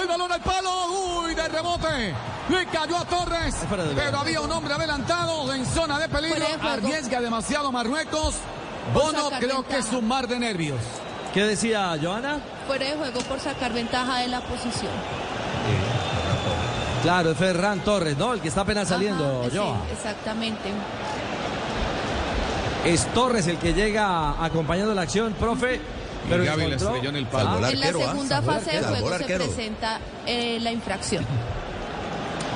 El balón al palo. Uy, de rebote. Le cayó a Torres. Pero había un hombre adelantado en zona de peligro. Arriesga demasiado Marruecos. Bono creo que es un mar de nervios. ¿Qué decía Joana? Fuera de juego por sacar ventaja de la posición. Claro, es Ferran Torres, ¿no? El que está apenas saliendo, Ajá, sí, Joa. exactamente. Es Torres el que llega acompañando la acción, profe. Pero Gaby la encontró- estrelló en el palo. Ah, En la segunda fase de Salvó juego se presenta eh, la infracción.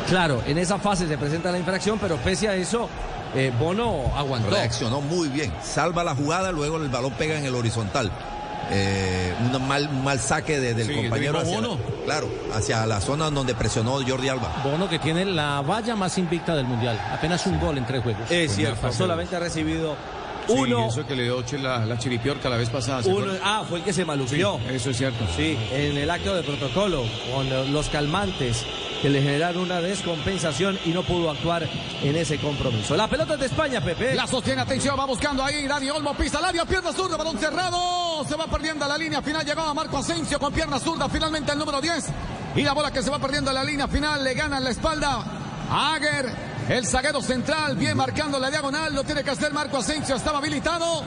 Claro, en esa fase se presenta la infracción, pero pese a eso, eh, Bono aguantó. Reaccionó muy bien. Salva la jugada, luego el balón pega en el horizontal. Eh, un mal, mal saque de- del Sí, compañero hacia, Bono. la, claro, hacia la zona donde presionó Jordi Alba. Bono que tiene la valla más invicta del mundial. Apenas un gol en tres juegos. Es cierto, solamente ha recibido Sí, uno. eso que le dio la, la chiripiorca la vez pasada. ¿se uno- acuerda? ah, fue el que se Sí, maluqueó. eso es cierto. Sí, en el acto de protocolo, con los calmantes que le generaron una descompensación y no pudo actuar en ese compromiso. La pelota es de España, Pepe. La sostiene, atención, va buscando ahí. Dani Olmo pisa al área, pierna zurda, balón cerrado. Se va perdiendo a la línea final. Llegaba Marco Asensio con pierna zurda, finalmente el número 10. Y la bola que se va perdiendo a la línea final le gana en la espalda. a Ager, el zaguero central, bien marcando la diagonal. Lo tiene que hacer Marco Asensio, estaba habilitado.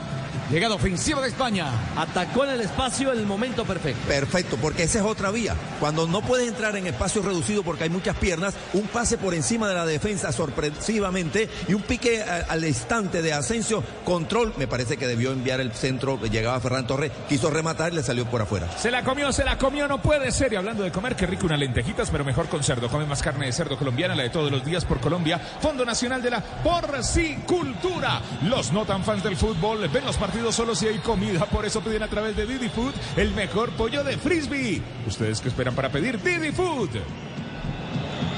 Llegada ofensiva de España. Atacó en el espacio el momento perfecto. Perfecto, porque esa es otra vía. Cuando no puedes entrar en espacio reducido porque hay muchas piernas, un pase por encima de la defensa sorpresivamente y un pique al instante de Asensio, control, me parece que debió enviar el centro, llegaba Ferran Torres, quiso rematar y le salió por afuera. Se la comió, se la comió, no puede ser. Y hablando de comer, qué rico unas lentejitas, pero mejor con cerdo. Come más carne de cerdo colombiana, la de todos los días por Colombia. Fondo Nacional de la Porcicultura. Los no tan fans del fútbol ven los partidos solo si hay comida. Por eso piden a través de Didi Food el mejor pollo de frisbee. ¿Ustedes qué esperan para pedir Didi Food?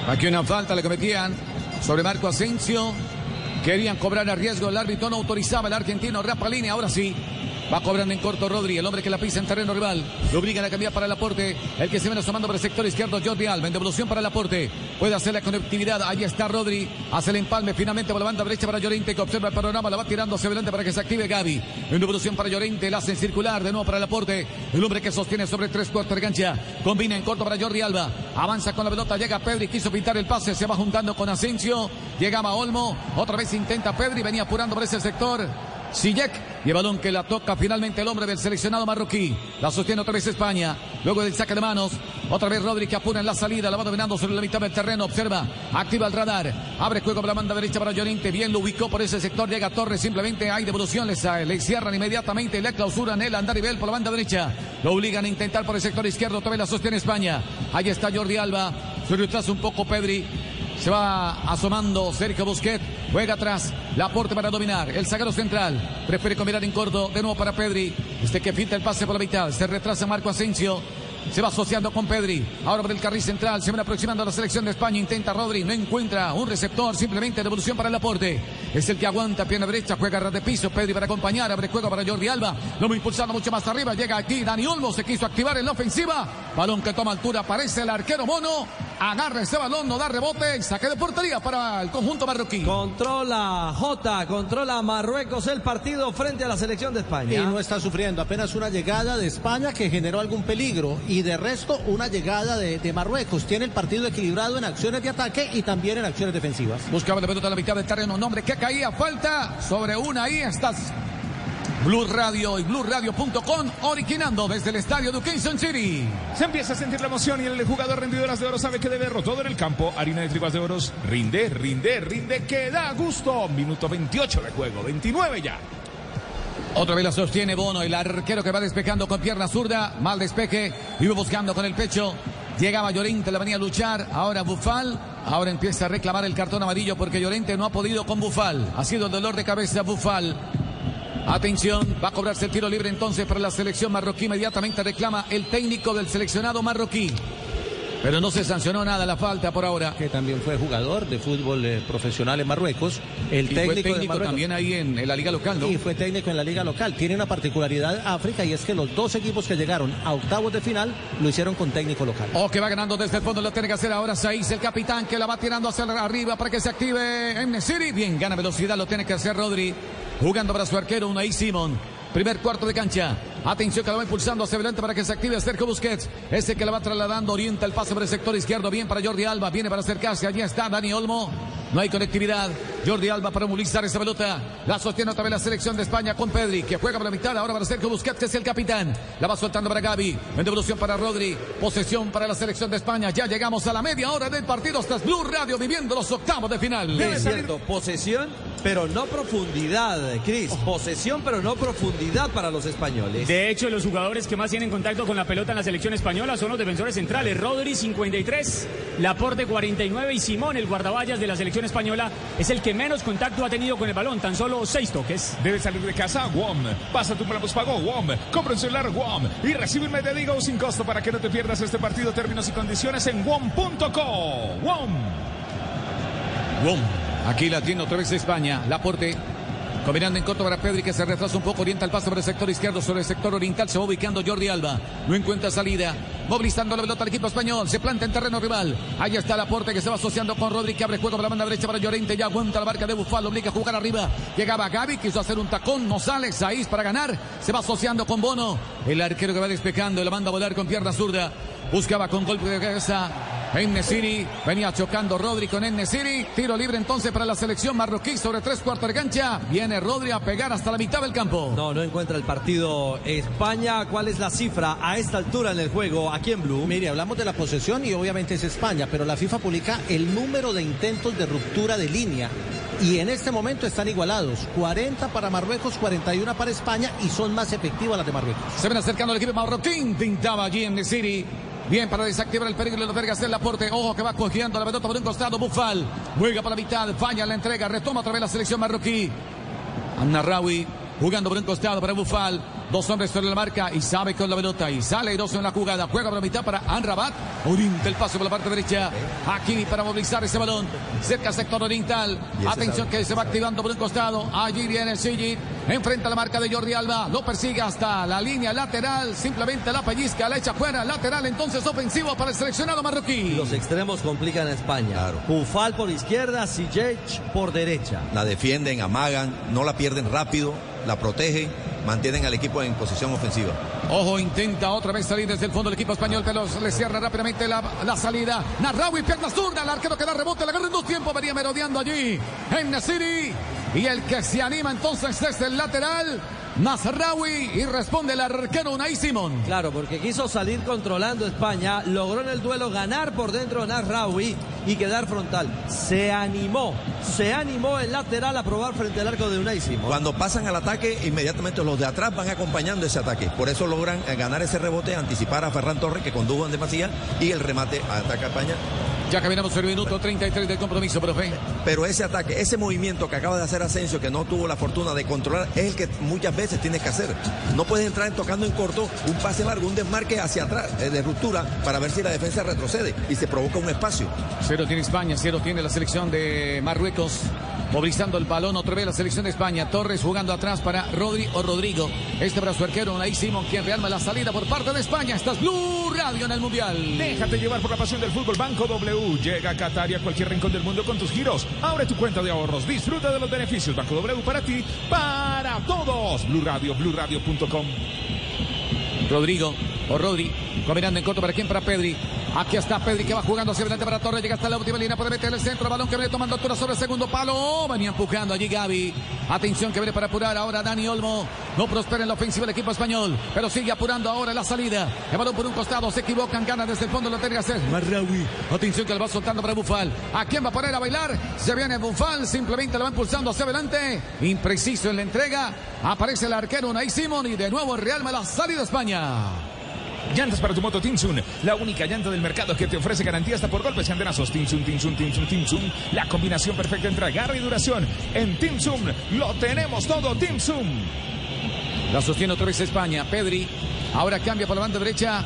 Aquí una falta le cometían sobre Marco Asensio. Querían cobrar a riesgo. El árbitro no autorizaba. El argentino Rapalini. Ahora sí. Va cobrando en corto Rodri, el hombre que la pisa en terreno rival. Lo obligan a cambiar para el aporte. El que se viene asomando por el sector izquierdo, Jordi Alba. En devolución para el aporte. Puede hacer la conectividad. Ahí está Rodri. Hace el empalme finalmente por la banda derecha para Llorente que observa el panorama. La va tirando hacia adelante para que se active Gaby. En devolución para Llorente. La hacen circular de nuevo para el aporte. El hombre que sostiene sobre tres cuartos de cancha. Combina en corto para Jordi Alba. Avanza con la pelota. Llega Pedri. Quiso pintar el pase. Se va juntando con Asensio. Llegaba Olmo. Otra vez intenta Pedri. Venía apurando por ese sector. Sijek y el balón que la toca finalmente el hombre del seleccionado marroquí. La sostiene otra vez España. Luego del saque de manos. Otra vez Rodri que apura en la salida. La va dominando sobre la mitad del terreno. Observa. Activa el radar. Abre juego por la banda derecha para Llorente. Bien lo ubicó por ese sector. Llega Torres. Simplemente hay devolución. Le cierran inmediatamente. Le clausuran el andarivel por la banda derecha. Lo obligan a intentar por el sector izquierdo. Otra vez la sostiene España. Ahí está Jordi Alba. Se retrasa un poco Pedri. Se va asomando Sergio Busquets. Juega atrás. La aporte para dominar. El zaguero central. Prefiere combinar en corto. De nuevo para Pedri. Este que finta el pase por la mitad. Se retrasa Marco Asensio. Se va asociando con Pedri. Ahora por el carril central. Se viene aproximando a la selección de España. Intenta Rodri. No encuentra un receptor. Simplemente devolución para el aporte. Es el que aguanta. Pierna derecha. Juega ras de piso. Pedri para acompañar. Abre juego para Jordi Alba. Lo va impulsando mucho más arriba. Llega aquí Dani Olmo. Se quiso activar en la ofensiva. Balón que toma altura. Aparece el arquero Mono. Agarra ese balón. No da rebote. Y saque de portería para el conjunto marroquí. Controla J, controla Marruecos el partido frente a la selección de Y España. no está sufriendo, apenas una llegada de España que generó algún peligro y de resto una llegada de, de Marruecos. Tiene el partido equilibrado en acciones de ataque y también en acciones defensivas. Buscaba la pelota a la mitad del terreno. Un hombre que caía. Falta sobre una. Ahí estás. Blue Radio y BlueRadio.com originando desde el estadio de Kingston City. Se empieza a sentir la emoción y el jugador rendidoras de oro sabe que debe todo en el campo. Harina de tripas de oros. Rinde, rinde, rinde, que da gusto. Minuto 28 de juego, 29 ya. Otra vez la sostiene Bono, el arquero que va despejando con pierna zurda. Mal despeje. Iba buscando con el pecho. Llegaba Llorente, la venía a luchar. Ahora Bufal. Ahora empieza a reclamar el cartón amarillo porque Llorente no ha podido con Bufal. Ha sido el dolor de cabeza Bufal. Atención, va a cobrarse el tiro libre entonces para la selección marroquí. Inmediatamente reclama el técnico del seleccionado marroquí. Pero no se sancionó nada la falta por ahora. Que también fue jugador de fútbol eh, profesional en Marruecos. El Y técnico, fue de técnico Marruecos. también ahí en, en la liga local, ¿no? Y fue técnico en la liga local. Tiene una particularidad África y es que los dos equipos que llegaron a octavos de final lo hicieron con técnico local. O que va ganando desde el fondo, lo tiene que hacer ahora Saiz, el capitán que la va tirando hacia arriba para que se active en City. Bien, gana velocidad, lo tiene que hacer Rodri. Jugando para su arquero, Unai Simón. Primer cuarto de cancha. Atención que la va impulsando hacia adelante para que se active Sergio Busquets. Ese que la va trasladando, orienta el pase por el sector izquierdo. Bien para Jordi Alba. Viene para acercarse. Allí está Dani Olmo. No hay conectividad. Jordi Alba para movilizar esa pelota. La sostiene otra vez la selección de España con Pedri, que juega por la mitad. Ahora para Sergio Busquets, que es el capitán. La va soltando para Gaby. En devolución para Rodri. Posesión para la selección de España. Ya llegamos a la media hora del partido. Hasta Blue Radio viviendo los octavos de final. Es cierto, posesión, pero no profundidad, Cris. Posesión, pero no profundidad para los españoles. De hecho, los jugadores que más tienen contacto con la pelota en la selección española son los defensores centrales. Rodri, 53, Laporte, 49 y Simón, el guardaballas de la selección española, es el que menos contacto ha tenido con el balón, tan solo seis toques. Debes salir de casa, WOM. Pasa tu plan pago, WOM. Compra un celular, WOM. Y recibe un medio digo sin costo para que no te pierdas este partido. Términos y condiciones en WOM.co. WOM. WOM. Aquí la tiene otra vez España. Laporte. Combinando en corto para Pedri que se retrasa un poco, orienta el paso por el sector izquierdo sobre el sector oriental, se va ubicando Jordi Alba, no encuentra salida, movilizando la pelota al equipo español, se planta en terreno rival, ahí está el aporte que se va asociando con Rodri que abre juego por la banda derecha para Llorente, ya aguanta la marca de Bufal, obliga a jugar arriba, llegaba Gaby, quiso hacer un tacón, no sale, Saiz para ganar, se va asociando con Bono, el arquero que va despejando, la manda a volar con pierna zurda, buscaba con golpe de cabeza, Nesiri venía chocando Rodri con Nesiri. Tiro libre entonces para la selección marroquí sobre tres cuartos de cancha. Viene Rodri a pegar hasta la mitad del campo. No, no encuentra el partido España. ¿Cuál es la cifra a esta altura en el juego aquí en Blue? Mire, hablamos de la posesión y obviamente es España, pero la FIFA publica el número de intentos de ruptura de línea. Y en este momento están igualados. 40 para Marruecos, 41 para España y son más efectivas las de Marruecos. Se ven acercando el equipo marroquí. Tintaba allí en Nesiri. Bien para desactivar el peligro de los vergas del aporte. Ojo que va cogiendo la pelota por un costado. Bufal. Juega para la mitad. Falla la entrega. Retoma otra vez la selección marroquí. Annarawi jugando por un costado para Bufal. Dos hombres sobre la marca y sabe con la pelota y sale dos en la jugada. Juega por la mitad para Anrabat. Orienta el paso por la parte derecha. Hakimi para movilizar ese balón. Cerca sector oriental. Atención que se va activando por un costado. Allí viene Sigit. Enfrenta la marca de Jordi Alba. Lo persigue hasta la línea lateral. Simplemente la pellizca, la echa fuera. Lateral entonces ofensivo para el seleccionado marroquí. Los extremos complican a España. Claro. Bufal por izquierda, Sijic por derecha. La defienden, amagan, no la pierden rápido, la protegen, mantienen al equipo en posición ofensiva. Ojo, intenta otra vez salir desde el fondo del equipo español, pero le cierra rápidamente la, la salida. Narrawi, pierna zurda, el arquero que da rebote, la agarra en dos tiempos, venía merodeando allí en Nasiri. Y el que se anima entonces es el lateral. Nasrawi y responde el arquero Unai Simón. Claro, porque quiso salir controlando España, logró en el duelo ganar por dentro Nasrawi y quedar frontal. Se animó, se animó el lateral a probar frente al arco de Unai Simón. Cuando pasan al ataque, inmediatamente los de atrás van acompañando ese ataque. Por eso logran eh, ganar ese rebote, anticipar a Ferran Torres que condujo en demasía y el remate ataca a España. Ya caminamos el minuto 33 del compromiso, profe. Pero ese ataque, ese movimiento que acaba de hacer Asensio, que no tuvo la fortuna de controlar, es el que muchas veces tienes que hacer. No puedes entrar tocando en corto un pase largo, un desmarque hacia atrás, eh, de ruptura, para ver si la defensa retrocede y se provoca un espacio. Cero tiene España, cero tiene la selección de Marruecos. Movilizando el balón otra vez la selección de España. Torres jugando atrás para Rodri o Rodrigo. Este su arquero, Unai Simón, quien realma la salida por parte de España. Estás Blue Radio en el Mundial. Déjate llevar por la pasión del fútbol. Banco W llega a Qatar y a cualquier rincón del mundo con tus giros. Abre tu cuenta de ahorros. Disfruta de los beneficios. Banco W para ti, para todos. Blue Radio, BlueRadio.com. Rodrigo o Rodri, combinando en corto para quién, para Pedri. Aquí está Pedri que va jugando hacia adelante para Torres, llega hasta la última línea, puede meter el centro, balón que viene tomando altura sobre el segundo palo, venía empujando allí Gaby. Atención que viene para apurar ahora Dani Olmo. No prospera en la ofensiva el equipo español, pero sigue apurando ahora la salida. El balón por un costado, se equivocan, gana desde el fondo, lo tiene que hacer Marraui. Atención que le va soltando para Bufal. ¿A quién va a poner a bailar? Se viene Bufal, simplemente lo va impulsando hacia adelante. Impreciso en la entrega. Aparece el arquero Unai Simón y de nuevo Real la salida España. Llantas para tu moto Tinsun, la única llanta del mercado que te ofrece garantía hasta por golpes y andenazos. Tinsun, Tinsun, Tinsun, Tinsun, la combinación perfecta entre agarre y duración. En Tinsun lo tenemos todo, Tinsun. La sostiene otra vez España. Pedri ahora cambia por la banda derecha.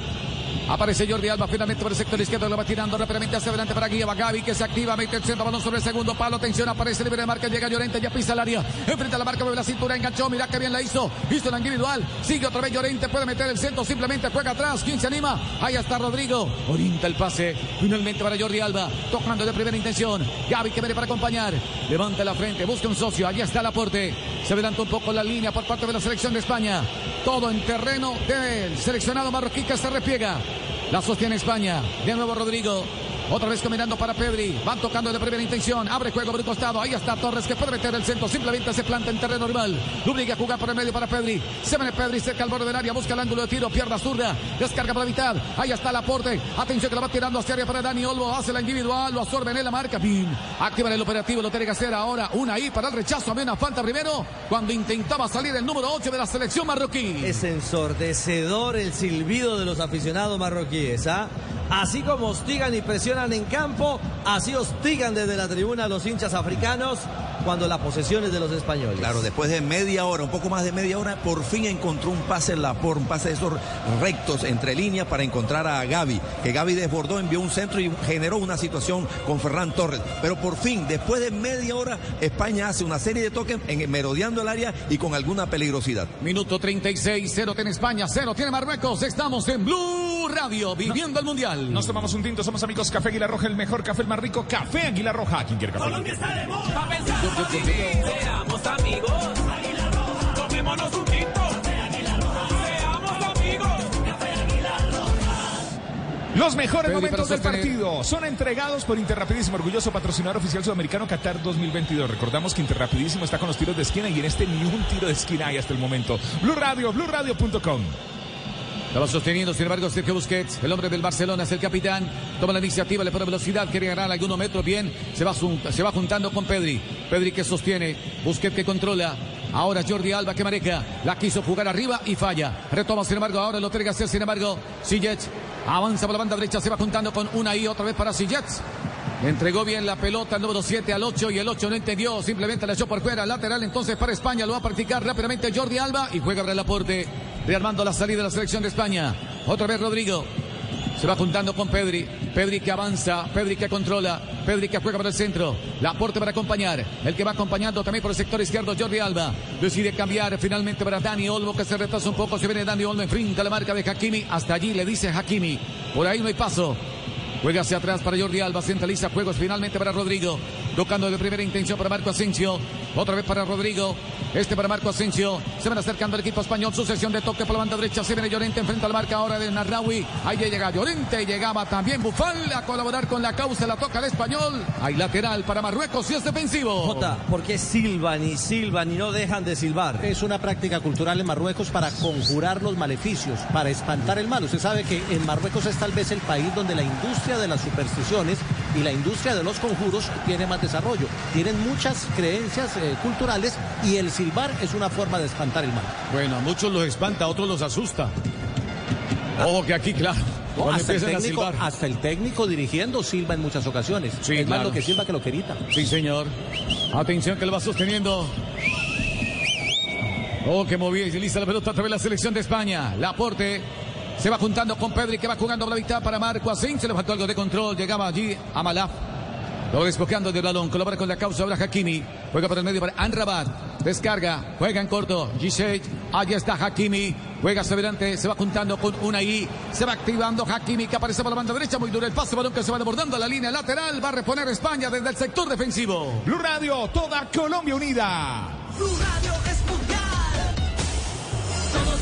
Aparece Jordi Alba finalmente por el sector izquierdo. Lo va tirando rápidamente hacia adelante para Guía. Gaby que se activa. Mete el centro. Balón sobre el segundo palo. Atención. Aparece libre de marca. Llega Llorente. Ya pisa el área. Enfrente a la marca. Mueve la cintura. Enganchó. Mira que bien la hizo. Hizo la individual. Sigue otra vez Llorente. Puede meter el centro. Simplemente juega atrás. ¿Quién se anima? Ahí está Rodrigo. Orienta el pase. Finalmente para Jordi Alba. Tocando de primera intención. Gaby que viene para acompañar. Levanta la frente. Busca un socio. Allí está el aporte. Se adelanta un poco la línea por parte de la selección de España. Todo en terreno del seleccionado marroquí que se repliega. La sostiene España. De nuevo Rodrigo. Otra vez combinando para Pedri. Van tocando de primera intención. Abre juego por un costado. Ahí está Torres que puede meter el centro. Simplemente se planta en terreno rival. Obliga a jugar por el medio para Pedri. Se viene Pedri cerca al borde del área. Busca el ángulo de tiro. Pierda zurda. Descarga para la mitad. Ahí está el aporte. Atención que la va tirando hacia área para Dani Olmo. Hace la individual. Lo absorbe en la marca. Pin. Activa el operativo. Lo tiene que hacer ahora. Una ahí para el rechazo. A una falta primero. Cuando intentaba salir el número 8 de la selección marroquí. Es ensordecedor el silbido de los aficionados marroquíes. ¿ah? Así como hostigan y presionan en campo, así hostigan desde la tribuna a los hinchas africanos cuando la posesión es de los españoles. Claro, después de media hora, un poco más de media hora, por fin encontró un pase en la por, un pase de esos rectos entre líneas para encontrar a Gaby, que Gaby desbordó, envió un centro y generó una situación con Ferran Torres. Pero por fin, después de media hora, España hace una serie de toques en, merodeando el área y con alguna peligrosidad. Minuto 36, 0 tiene España, 0 tiene Marruecos. Estamos en Blue Radio, viviendo el Mundial. Nos tomamos un tinto, somos amigos Café Aguilar Roja, el mejor café, el más rico, Café Aguilar Roja. ¿Quién quiere café? Colombia está de moda, pensar Seamos amigos. Tomémonos un tinto. Seamos amigos. Los mejores momentos del sostener. partido son entregados por Interrapidísimo, orgulloso patrocinador oficial sudamericano Qatar 2022. Recordamos que Interrapidísimo está con los tiros de esquina y en este ni un tiro de esquina hay hasta el momento. Blue Radio, BlueRadio.com. La va sosteniendo, sin embargo, Sergio Busquets, el hombre del Barcelona, es el capitán. Toma la iniciativa, le pone velocidad, quiere ganar algunos metros. Bien, se va, se va juntando con Pedri. Pedri que sostiene, Busquets que controla. Ahora Jordi Alba que maneja. La quiso jugar arriba y falla. Retoma, sin embargo, ahora lo tiene que hacer, sin embargo, Sillets. Avanza por la banda derecha, se va juntando con una y otra vez para Sillets. Entregó bien la pelota el número 7 al 8 y el 8 no entendió, simplemente la echó por fuera, lateral entonces para España, lo va a practicar rápidamente Jordi Alba y juega para el aporte, rearmando la salida de la selección de España. Otra vez Rodrigo, se va juntando con Pedri, Pedri que avanza, Pedri que controla, Pedri que juega para el centro, la aporte para acompañar, el que va acompañando también por el sector izquierdo Jordi Alba, decide cambiar finalmente para Dani Olmo que se retrasa un poco, se viene Dani Olmo enfrenta la marca de Hakimi, hasta allí le dice Hakimi, por ahí no hay paso. Juega hacia atrás para Jordi Alba, centraliza juegos finalmente para Rodrigo. Tocando de primera intención para Marco Asensio. Otra vez para Rodrigo. Este para Marco Asensio. Se van acercando el equipo español. Sucesión de toque por la banda derecha. Se viene Llorente enfrenta a la marca ahora de Narraui. Ahí ya llega Llorente. Llegaba también Bufal a colaborar con la causa. La toca el español. Hay lateral para Marruecos y es defensivo. Jota, ¿por qué silban y silban y no dejan de silbar? Es una práctica cultural en Marruecos para conjurar los maleficios, para espantar el mal. Usted sabe que en Marruecos es tal vez el país donde la industria de las supersticiones y la industria de los conjuros tiene más desarrollo. Tienen muchas creencias eh, culturales y el silbar es una forma de espantar el mal. Bueno, a muchos los espanta, a otros los asusta. Ojo que aquí, claro. Cuando hasta, el técnico, hasta el técnico dirigiendo silba en muchas ocasiones. Sí, es más claro. lo que silba que lo que grita. Sí, señor. Atención que lo va sosteniendo. Oh, que moviliza la pelota a través de la selección de España. La aporte. Se va juntando con Pedri que va jugando por la mitad para Marco Asensio. Le faltó algo de control. Llegaba allí a Malaf. Lo despojando del balón. Colabora con la causa ahora Hakimi. Juega por el medio para Anrabat. Descarga. Juega en corto. Giselle. Allí está Hakimi. Juega hacia adelante. Se va juntando con Unai. Se va activando Hakimi que aparece por la banda derecha. Muy duro el pase. Balón que se va desbordando a la línea lateral. Va a reponer España desde el sector defensivo. Blue Radio, toda Colombia unida. Blue Radio es mundial.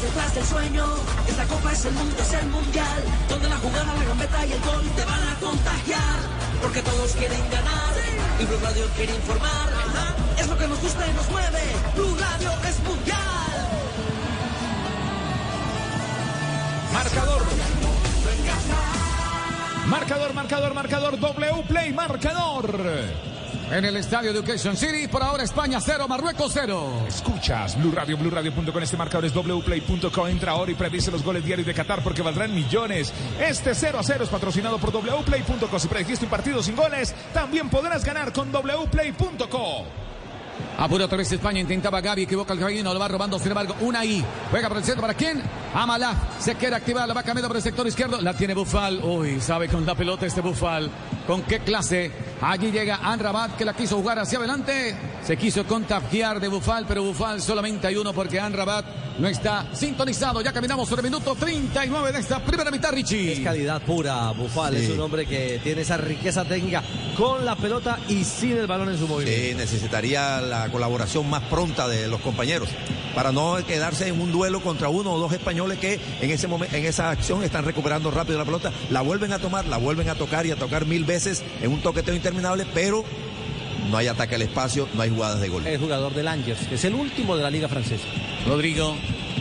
Detrás del sueño. Esta copa es el mundo, es el mundial. Donde la jugada, la gambeta y el gol te van a contagiar. Porque todos quieren ganar. Y Blue Radio quiere informar. Es lo que nos gusta y nos mueve. Blue Radio es mundial. Marcador. Marcador, marcador, marcador. W Play, marcador. En el estadio Education City, por ahora España 0, Marruecos 0. Escuchas Blue Radio, Blue Radio.com. Este marcador es wplay.com. Entra ahora y predice los goles diarios de Qatar porque valdrán millones. Este 0 a 0 es patrocinado por wplay.com. Si predijiste un partido sin goles, también podrás ganar con wplay.com. Apura otra vez España, intentaba Gaby, equivoca el caballino, lo va robando, sin embargo, una ahí. Juega por el centro, ¿para quién? Amala, se quiere activar, la va cambiando por el sector izquierdo, la tiene Bufal. Uy, sabe con la pelota este Bufal. ¿Con qué clase? Allí llega Anrabat, que la quiso jugar hacia adelante. Se quiso contagiar de Bufal, pero Bufal solamente hay uno porque Anrabat no está sintonizado. Ya caminamos sobre el minuto 39 de esta primera mitad, Richie. Es calidad pura, Bufal. Sí. Es un hombre que tiene esa riqueza técnica con la pelota y sin el balón en su movimiento. Sí, necesitaría la colaboración más pronta de los compañeros para no quedarse en un duelo contra uno o dos españoles que en ese momento, en esa acción están recuperando rápido la pelota, la vuelven a tomar, la vuelven a tocar y a tocar mil veces en un toqueteo interminable, pero no hay ataque al espacio, no hay jugadas de gol. El jugador del Angers, que es el último de la Liga Francesa. Rodrigo,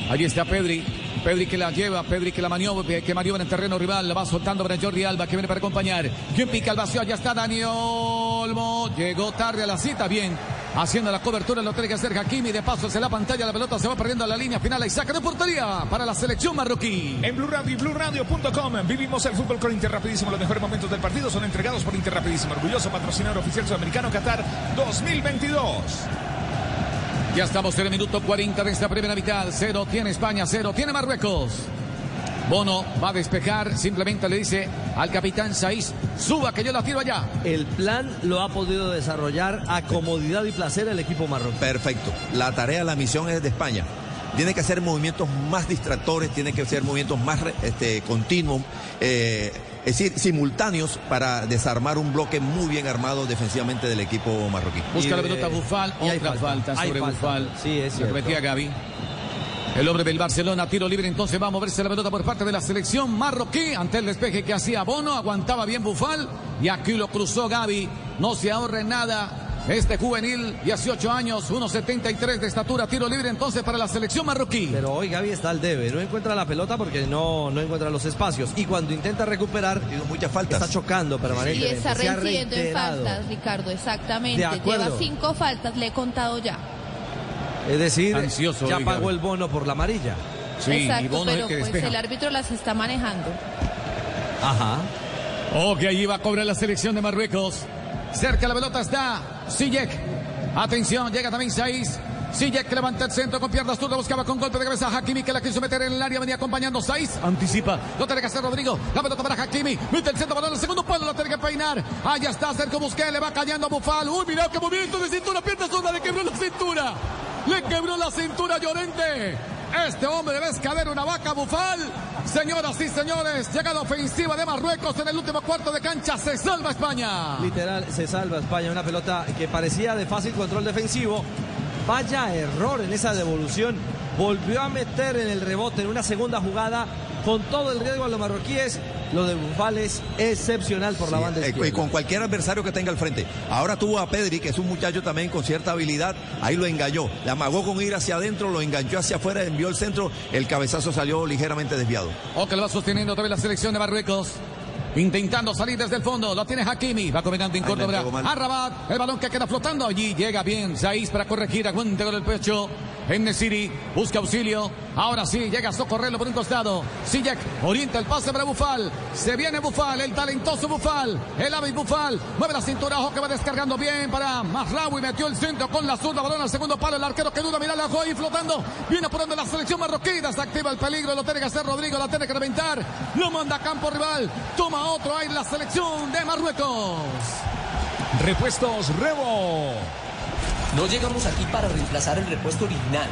allí está Pedri. Pedri que la lleva, Pedri que la maniobra, que maniobra en terreno rival, la va soltando para Jordi Alba que viene para acompañar. ¿Quién pica el vacío? Ya está Dani Olmo. Llegó tarde a la cita, bien. Haciendo la cobertura lo tiene que hacer Hakimi. De paso hacia la pantalla, la pelota se va perdiendo a la línea final y saca de portería para la selección marroquí. En Blue Radio y BlueRadio.com vivimos el fútbol con Interrapidísimo. Los mejores momentos del partido son entregados por Interrapidísimo, orgulloso patrocinador oficial sudamericano Qatar 2022. Ya estamos en el minuto 40 de esta primera mitad. Cero tiene España, cero tiene Marruecos. Bono va a despejar, simplemente le dice al capitán Saiz, suba que yo la tiro allá. El plan lo ha podido desarrollar a comodidad y placer el equipo marroquí. Perfecto. La tarea, la misión es de España. Tiene que hacer movimientos más distractores, tiene que hacer movimientos más este, continuos, eh, es decir, simultáneos para desarmar un bloque muy bien armado defensivamente del equipo marroquí. Busca Y, la pelota eh, Bufal, otra falta, sobre falta. Bufal. Sí, es cierto. repetía Gaby. El hombre del Barcelona, tiro libre, entonces va a moverse la pelota por parte de la selección marroquí ante el despeje que hacía Bono, aguantaba bien Bufal y aquí lo cruzó Gaby. No se ahorre nada. Este juvenil, 18 años, 1.73 de estatura, tiro libre entonces para la selección marroquí. Pero hoy Gaby está al debe, no encuentra la pelota porque no, no encuentra los espacios. Y cuando intenta recuperar, Tiene muchas faltas. está chocando Y permanentemente. está se ha reincidiendo en faltas, Ricardo, exactamente. De acuerdo. Lleva cinco faltas, le he contado ya. Es decir, Ansioso ya hoy, pagó Gaby. el bono por la amarilla. Sí, y Exacto, Bono es el pero que pues el árbitro las está manejando. Ajá. Oh, que allí va a cobrar la selección de Marruecos. Cerca la pelota está Sijek. Atención, llega también Saiz. Sijek que levanta el centro con piernas zurda, buscaba con golpe de cabeza a Hakimi que la quiso meter en el área, venía acompañando Saiz. Anticipa, lo tiene que hacer Rodrigo. La pelota para Hakimi, mete el centro, balón al segundo palo, lo tiene que peinar. Allá está Sergio Busquets, le va cayendo a Bufal. Uy, mira qué movimiento de cintura, pierna zurda, le quebró la cintura. Le quebró la cintura a Llorente. Este hombre debe escalar una vaca bufal. Señoras y señores, llegada ofensiva de Marruecos en el último cuarto de cancha. Se salva España. Literal, se salva España. Una pelota que parecía de fácil control defensivo. Vaya error en esa devolución. Volvió a meter en el rebote en una segunda jugada con todo el riesgo a los marroquíes. Lo de Bufal es excepcional por la banda eh, izquierda. y con cualquier adversario que tenga al frente. Ahora tuvo a Pedri, que es un muchacho también con cierta habilidad, ahí lo engañó. Le amagó con ir hacia adentro, lo enganchó hacia afuera, envió el centro, el cabezazo salió ligeramente desviado. O que lo va sosteniendo otra vez la selección de Marruecos. Intentando salir desde el fondo, lo tiene Hakimi, va combinando en Córdoba. entregó mal. A Rabat, el balón que queda flotando allí, llega bien Saiz para corregir, aguanta con el pecho. En Nesiri, busca auxilio. Ahora sí, llega a socorrerlo por un costado. Sijek orienta el pase para Bufal. Se viene Bufal, el talentoso Bufal. El ave Bufal. Mueve la cintura, ojo que va descargando bien para Masraoui. Metió el centro con la zurda, balón al segundo palo. El arquero que duda, mira la ahí flotando. Viene por donde la selección marroquí. Desactiva el peligro, lo tiene que hacer Rodrigo, la tiene que reventar. Lo manda a campo rival. Toma otro ahí la selección de Marruecos. Repuestos Rebo. No llegamos aquí para reemplazar el repuesto original.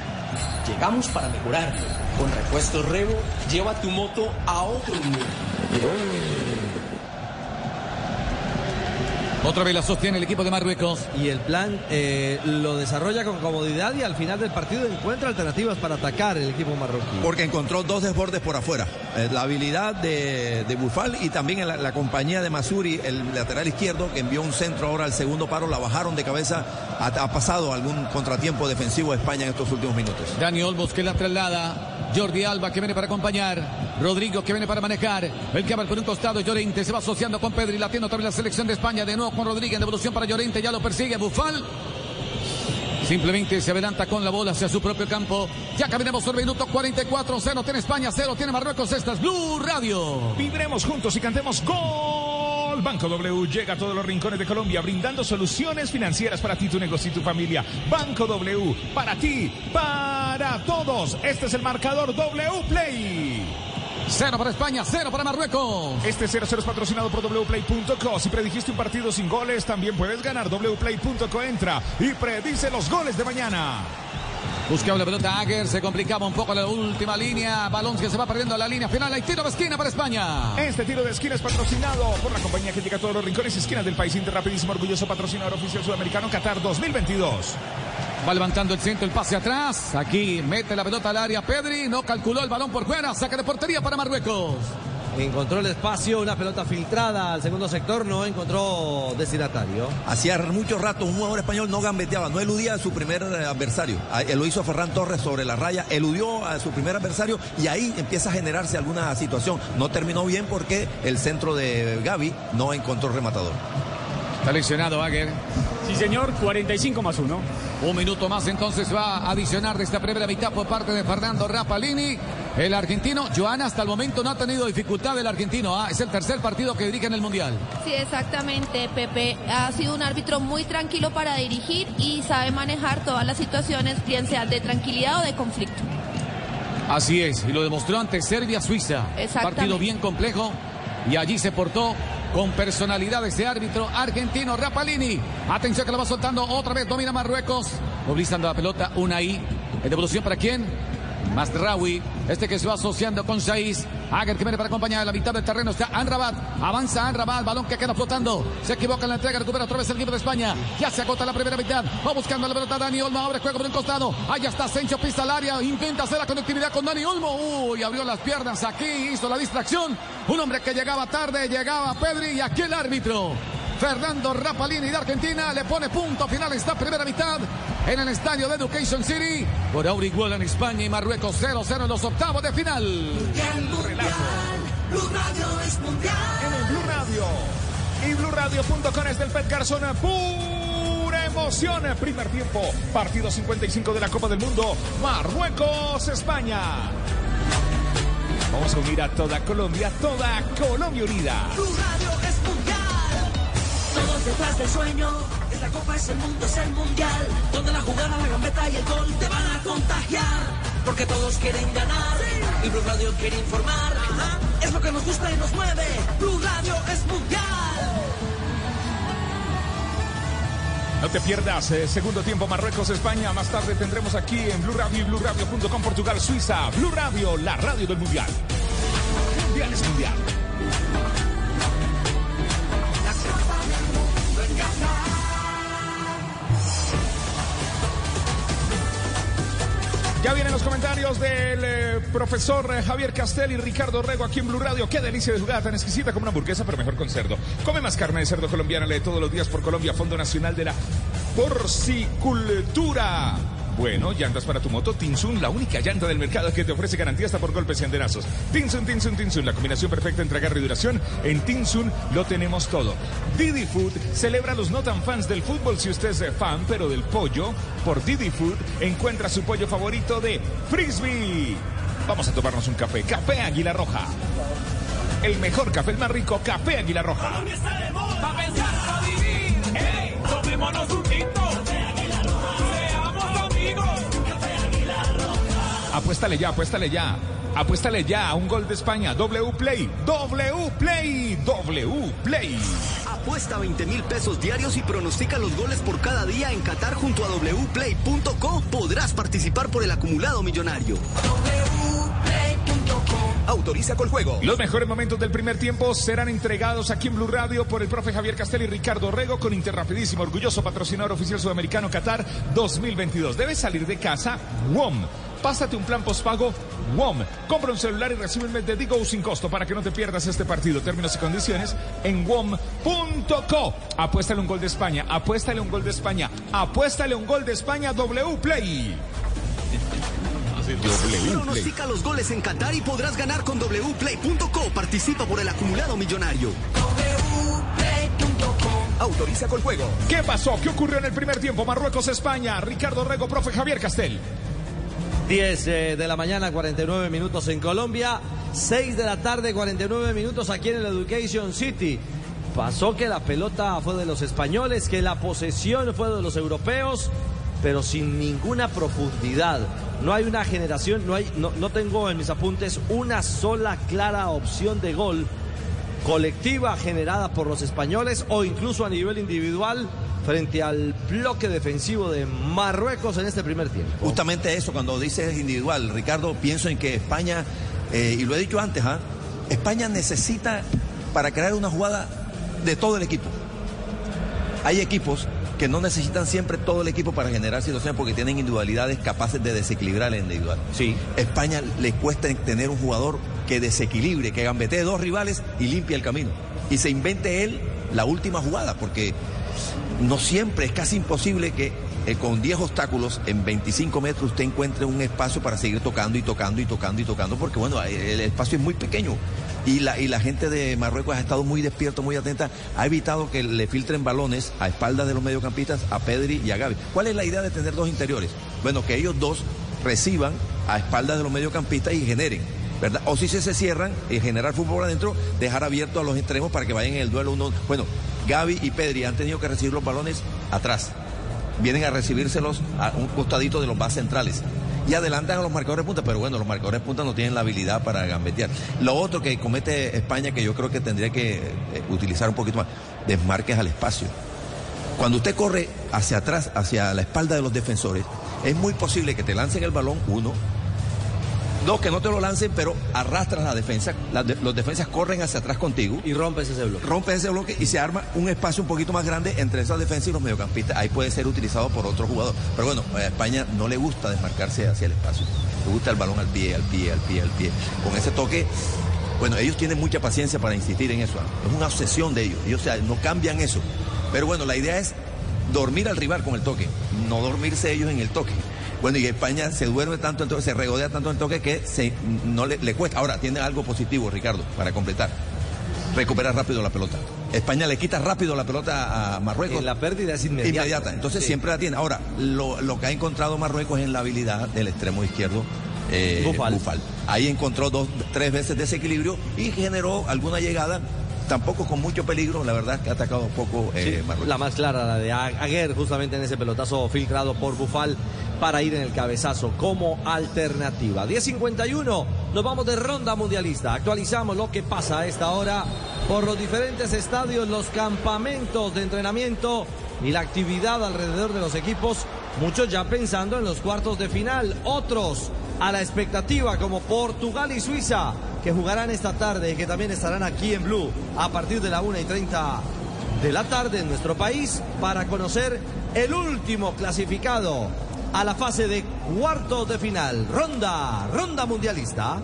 Llegamos para mejorarlo. Con Repuestos Revo, lleva tu moto a otro nivel. Otra vez la sostiene el equipo de Marruecos. Y el plan eh, lo desarrolla con comodidad y al final del partido encuentra alternativas para atacar el equipo marroquí. Porque encontró dos desbordes por afuera. Eh, la habilidad de, de Bufal y también la, la compañía de Masuri, el lateral izquierdo, que envió un centro ahora al segundo paro, la bajaron de cabeza. Ha, ha pasado algún contratiempo defensivo a España en estos últimos minutos. Dani Olmos que la traslada. Jordi Alba que viene para acompañar. Rodrigo que viene para manejar. El que va por un costado. Llorente se va asociando con Pedri. Latiendo también la selección de España. De nuevo con Rodríguez. Devolución para Llorente. Ya lo persigue Bufal. Simplemente se adelanta con la bola hacia su propio campo. Ya caminamos el minuto 44. 0 tiene España, 0 tiene Marruecos. Esta es Blue Radio. Vibremos juntos y cantemos gol Banco W llega a todos los rincones de Colombia brindando soluciones financieras para ti, tu negocio y tu familia. Banco W, para ti, para todos. Este es el marcador W Play. Cero para España, cero para Marruecos. Este 0-0 es patrocinado por wplay.co. Si predijiste un partido sin goles, también puedes ganar. wplay.co entra y predice los goles de mañana. Buscaba la pelota Aguer, se complicaba un poco la última línea. Balón que se va perdiendo a la línea final. Hay tiro de esquina para España. Este tiro de esquina es patrocinado por la compañía que llega a todos los rincones y esquinas del país. Inter Rapidísimo, orgulloso patrocinador oficial sudamericano Qatar 2022. Va levantando el centro, el pase atrás. Aquí mete la pelota al área. Pedri no calculó el balón por fuera. Saca de portería para Marruecos. Encontró el espacio, una pelota filtrada al segundo sector, no encontró destinatario. Hacía mucho rato un jugador español no gambeteaba, no eludía a su primer eh, adversario. Ah, Lo hizo Ferran Torres sobre la raya, eludió a su primer adversario y ahí empieza a generarse alguna situación. No terminó bien porque el centro de Gaby no encontró rematador. Está lesionado Aguer. Sí, señor, 45 más 1. Un minuto más entonces va a adicionar de esta primera mitad por parte de Fernando Rapalini. El argentino, Joana, hasta el momento no ha tenido dificultad el argentino. ah, es el tercer partido que dirige en el Mundial. Sí, exactamente, Pepe. Ha sido un árbitro muy tranquilo para dirigir y sabe manejar todas las situaciones, bien sean de tranquilidad o de conflicto. Así es, y lo demostró ante Serbia-Suiza. Exactamente. Partido bien complejo y allí se portó con personalidad ese árbitro argentino Rapalini. Atención que lo va soltando otra vez, domina Marruecos. Movilizando la pelota, una ahí. ¿En devolución para quién? Masraoui, este que se va asociando con Saiz. Aguer que viene para acompañar a la mitad del terreno. Está Anrabat. Avanza Anrabat. Balón que queda flotando. Se equivoca en la entrega. Recupera otra vez el equipo de España. Ya se agota la primera mitad. Va buscando la pelota Dani Olmo. Abre juego por un costado. Allá está Sencho pisa al área. Intenta hacer la conectividad con Dani Olmo. Uy, abrió las piernas aquí. Hizo la distracción. Un hombre que llegaba tarde. Llegaba Pedri. Y aquí el árbitro. Fernando Rapalini de Argentina le pone punto final esta primera mitad en el estadio de Education City. Por ahora igual en España y Marruecos 0-0 en los octavos de final. Blue Radio es mundial. En el Blue Radio. Y BlueRadio.com es del Pet Garzón. Pura emoción. Primer tiempo. Partido 55 de la Copa del Mundo. Marruecos, España. Vamos a unir a toda Colombia, toda Colombia unida. Blue Radio es mundial. Todos detrás del sueño. Esta copa es el mundo, es el mundial. Donde la jugada, la gambeta y el gol te van a contagiar. Porque todos quieren ganar. Y Blue Radio quiere informar. Es lo que nos gusta y nos mueve. Blue Radio es mundial. No te pierdas, eh, segundo tiempo Marruecos, España. Más tarde tendremos aquí en Blue Radio y BlueRadio.com Portugal, Suiza. Blue Radio, la radio del Mundial. Mundial es Mundial. Ya vienen los comentarios del eh, profesor eh, Javier Castel y Ricardo Rego aquí en Blue Radio. Qué delicia de jugada tan exquisita como una hamburguesa, pero mejor con cerdo. Come más carne de cerdo colombiana, lee todos los días por Colombia, Fondo Nacional de la Porcicultura. Bueno, llantas para tu moto, Tinsun, la única llanta del mercado que te ofrece garantía hasta por golpes y andenazos. Tinsun, Tinsun, Tinsun, la combinación perfecta entre agarre y duración. En Tinsun lo tenemos todo. Didi Food celebra a los no tan fans del fútbol. Si usted es fan, pero del pollo, por Didi Food encuentra su pollo favorito de Frisbee. Vamos a tomarnos un café. Café Águila Roja. El mejor café, el más rico, Café Águila Roja. Pa' pensar, pa' vivir. ¡Ey! Tomémonos un Apuéstale ya, apuéstale ya. Apuéstale ya a un gol de España. W Play, W Play, W Play. Apuesta 20 mil pesos diarios y pronostica los goles por cada día en Qatar junto a wplay.co. Podrás participar por el acumulado millonario. Autoriza con juego. Los mejores momentos del primer tiempo serán entregados aquí en Blue Radio por el profe Javier Castel y Ricardo Rego con Interrapidísimo, orgulloso patrocinador oficial sudamericano Qatar 2022. Debes salir de casa, WOM. Pásate un plan postpago WOM. Compra un celular y recibe un mes de Digo sin costo para que no te pierdas este partido. Términos y condiciones en WOM.co. Apuéstale un gol de España. Apuéstale un gol de España. Apuéstale un gol de España. W Play. W. Pronostica los goles en Qatar y podrás ganar con wplay.co. Participa por el acumulado millonario. Autoriza con juego. ¿Qué pasó? ¿Qué ocurrió en el primer tiempo? Marruecos, España. Ricardo Rego, profe Javier Castel. 10 eh, de la mañana, 49 minutos en Colombia. 6 de la tarde, 49 minutos aquí en el Education City. Pasó que la pelota fue de los españoles, que la posesión fue de los europeos, pero sin ninguna profundidad. No hay una generación, no, no, no tengo en mis apuntes una sola clara opción de gol colectiva generada por los españoles o incluso a nivel individual frente al bloque defensivo de Marruecos en este primer tiempo. Justamente eso, cuando dices individual, Ricardo, pienso en que España, eh, y lo he dicho antes, ¿ah? España necesita para crear una jugada de todo el equipo. Hay equipos que no necesitan siempre todo el equipo para generar situaciones porque tienen individualidades capaces de desequilibrar el individual. Sí. España le cuesta tener un jugador que desequilibre, que gambetee dos rivales y limpie el camino. Y se invente él la última jugada, porque no siempre, es casi imposible que eh, con 10 obstáculos en 25 metros usted encuentre un espacio para seguir tocando y tocando y tocando y tocando, porque bueno, el espacio es muy pequeño. Y la, y la gente de Marruecos ha estado muy despierto, muy atenta, ha evitado que le filtren balones a espaldas de los mediocampistas a Pedri y a Gaby. ¿Cuál es la idea de tener dos interiores? Bueno, que ellos dos reciban a espaldas de los mediocampistas y generen. ¿verdad? O si se, se cierran, y generar fútbol adentro, dejar abierto a los extremos para que vayan en el duelo uno. Bueno, Gaby y Pedri han tenido que recibir los balones atrás. Vienen a recibírselos a un costadito de los más centrales y adelantan a los marcadores punta, pero bueno, los marcadores punta no tienen la habilidad para gambetear. Lo otro que comete España, que yo creo que tendría que eh, utilizar un poquito más, desmarques al espacio. Cuando usted corre hacia atrás, hacia la espalda de los defensores, es muy posible que te lancen el balón, uno, Dos, que no te lo lancen, pero arrastras la defensa. La de, los defensas corren hacia atrás contigo. Y rompes ese bloque. Rompes ese bloque y se arma un espacio un poquito más grande entre esa defensa y los mediocampistas. Ahí puede ser utilizado por otro jugador. Pero bueno, a España no le gusta desmarcarse hacia el espacio. Le gusta el balón al pie, al pie, al pie, al pie. Con ese toque, bueno, ellos tienen mucha paciencia para insistir en eso. Es una obsesión de ellos. Ellos o sea, no cambian eso. Pero bueno, la idea es dormir al rival con el toque, no dormirse ellos en el toque. Bueno, y España se duerme tanto, entonces se regodea tanto en toque que se, no le, le, cuesta. Ahora, tiene algo positivo, Ricardo, para completar. Recupera rápido la pelota. España le quita rápido la pelota a Marruecos. Y la pérdida es inmediata. Inmediata. Entonces sí. siempre la tiene. Ahora, lo, lo, que ha encontrado Marruecos es la habilidad del extremo izquierdo. Eh, Bufal. Bufal. Ahí encontró dos, tres veces desequilibrio y generó alguna llegada tampoco con mucho peligro, la verdad que ha atacado un poco eh, sí, Marruecos. La más clara, la de Aguer, justamente en ese pelotazo filtrado por Bufal para ir en el cabezazo como alternativa. 10.51, nos vamos de ronda mundialista. Actualizamos lo que pasa a esta hora por los diferentes estadios, los campamentos de entrenamiento y la actividad alrededor de los equipos. Muchos ya pensando en los cuartos de final, otros a la expectativa como Portugal y Suiza que jugarán esta tarde y que también estarán aquí en Blue a partir de la 1 y 30 de la tarde en nuestro país para conocer el último clasificado a la fase de cuartos de final. Ronda, ronda mundialista.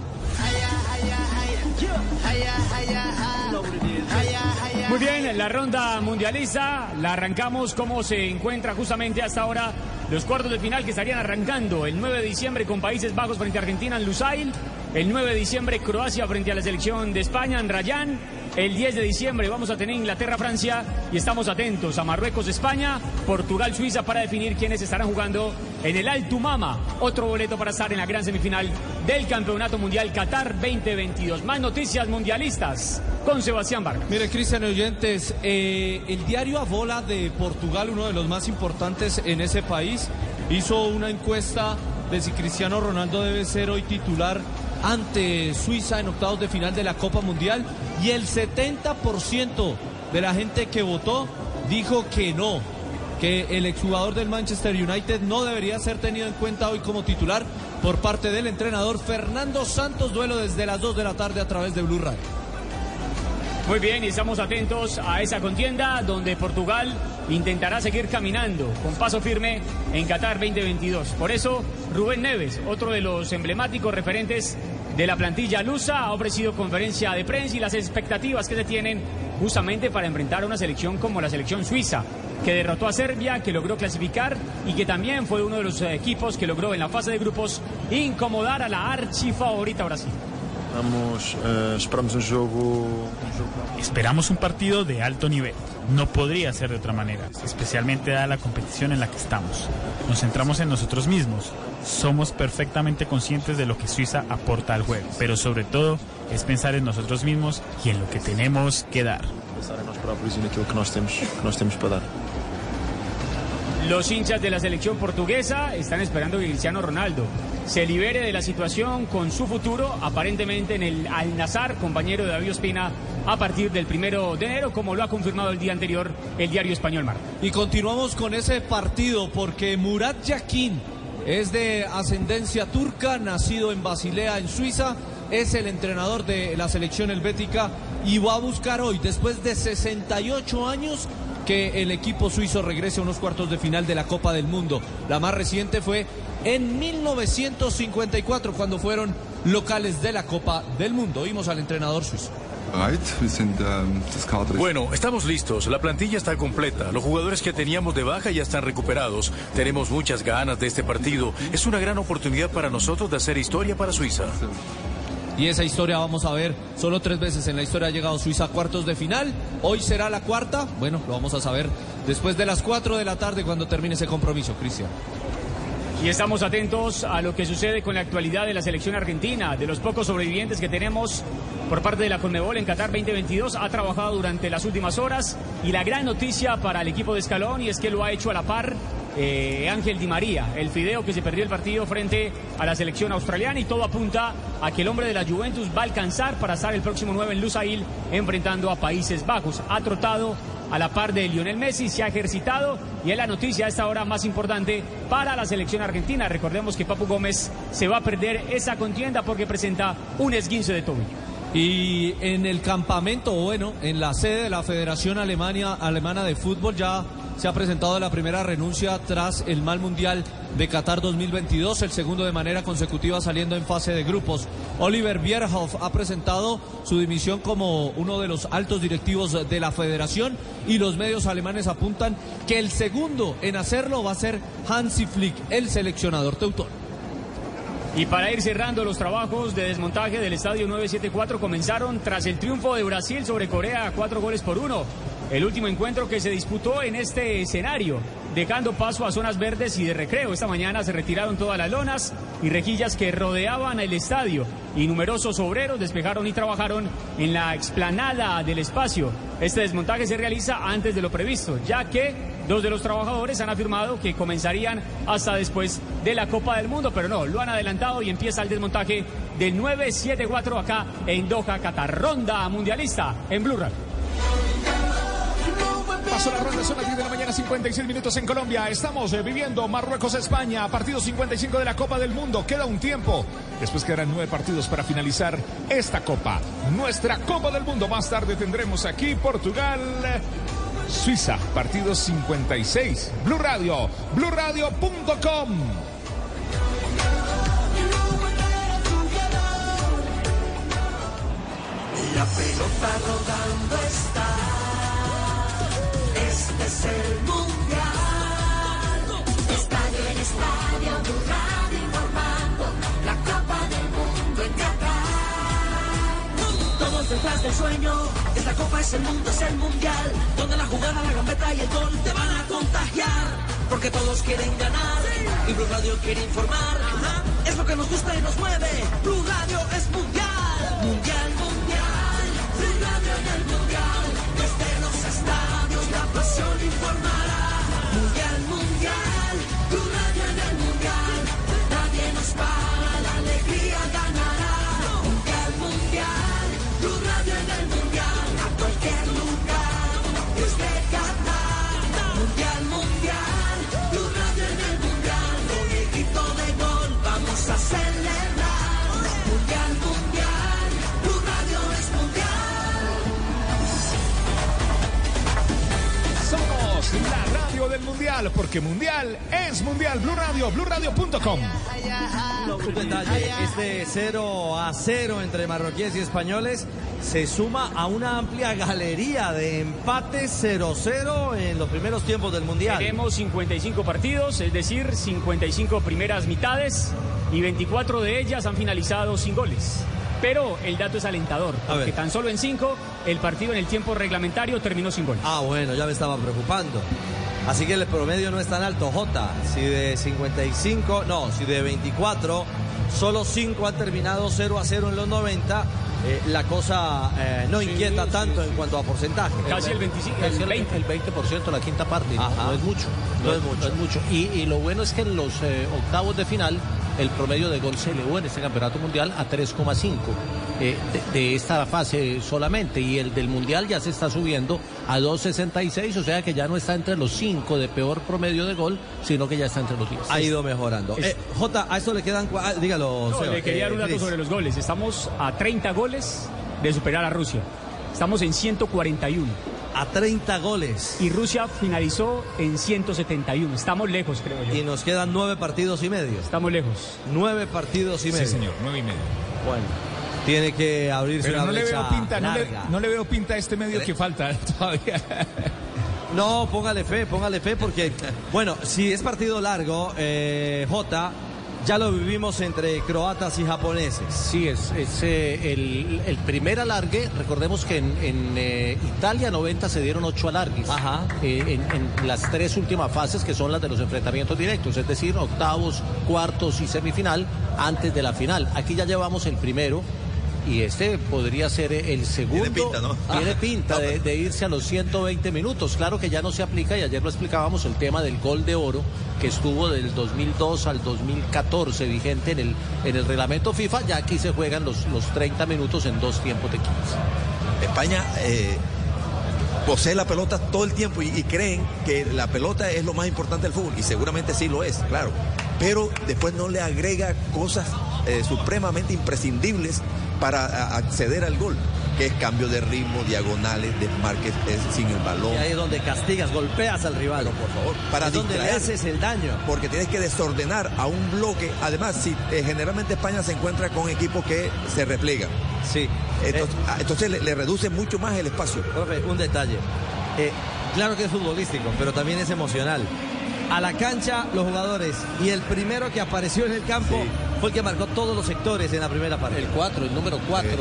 Muy bien, la ronda mundialista la arrancamos como se encuentra justamente hasta ahora. Los cuartos de final que estarían arrancando el 9 de diciembre con Países Bajos frente a Argentina en Lusail, el 9 de diciembre Croacia frente a la selección de España en Rayán, el 10 de diciembre vamos a tener Inglaterra-Francia y estamos atentos a Marruecos-España, Portugal-Suiza para definir quiénes estarán jugando en el Altumama, otro boleto para estar en la gran semifinal del Campeonato Mundial Qatar 2022. Más noticias mundialistas con Sebastián Vargas. Mire, Cristian Oyentes, eh, el diario Abola de Portugal, uno de los más importantes en ese país, hizo una encuesta de si Cristiano Ronaldo debe ser hoy titular ante Suiza en octavos de final de la Copa Mundial y el 70% de la gente que votó dijo que no, que el exjugador del Manchester United no debería ser tenido en cuenta hoy como titular por parte del entrenador Fernando Santos, duelo desde las 2 de la tarde a través de Blue Radio. Muy bien, y estamos atentos a esa contienda donde Portugal intentará seguir caminando con paso firme en Qatar 2022. Por eso, Rubén Neves, otro de los emblemáticos referentes de la plantilla lusa, ha ofrecido conferencia de prensa y las expectativas que se tienen justamente para enfrentar a una selección como la selección suiza, que derrotó a Serbia, que logró clasificar y que también fue uno de los equipos que logró en la fase de grupos incomodar a la archifavorita Brasil. Vamos, uh, esperamos un juego. Esperamos un partido de alto nivel. No podría ser de otra manera, especialmente dada la competición en la que estamos. Nos centramos en nosotros mismos. Somos perfectamente conscientes de lo que Suiza aporta al juego, pero sobre todo es pensar en nosotros mismos y en lo que tenemos que dar. pensar em nós próprios e naquilo que nós temos, que para dar. Los hinchas de la selección portuguesa están esperando que Cristiano Ronaldo se libere de la situación con su futuro, aparentemente en el Al Nazar, compañero de David Ospina, a partir del primero de enero, como lo ha confirmado el día anterior el diario español Mar. Y continuamos con ese partido porque Murat Yakin es de ascendencia turca, nacido en Basilea, en Suiza, es el entrenador de la selección helvética y va a buscar hoy, después de 68 años, que el equipo suizo regrese a unos cuartos de final de la Copa del Mundo. La más reciente fue en 1954, cuando fueron locales de la Copa del Mundo. Oímos al entrenador suizo. Bueno, estamos listos. La plantilla está completa. Los jugadores que teníamos de baja ya están recuperados. Tenemos muchas ganas de este partido. Es una gran oportunidad para nosotros de hacer historia para Suiza. Y esa historia vamos a ver, solo tres veces en la historia ha llegado Suiza a cuartos de final. Hoy será la cuarta. Bueno, lo vamos a saber después de las cuatro de la tarde cuando termine ese compromiso, Cristian. Y estamos atentos a lo que sucede con la actualidad de la selección argentina. De los pocos sobrevivientes que tenemos por parte de la Conmebol en Qatar 2022, ha trabajado durante las últimas horas. Y la gran noticia para el equipo de Escalón es que lo ha hecho a la par eh, Ángel Di María, el fideo que se perdió el partido frente a la selección australiana y todo apunta a que el hombre de la Juventus va a alcanzar para estar el próximo 9 en Lusail enfrentando a Países Bajos. Ha trotado a la par de Lionel Messi, se ha ejercitado y es la noticia a esta hora más importante para la selección argentina. Recordemos que Papu Gómez se va a perder esa contienda porque presenta un esguince de tobillo. Y en el campamento, bueno, en la sede de la Federación Alemania, Alemana de Fútbol ya se ha presentado la primera renuncia tras el mal mundial de Qatar 2022, el segundo de manera consecutiva saliendo en fase de grupos. Oliver Bierhoff ha presentado su dimisión como uno de los altos directivos de la federación y los medios alemanes apuntan que el segundo en hacerlo va a ser Hansi Flick, el seleccionador teutón. Y para ir cerrando los trabajos de desmontaje del estadio 974 comenzaron tras el triunfo de Brasil sobre Corea cuatro goles por uno. El último encuentro que se disputó en este escenario, dejando paso a zonas verdes y de recreo. Esta mañana se retiraron todas las lonas y rejillas que rodeaban el estadio y numerosos obreros despejaron y trabajaron en la explanada del espacio. Este desmontaje se realiza antes de lo previsto, ya que dos de los trabajadores han afirmado que comenzarían hasta después de la Copa del Mundo, pero no, lo han adelantado y empieza el desmontaje del 974 acá en Doha, Qatar. Ronda mundialista en Blue Radio. La ronda, son las 10 de la mañana, 56 minutos en Colombia. Estamos eh, viviendo Marruecos-España, partido 55 de la Copa del Mundo. Queda un tiempo. Después quedarán nueve partidos para finalizar esta Copa. Nuestra Copa del Mundo. Más tarde tendremos aquí Portugal. Suiza, partido 56. Blue Radio, bluradio.com. La pelota rodando es el mundial. Estadio en estadio, Blue Radio informando. La Copa del Mundo en Qatar. Todos detrás del sueño. Esta Copa es el mundo, es el mundial. Donde la jugada, la gambeta y el gol te van a contagiar. Porque todos quieren ganar. Y Blue Radio quiere informar. Es lo que nos gusta y nos mueve. Blue Radio es mundial. Mundial, mundial. Estadios la del mundial, porque mundial es mundial. Blue Radio, bluradio.com. Un detalle, este 0 a 0 entre marroquíes y españoles se suma a una amplia galería de empates 0-0 en los primeros tiempos del Mundial. Tenemos 55 partidos, es decir, 55 primeras mitades y 24 de ellas han finalizado sin goles. Pero el dato es alentador, porque tan solo en 5 el partido en el tiempo reglamentario terminó sin goles. Ah, bueno, ya me estaba preocupando. Así que el promedio no es tan alto, J. Si de 55, no, si de 24, solo 5 han terminado 0 a 0 en los 90. eh, la cosa eh, no inquieta tanto en cuanto a porcentaje. Casi el 25, Casi el el 20. 20%, el 20%, la quinta parte. No, Ajá. no es mucho. No es mucho. No es mucho. Y, y lo bueno es que en los eh, octavos de final el promedio de gol se elevó en este campeonato mundial a 3,5 eh, de, de esta fase solamente. Y el del mundial ya se está subiendo a 2,66, o sea que ya no está entre los 5 de peor promedio de gol, sino que ya está entre los 10. Ha ido mejorando. Eh, J, a eso le quedan. ah, dígalo. No, Seba, le quería dar un eh, dato sobre los goles. Estamos a 30 goles de superar a Rusia. Estamos en 141. A 30 goles. Y Rusia finalizó en 171. Estamos lejos, creo yo. Y nos quedan nueve partidos y medio. Estamos lejos. Nueve partidos y medio. Sí, señor, nueve y medio. Bueno, tiene que abrirse Pero una no le veo pinta, no le, larga. no le veo pinta a este medio que falta todavía. No, póngale fe, póngale fe, porque, bueno, si es partido largo, eh, J, ya lo vivimos entre croatas y japoneses. Sí, es, es eh, el, el primer alargue. Recordemos que en, en, eh, Italia 90 se dieron ocho alargues. Ajá. Eh, en, en las tres últimas fases, que son las de los enfrentamientos directos, es decir, octavos, cuartos y semifinal, antes de la final. Aquí ya llevamos el primero. Y este podría ser el segundo. Tiene pinta, ¿no? Tiene pinta de, de irse a los 120 minutos. Claro que ya no se aplica, y ayer lo explicábamos, el tema del gol de oro, que estuvo del 2002 al 2014 vigente en el, en el reglamento FIFA. Ya aquí se juegan los, los 30 minutos en dos tiempos de 15. España eh, posee la pelota todo el tiempo y, y creen que la pelota es lo más importante del fútbol y seguramente sí lo es, claro. Pero después no le agrega cosas eh, supremamente imprescindibles para acceder al gol, que es cambio de ritmo, diagonales, desmarques eh, sin el balón. Y ahí es donde castigas, golpeas al rival. por favor, para es donde le haces el daño. porque tienes que desordenar a un bloque. Además, si eh, generalmente España se encuentra con equipos que se replegan. Sí. Entonces, ah, entonces le, le reduce mucho más el espacio. Profe, un detalle. Eh, claro que es futbolístico, pero también es emocional. A la cancha los jugadores y el primero que apareció en el campo fue el que marcó todos los sectores en la primera parte. El 4, el número 4,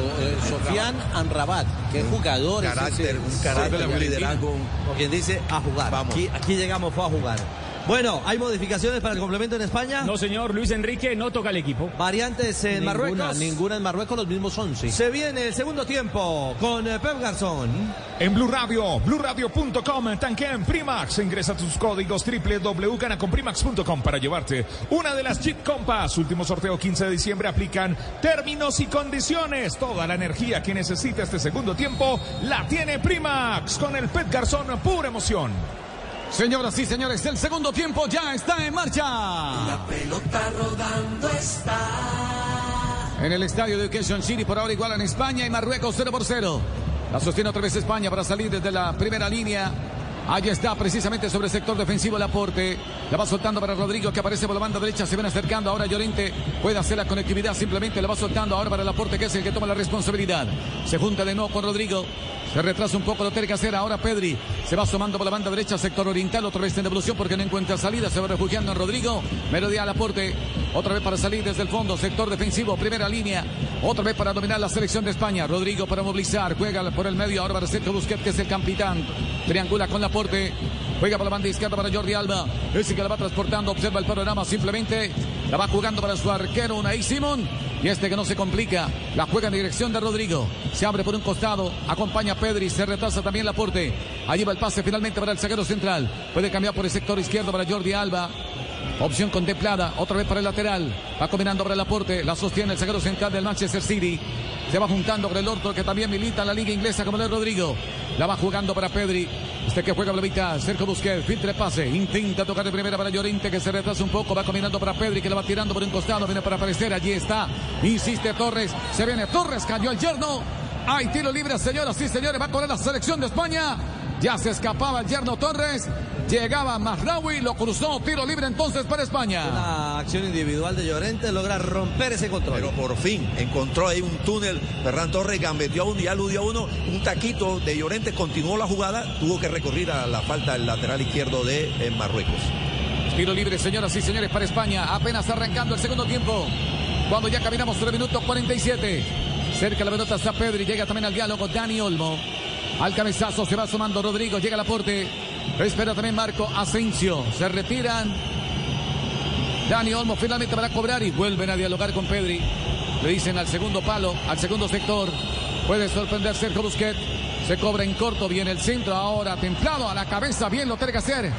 Sofian Anrabat, que es jugador. es Carácter, un carácter, un liderazgo. Como quien dice, a jugar. Vamos. Aquí, aquí llegamos, fue a jugar. Bueno, ¿hay modificaciones para el complemento en España? No, señor, Luis Enrique no toca el equipo. Variantes en Ninguna, Marruecos. Ninguna en Marruecos, los mismos 11. Se viene el segundo tiempo con eh, Pep Garzón. En Blue Radio, BlueRadio.com, Tanquem Primax. Ingresa tus códigos www.ganaconprimax.com para llevarte una de las Jeep Compass. Último sorteo 15 de diciembre. Aplican términos y condiciones. Toda la energía que necesita este segundo tiempo la tiene Primax con el Pet Garzón. Pura emoción. Señoras y señores, el segundo tiempo ya está en marcha. La pelota rodando está. En el estadio de Education City, por ahora igual en España y Marruecos 0 por 0. La sostiene otra vez España para salir desde la primera línea. Allí está precisamente sobre el sector defensivo Laporte. La va soltando para Rodrigo que aparece por la banda derecha. Se ven acercando. Ahora Llorente puede hacer la conectividad. Simplemente la va soltando ahora para Laporte que es el que toma la responsabilidad. Se junta de nuevo con Rodrigo. Se retrasa un poco, lo tiene que hacer ahora Pedri. Se va asomando por la banda derecha, sector oriental, otra vez en devolución porque no encuentra salida. Se va refugiando en Rodrigo. Melodía al aporte. Otra vez para salir desde el fondo, sector defensivo, primera línea. Otra vez para dominar la selección de España. Rodrigo para movilizar. Juega por el medio ahora para Sergio Busquets, que es el capitán. Triangula con Laporte. Juega por la banda izquierda para Jordi Alba. Ese que la va transportando. Observa el panorama simplemente. La va jugando para su arquero, Unai Simón. Y este que no se complica. La juega en dirección de Rodrigo. Se abre por un costado. Acompaña a Pedri. Se retrasa también Laporte. Allí va el pase finalmente para el zaguero central. Puede cambiar por el sector izquierdo para Jordi Alba. Opción contemplada, otra vez para el lateral. Va combinando para el aporte, la sostiene el zaguero central del Manchester City. Se va juntando con el otro que también milita en la liga inglesa como el Rodrigo. La va jugando para Pedri. Este que juega la mitad, Busquets, filtra el pase, intenta tocar de primera para Llorente que se retrasa un poco, va combinando para Pedri que la va tirando por un costado, viene para aparecer, allí está, insiste Torres, se viene Torres, cayó el yerno. Hay tiro libre, señoras y señores, va a correr la selección de España. Ya se escapaba el yerno Torres. Llegaba Mazraoui, lo cruzó, tiro libre entonces para España. Una acción individual de Llorente logra romper ese control. Pero por fin encontró ahí un túnel. Ferran Torres gambeteó a uno y aludió a uno. Un taquito de Llorente continuó la jugada. Tuvo que recurrir a la falta del lateral izquierdo de eh, Marruecos. Tiro libre, señoras y señores, para España. Apenas arrancando el segundo tiempo. Cuando ya caminamos 3 minutos 47. Cerca la pelota está Pedri. Llega también al diálogo Dani Olmo. Al cabezazo se va sumando Rodrigo. Llega al aporte. Espera también Marco Asensio. Se retiran. Dani Olmo finalmente va a cobrar y vuelven a dialogar con Pedri. Le dicen al segundo palo, al segundo sector. Puede sorprender Sergio Busquets. Se cobra en corto, viene el centro ahora, templado a la cabeza, bien lo tiene que hacer.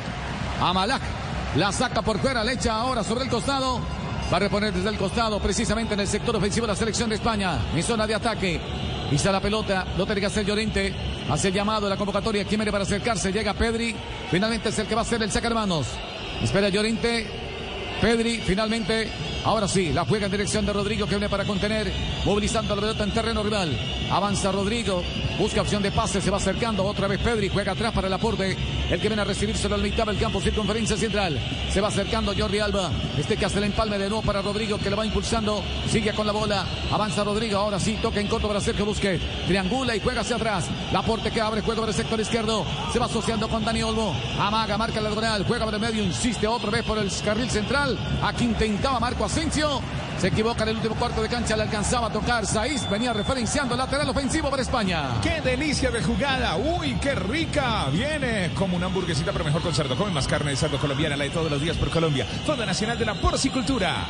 Amalak la saca por fuera, le echa ahora sobre el costado. Va a reponer desde el costado, precisamente en el sector ofensivo de la selección de España, en zona de ataque. Pisa la pelota, lo tiene que hacer Llorente. Hace el llamado de la convocatoria. ¿Quién viene para acercarse? Llega Pedri. Finalmente es el que va a hacer el saca hermanos. Espera Llorente. Pedri finalmente, ahora sí, la juega en dirección de Rodrigo que viene para contener, movilizando la pelota en terreno rival. Avanza Rodrigo, busca opción de pase, se va acercando otra vez Pedri, juega atrás para el aporte, el que viene a recibírselo al mitad del campo, circunferencia central. Se va acercando Jordi Alba, este que hace el empalme de nuevo para Rodrigo que lo va impulsando, sigue con la bola, avanza Rodrigo, ahora sí, toca en corto para Sergio Busquets, triangula y juega hacia atrás. La aporte que abre, juego por el sector izquierdo, se va asociando con Dani Olmo, amaga, marca la diagonal, juega por el medio, insiste otra vez por el carril central. Aquí intentaba Marco Asensio. Se equivoca en el último cuarto de cancha, le alcanzaba a tocar. Saiz venía referenciando lateral ofensivo para España. ¡Qué delicia de jugada! ¡Uy, qué rica! Viene como una hamburguesita, pero mejor con cerdo. Come más carne de cerdo colombiana, la de todos los días por Colombia. Fondo Nacional de la Porcicultura.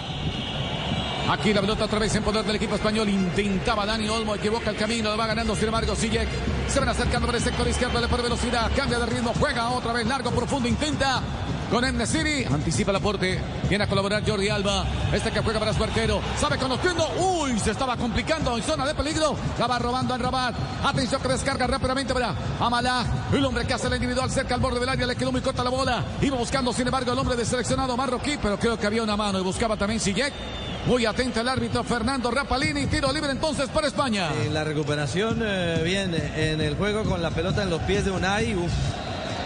Aquí la pelota otra vez en poder del equipo español. Intentaba Dani Olmo, equivoca el camino, lo va ganando sin embargo Sijek. Se van acercando por el sector izquierdo, le pone velocidad, cambia de ritmo, juega otra vez largo, profundo, intenta con City. Anticipa el aporte. Viene a colaborar Jordi Alba. Este que juega para su arquero. Sabe conociendo. Uy, se estaba complicando en zona de peligro. La va robando en Rabat. Atención que descarga rápidamente para Amalá. El hombre que hace la individual cerca al borde del área. Le quedó muy corta la bola. Iba buscando, sin embargo, el hombre de seleccionado marroquí. Pero creo que había una mano y buscaba también Sijek. Muy atento el árbitro Fernando Rapalini. Tiro libre entonces para España. En la recuperación, eh, bien, en el juego con la pelota en los pies de Unai. Uf.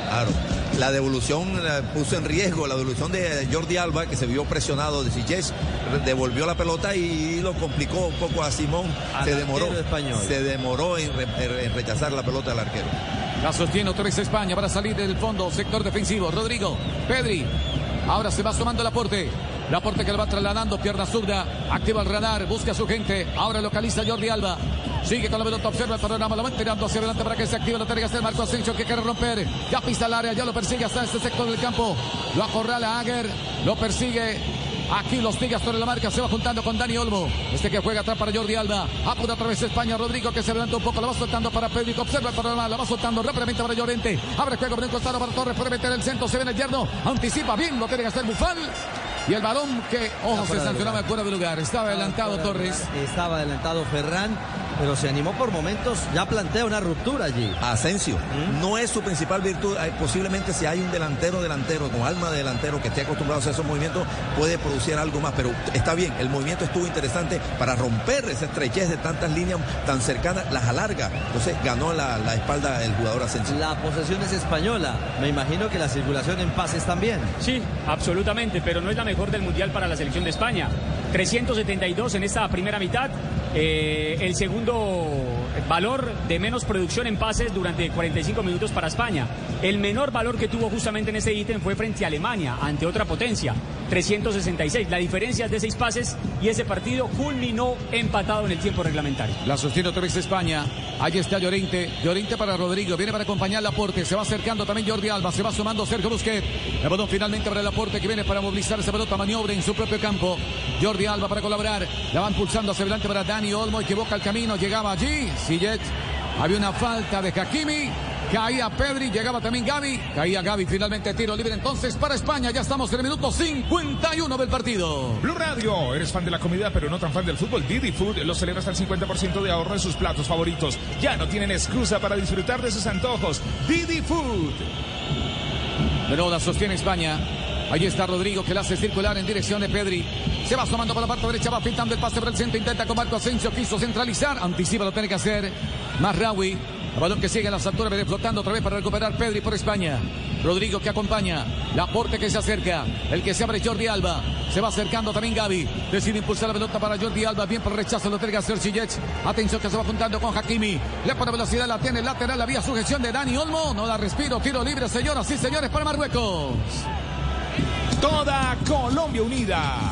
Claro. La devolución puso en riesgo, la devolución de Jordi Alba, que se vio presionado de Siches, devolvió la pelota y lo complicó un poco a Simón. Al se demoró, español. se demoró en, re- en rechazar la pelota del arquero. La sostiene otra vez España para salir del fondo, sector defensivo. Rodrigo, Pedri. Ahora se va sumando el aporte. El aporte que le va trasladando, pierna zurda. Activa el radar, busca a su gente. Ahora localiza Jordi Alba. Sigue con la pelota, observa el panorama, lo va tirando hacia adelante para que se active la tarea del Marco Asensio que quiere romper. Ya pisa el área, ya lo persigue hasta este sector del campo. Lo acorrala Ager, lo persigue. Aquí los Tigres sobre la marca, se va juntando con Dani Olmo. Este que juega atrás para Jordi Alba. Apunta otra vez España, Rodrigo que se adelanta un poco, lo va soltando para Pedri, que observa el panorama, lo va soltando rápidamente para Llorente. Abre juego por un costado para Torres, puede meter el centro, se viene el yerno, anticipa bien, lo tiene que hacer Bufal. Y el balón que, ojo, se sancionaba fuera de lugar. Estaba adelantado Torres. Estaba adelantado Ferran, pero se animó por momentos. Ya plantea una ruptura allí. Asensio, no es su principal virtud. Posiblemente si hay un delantero delantero con alma de delantero que esté acostumbrado a hacer esos movimientos, puede producir algo más. Pero está bien, el movimiento estuvo interesante para romper esa estrechez de tantas líneas tan cercanas, las alarga. Entonces ganó la, la espalda el jugador Asensio. La posesión es española. Me imagino que la circulación en pases también. Sí, absolutamente, pero no es la mejor del Mundial para la selección de España. 372 en esta primera mitad. Eh, el segundo valor de menos producción en pases durante 45 minutos para España. El menor valor que tuvo justamente en ese ítem fue frente a Alemania, ante otra potencia, 366. La diferencia es de seis pases y ese partido culminó empatado en el tiempo reglamentario. La sostiene otra vez España. Ahí está Llorente. Llorente para Rodrigo. Viene para acompañar Laporte. Se va acercando también Jordi Alba. Se va sumando Sergio Busquets. El balón finalmente para Laporte que viene para movilizar esa pelota. Maniobra en su propio campo. Jordi Alba para colaborar. La van pulsando hacia adelante para Dani Olmo. Equivoca el camino. Llegaba allí. Sillet. Había una falta de Hakimi. Caía Pedri, llegaba también Gaby, caía Gaby, finalmente tiro libre entonces para España, ya estamos en el minuto 51 del partido. Blue Radio, eres fan de la comida pero no tan fan del fútbol. Didi Food los celebra hasta el 50% de ahorro en sus platos favoritos. Ya no tienen excusa para disfrutar de sus antojos. Didi Food. De nuevo la sostiene España. Allí está Rodrigo que la hace circular en dirección de Pedri. Se va asomando por la parte derecha, va pintando el pase por el centro, intenta con Marco Asensio, quiso centralizar, anticipa, lo tiene que hacer Marraui. Balón que sigue en las alturas, viene flotando otra vez para recuperar Pedri por España. Rodrigo que acompaña, Laporte que se acerca, el que se abre Jordi Alba. Se va acercando también Gaby. Decide impulsar la pelota para Jordi Alba. Bien por rechazo, lo tiene que hacer Sillech. Atención que se va juntando con Hakimi. Le pone velocidad, la tiene lateral. Había sujeción de Dani Olmo. No da respiro, tiro libre, señoras y señores, para Marruecos. Toda Colombia unida.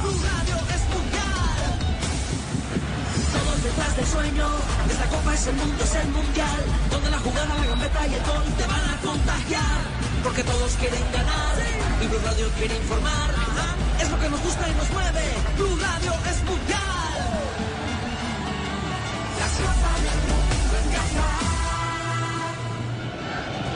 Todos detrás del sueño, esta copa es el mundo, es el mundial, donde la jugada, la gambeta y el gol te van a contagiar, porque todos quieren ganar, y Blue Radio quiere informar, es lo que nos gusta y nos mueve, Blue Radio es mundial. La copa del mundo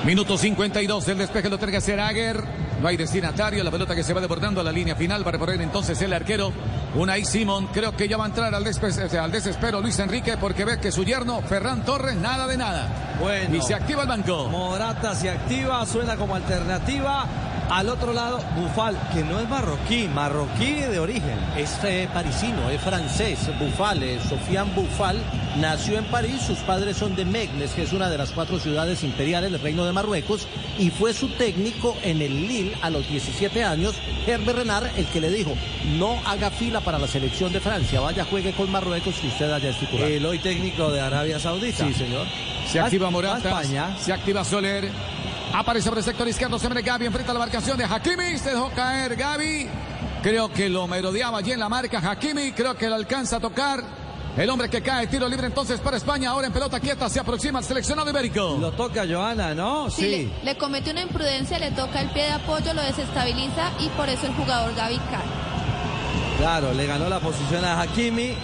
Minuto 52, el despeje lo hacer Aguer. No hay destinatario, la pelota que se va desbordando a la línea final para recorrer entonces el arquero. Unai Simón, creo que ya va a entrar al, sea, al desespero Luis Enrique porque ve que su yerno Ferran Torres nada de nada. Bueno. Y se activa el banco. Morata se activa, suena como alternativa. Al otro lado, Bufal, que no es marroquí, marroquí de origen. Es eh, parisino, es francés. Bufal, eh, Sofiane Bufal, nació en París. Sus padres son de Megnes, que es una de las cuatro ciudades imperiales del Reino de Marruecos. Y fue su técnico en el Lille a los 17 años, Herbert Renard, el que le dijo: No haga fila para la selección de Francia, vaya, juegue con Marruecos y usted allá es titular. El hoy técnico de Arabia Saudita. Sí, señor. Se activa Va- Morata. España. Se activa Soler. Aparece por el sector izquierdo. Se viene Gaby. Enfrenta la marcación de Hakimi. Se dejó caer Gaby. Creo que lo merodeaba allí en la marca Hakimi. Creo que lo alcanza a tocar. El hombre que cae, tiro libre entonces para España. Ahora en pelota quieta se aproxima al seleccionado ibérico. Lo toca Joana, ¿no? Sí, Le, le comete una imprudencia, le toca el pie de apoyo, lo desestabiliza y por eso el jugador Gaby cae. Claro, le ganó la posición a Hakimi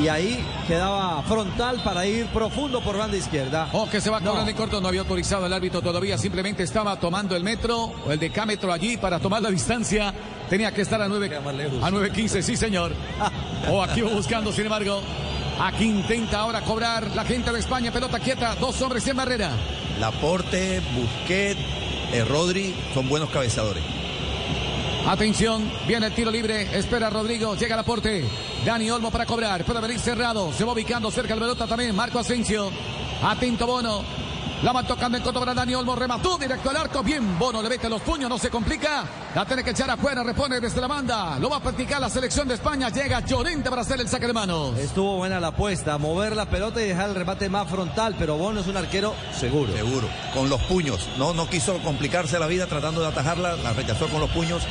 y ahí quedaba frontal para ir profundo por banda izquierda. Oh, que se va cobrando en corto. No había autorizado el árbitro todavía. Simplemente estaba tomando el metro o el decámetro allí para tomar la distancia. Tenía que estar a 9 a 9.15, sí señor. O aquí va buscando, sin embargo. Aquí intenta ahora cobrar la gente de España. Pelota quieta. Dos hombres en barrera. Laporte, Busquet, eh, Rodri son buenos cabezadores. Atención, viene el tiro libre, espera Rodrigo, llega al aporte. Dani Olmo para cobrar, puede venir cerrado, se va ubicando cerca del pelota también Marco Asensio. Atento Bono, la van tocando en contra para Dani Olmo, remató directo al arco, bien Bono le mete los puños, no se complica. La tiene que echar afuera, repone desde la banda, lo va a practicar la selección de España, llega Llorente para hacer el saque de manos. Estuvo buena la apuesta, mover la pelota y dejar el remate más frontal, pero Bono es un arquero seguro. Seguro, con los puños. No, no quiso complicarse la vida tratando de atajarla, la rechazó con los puños.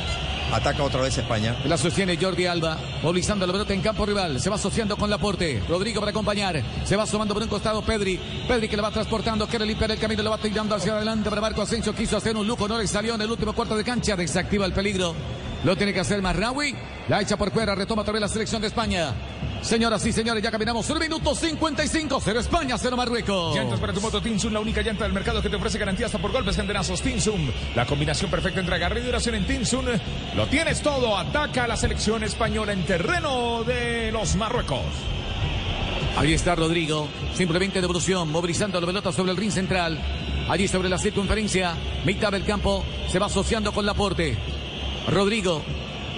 Ataca otra vez España. La sostiene Jordi Alba, movilizando la pelota en campo rival. Se va asociando con Laporte. Rodrigo para acompañar. Se va sumando por un costado Pedri. Pedri que le va transportando, quiere limpiar el camino, lo va tirando hacia adelante para Marco Asensio. Quiso hacer un lujo, no le salió en el último cuarto de cancha. Desactiva el peligro. Lo tiene que hacer Marraui. La echa por fuera, retoma otra vez la selección de España. Señoras y señores, ya caminamos un minuto 55. 0 España, 0 Marruecos. Llantas para tu moto Tinsum, la única llanta del mercado que te ofrece garantía hasta por golpes genderazos. Tinsum, la combinación perfecta entre agarre y duración en Tinsum. Lo tienes todo. Ataca a la selección española en terreno de los Marruecos. Ahí está Rodrigo, simplemente devolución, movilizando la pelota sobre el ring central. Allí sobre la circunferencia, mitad del campo, se va asociando con Laporte. Rodrigo,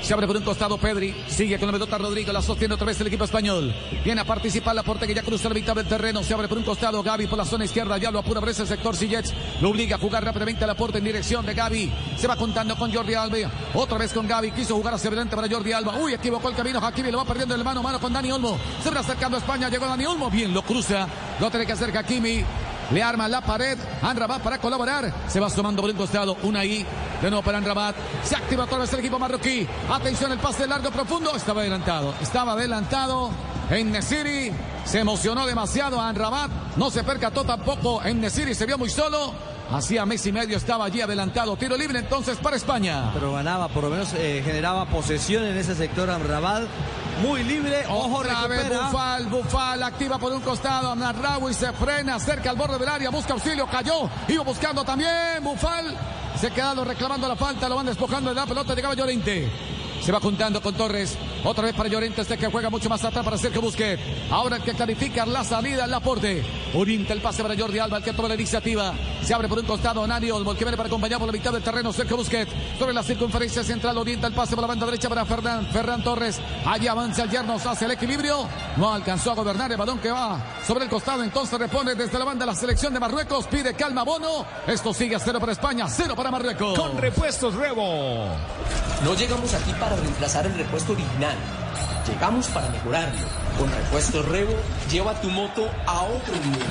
se abre por un costado Pedri, sigue con la pelota Rodrigo, la sostiene otra vez el equipo español. Viene a participar Laporte que ya cruza la mitad del terreno, se abre por un costado Gaby por la zona izquierda, ya lo apura por ese sector Sillets, lo obliga a jugar rápidamente a Laporte en dirección de Gaby. Se va contando con Jordi Alba, otra vez con Gaby, quiso jugar hacia adelante para Jordi Alba. Uy, equivocó el camino, Hakimi lo va perdiendo el mano a mano con Dani Olmo. Se va acercando a España, llegó Dani Olmo, bien, lo cruza, lo tiene que hacer Hakimi. Le arma la pared. Anrabat para colaborar. Se va sumando por un costado. Una ahí. De nuevo para Anrabat. Se activa otra vez el equipo marroquí. Atención, el pase largo profundo. Estaba adelantado. Estaba adelantado. En Nesiri. Se emocionó demasiado Anrabat. No se percató tampoco. En Nesiri se vio muy solo. Hacía mes y medio estaba allí adelantado. Tiro libre entonces para España. Pero ganaba, por lo menos eh, generaba posesión en ese sector Amrabat. Muy libre, ojo, Otra vez. Bufal, Bufal activa por un costado, Narraui se frena cerca al borde del área, busca auxilio, cayó, iba buscando también Bufal, se ha quedado reclamando la falta, lo van despojando de la pelota, llegaba Llorente. Se va juntando con Torres. Otra vez para Llorente, este que juega mucho más atrás para Sergio Busquets. Ahora el que clarifica la salida, el aporte. Orienta el pase para Jordi Alba, el que toma la iniciativa. Se abre por un costado Nani Olmo, el que viene para acompañar por la mitad del terreno Sergio Busquets. Sobre la circunferencia central, orienta el pase por la banda derecha para Ferran, Ferran Torres. Allí avanza el Yernos hacia el equilibrio. No alcanzó a gobernar el balón que va sobre el costado. Entonces repone desde la banda la selección de Marruecos. Pide calma Bono. Esto sigue a cero para España, cero para Marruecos. Con repuestos Rebo. No llegamos aquí para reemplazar el repuesto original. Llegamos para mejorarlo. Con repuestos Rebo, lleva tu moto a otro nivel.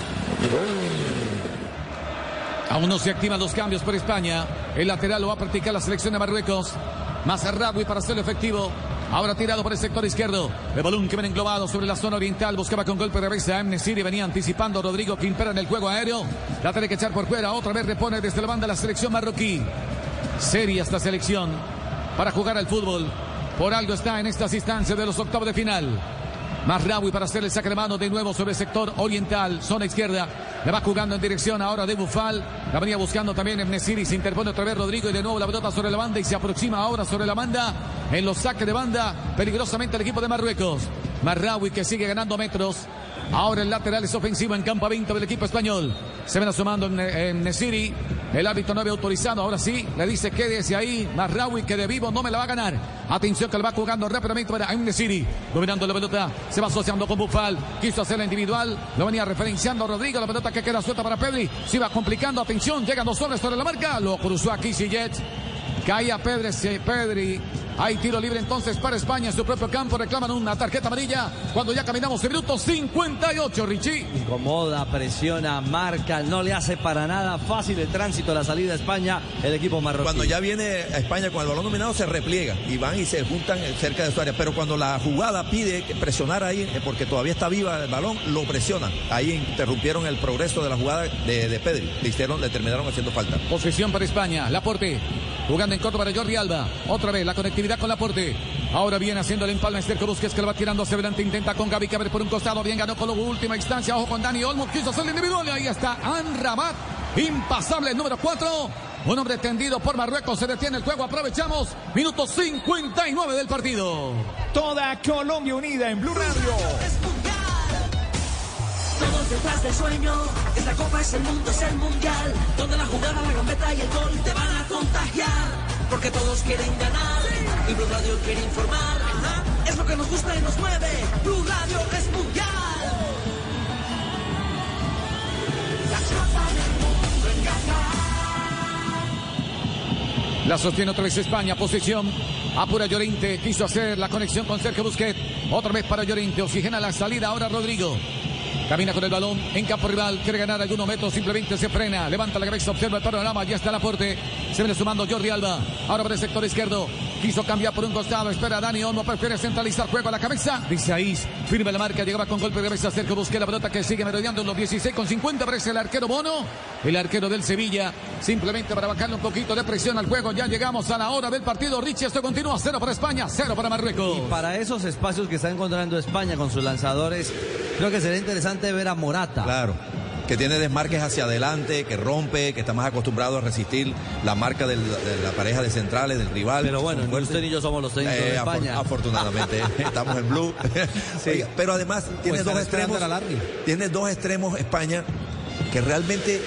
Aún no se activan los cambios por España. El lateral lo va a practicar la selección de Marruecos. Mazarraoui para hacerlo efectivo. Ahora tirado por el sector izquierdo. El balón que viene englobado sobre la zona oriental. Buscaba con golpe de cabeza a Amnesiri. Venía anticipando Rodrigo que impera en el juego aéreo. La tiene que echar por fuera. Otra vez repone desde la banda la selección marroquí. Seria esta selección para jugar al fútbol. Por algo está en estas instancias de los octavos de final. Mazraoui para hacer el saque de mano de nuevo sobre el sector oriental, zona izquierda. Le va jugando en dirección ahora de Bufal. La venía buscando también en Nesiri. Se interpone otra vez Rodrigo y de nuevo la pelota sobre la banda y se aproxima ahora sobre la banda. En los saques de banda, peligrosamente el equipo de Marruecos. Marraui que sigue ganando metros. Ahora el lateral es ofensivo en campo 20 del equipo español. Se ven asomando en, en Nesiri. El árbitro no había autorizado. Ahora sí, le dice quédese ahí. Marraui que de vivo no me la va a ganar. Atención que le va jugando rápidamente para Nesiri. Dominando la pelota. Se va asociando con Bufal. Quiso hacerla individual. Lo venía referenciando Rodrigo. La pelota que queda suelta para Pedri. Se iba complicando. Atención. Llegan dos hombres sobre la marca. Lo cruzó aquí Sillet. Caía Pedri. Pedri. Hay tiro libre entonces para España en su propio campo. Reclaman una tarjeta amarilla cuando ya caminamos el minuto 58, Richie. Incomoda, presiona, marca, no le hace para nada fácil el tránsito a la salida de España el equipo marroquí. Cuando ya viene a España con el balón dominado se repliega y van y se juntan cerca de su área. Pero cuando la jugada pide presionar ahí, eh, porque todavía está viva el balón, lo presionan. Ahí interrumpieron el progreso de la jugada de, de Pedri. Le, hicieron, le terminaron haciendo falta. Posición para España. Laporte jugando en corto para Jordi Alba. Otra vez la conectividad con Laporte. Ahora viene haciendo el empalme Sergio Busquets que lo va tirando hacia adelante. Intenta con Gaby Caber por un costado. Bien ganó con la última instancia. Ojo con Dani Olmo. Quiso hacer el individual. Y ahí está Anrabat. Impasable el número 4. Un hombre tendido por Marruecos. Se detiene el juego. Aprovechamos. Minuto 59 del partido. Toda Colombia unida en Blue Radio. Todos detrás del sueño. Esta copa es el mundo, es el mundial. Donde la jugada, la gambeta y el gol te van a contagiar. Porque todos quieren ganar. Y Blue Radio quiere informar. Es lo que nos gusta y nos mueve. Blue Radio es mundial. La del mundo. La sostiene otra vez España. Posición. Apura Llorente. Quiso hacer la conexión con Sergio Busquets. Otra vez para Llorente. Oxigena la salida. Ahora Rodrigo. Camina con el balón en campo rival, quiere ganar algunos metros, simplemente se frena, levanta la cabeza, observa el panorama, ya está el aporte, se viene sumando Jordi Alba, ahora por el sector izquierdo, quiso cambiar por un costado, espera a Dani Olmo, prefiere centralizar juego a la cabeza, dice ahí, firme la marca, llegaba con golpe de cabeza, Sergio Busquets, la pelota que sigue merodeando en los 16 con 50, aparece el arquero Bono, el arquero del Sevilla, simplemente para bajarle un poquito de presión al juego, ya llegamos a la hora del partido, Richie, esto continúa, cero para España, cero para Marruecos. Y para esos espacios que está encontrando España con sus lanzadores, creo que sería interesante ver a Morata. Claro. Que tiene desmarques hacia adelante, que rompe, que está más acostumbrado a resistir la marca del- de la pareja de centrales, del rival. Pero bueno, usted y yo somos los técnicos de Eh, España. Afortunadamente, estamos en blue. Oiga, pero además tiene Pues dos extremos. Tiene dos extremos España que realmente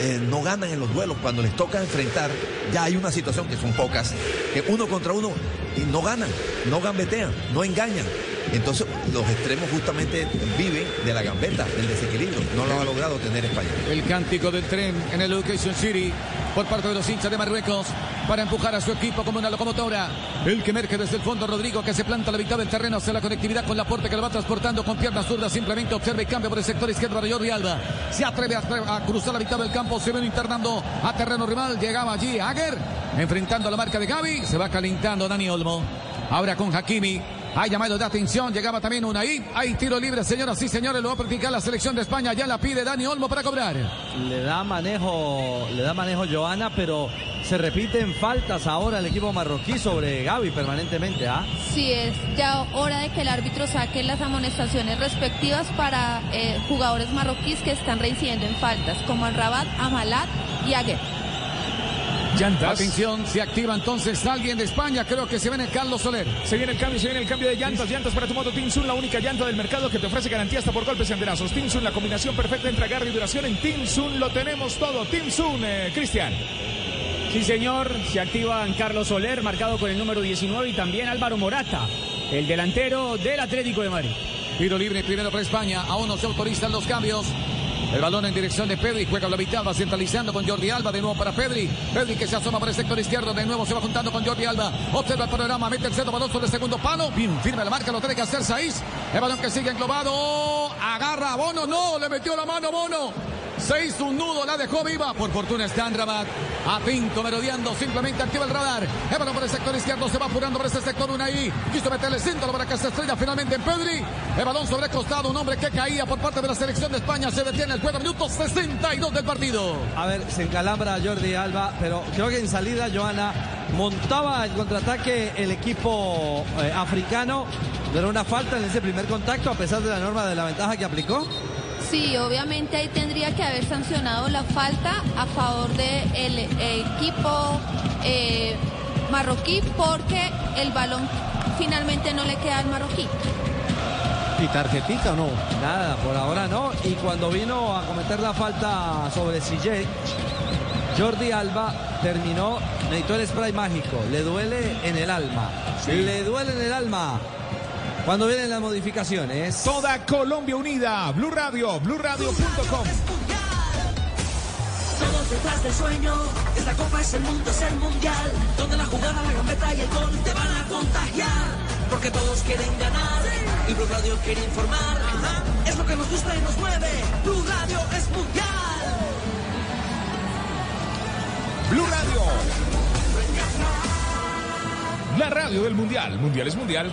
eh, no ganan en los duelos. Cuando les toca enfrentar, ya hay una situación que son pocas, que uno contra uno y no ganan, no gambetean, no engañan. Entonces los extremos justamente viven de la gambeta, del desequilibrio. No lo ha logrado tener España. El cántico del tren en el Education City por parte de los hinchas de Marruecos para empujar a su equipo como una locomotora. El que emerge desde el fondo, Rodrigo, que se planta a la mitad del terreno, hace la conectividad con la puerta que lo va transportando con piernas zurdas. Simplemente observa y cambia por el sector izquierdo para Jordi Alba. Se atreve a, cruzar la mitad del campo, se viene internando a terreno rival. Llegaba allí Ager, enfrentando a la marca de Gaby. Se va calentando Dani Olmo. Ahora con Hakimi. Hay llamado de atención, llegaba también una ahí. Hay tiro libre, señoras y señores. Lo va a practicar la selección de España. Ya la pide Dani Olmo para cobrar. Le da manejo, le da manejo Joana, pero se repiten faltas ahora el equipo marroquí sobre Gaby permanentemente, ¿ah? Sí, es ya hora de que el árbitro saque las amonestaciones respectivas para eh, jugadores marroquíes que están reincidiendo en faltas, como Rabat, Amalat y Aguer. Llantas. Atención, se activa entonces alguien de España. Creo que se viene Carlos Soler. Se viene el cambio, se viene el cambio de llantas. Llantas para tu moto Tinsun, la única llanta del mercado que te ofrece garantía hasta por golpes y anderazos. Tinsun, la combinación perfecta entre agarre y duración. En Tinsun lo tenemos todo. Tinsun, eh, Cristian. Sí, señor, se activan Carlos Soler, marcado con el número 19, y también Álvaro Morata, el delantero del Atlético de Madrid. Tiro libre primero para España. Aún no se autorizan los cambios. El balón en dirección de Pedri, juega a la mitad, va centralizando con Jordi Alba, de nuevo para Pedri. Pedri que se asoma por el sector izquierdo, de nuevo se va juntando con Jordi Alba. Observa el panorama, mete el centro balón sobre el segundo palo. Bien, firme la marca, lo tiene que hacer Saiz. El balón que sigue englobado. Agarra a Bono, no, le metió la mano Bono. Se hizo un nudo, la dejó viva. Por fortuna está Andrabat. Atento, merodeando, simplemente activa el radar. Balón por el sector izquierdo, se va apurando por ese sector Unai. Quiso meterle centro para que se estrella finalmente en Pedri. El balón sobre el costado, un hombre que caía por parte de la selección de España. Se detiene el juego, minuto 62 del partido. A ver, se encalambra Jordi Alba, pero creo que en salida Joana montaba el contraataque el equipo eh, africano. ¿No era una falta en ese primer contacto a pesar de la norma de la ventaja que aplicó? Sí, obviamente ahí tendría que haber sancionado la falta a favor del equipo eh, marroquí porque el balón finalmente no le queda al marroquí. ¿Y tarjetita o no? Nada, por ahora no. Y cuando vino a cometer la falta sobre Sillé, Jordi Alba terminó, necesitó el spray mágico. Le duele en el alma. Le duele en el alma. Cuando vienen las modificaciones. Toda Colombia unida. Blue Radio, BlueRadio.com. Todos detrás del sueño, esta copa es el mundo, es el mundial, donde la jugada, la gambeta y el gol te van a contagiar, porque todos quieren ganar y Blue Radio quiere informar. Es lo que nos gusta y nos mueve. Blue Radio es mundial. Blue Radio. La radio del mundial. Mundial es mundial.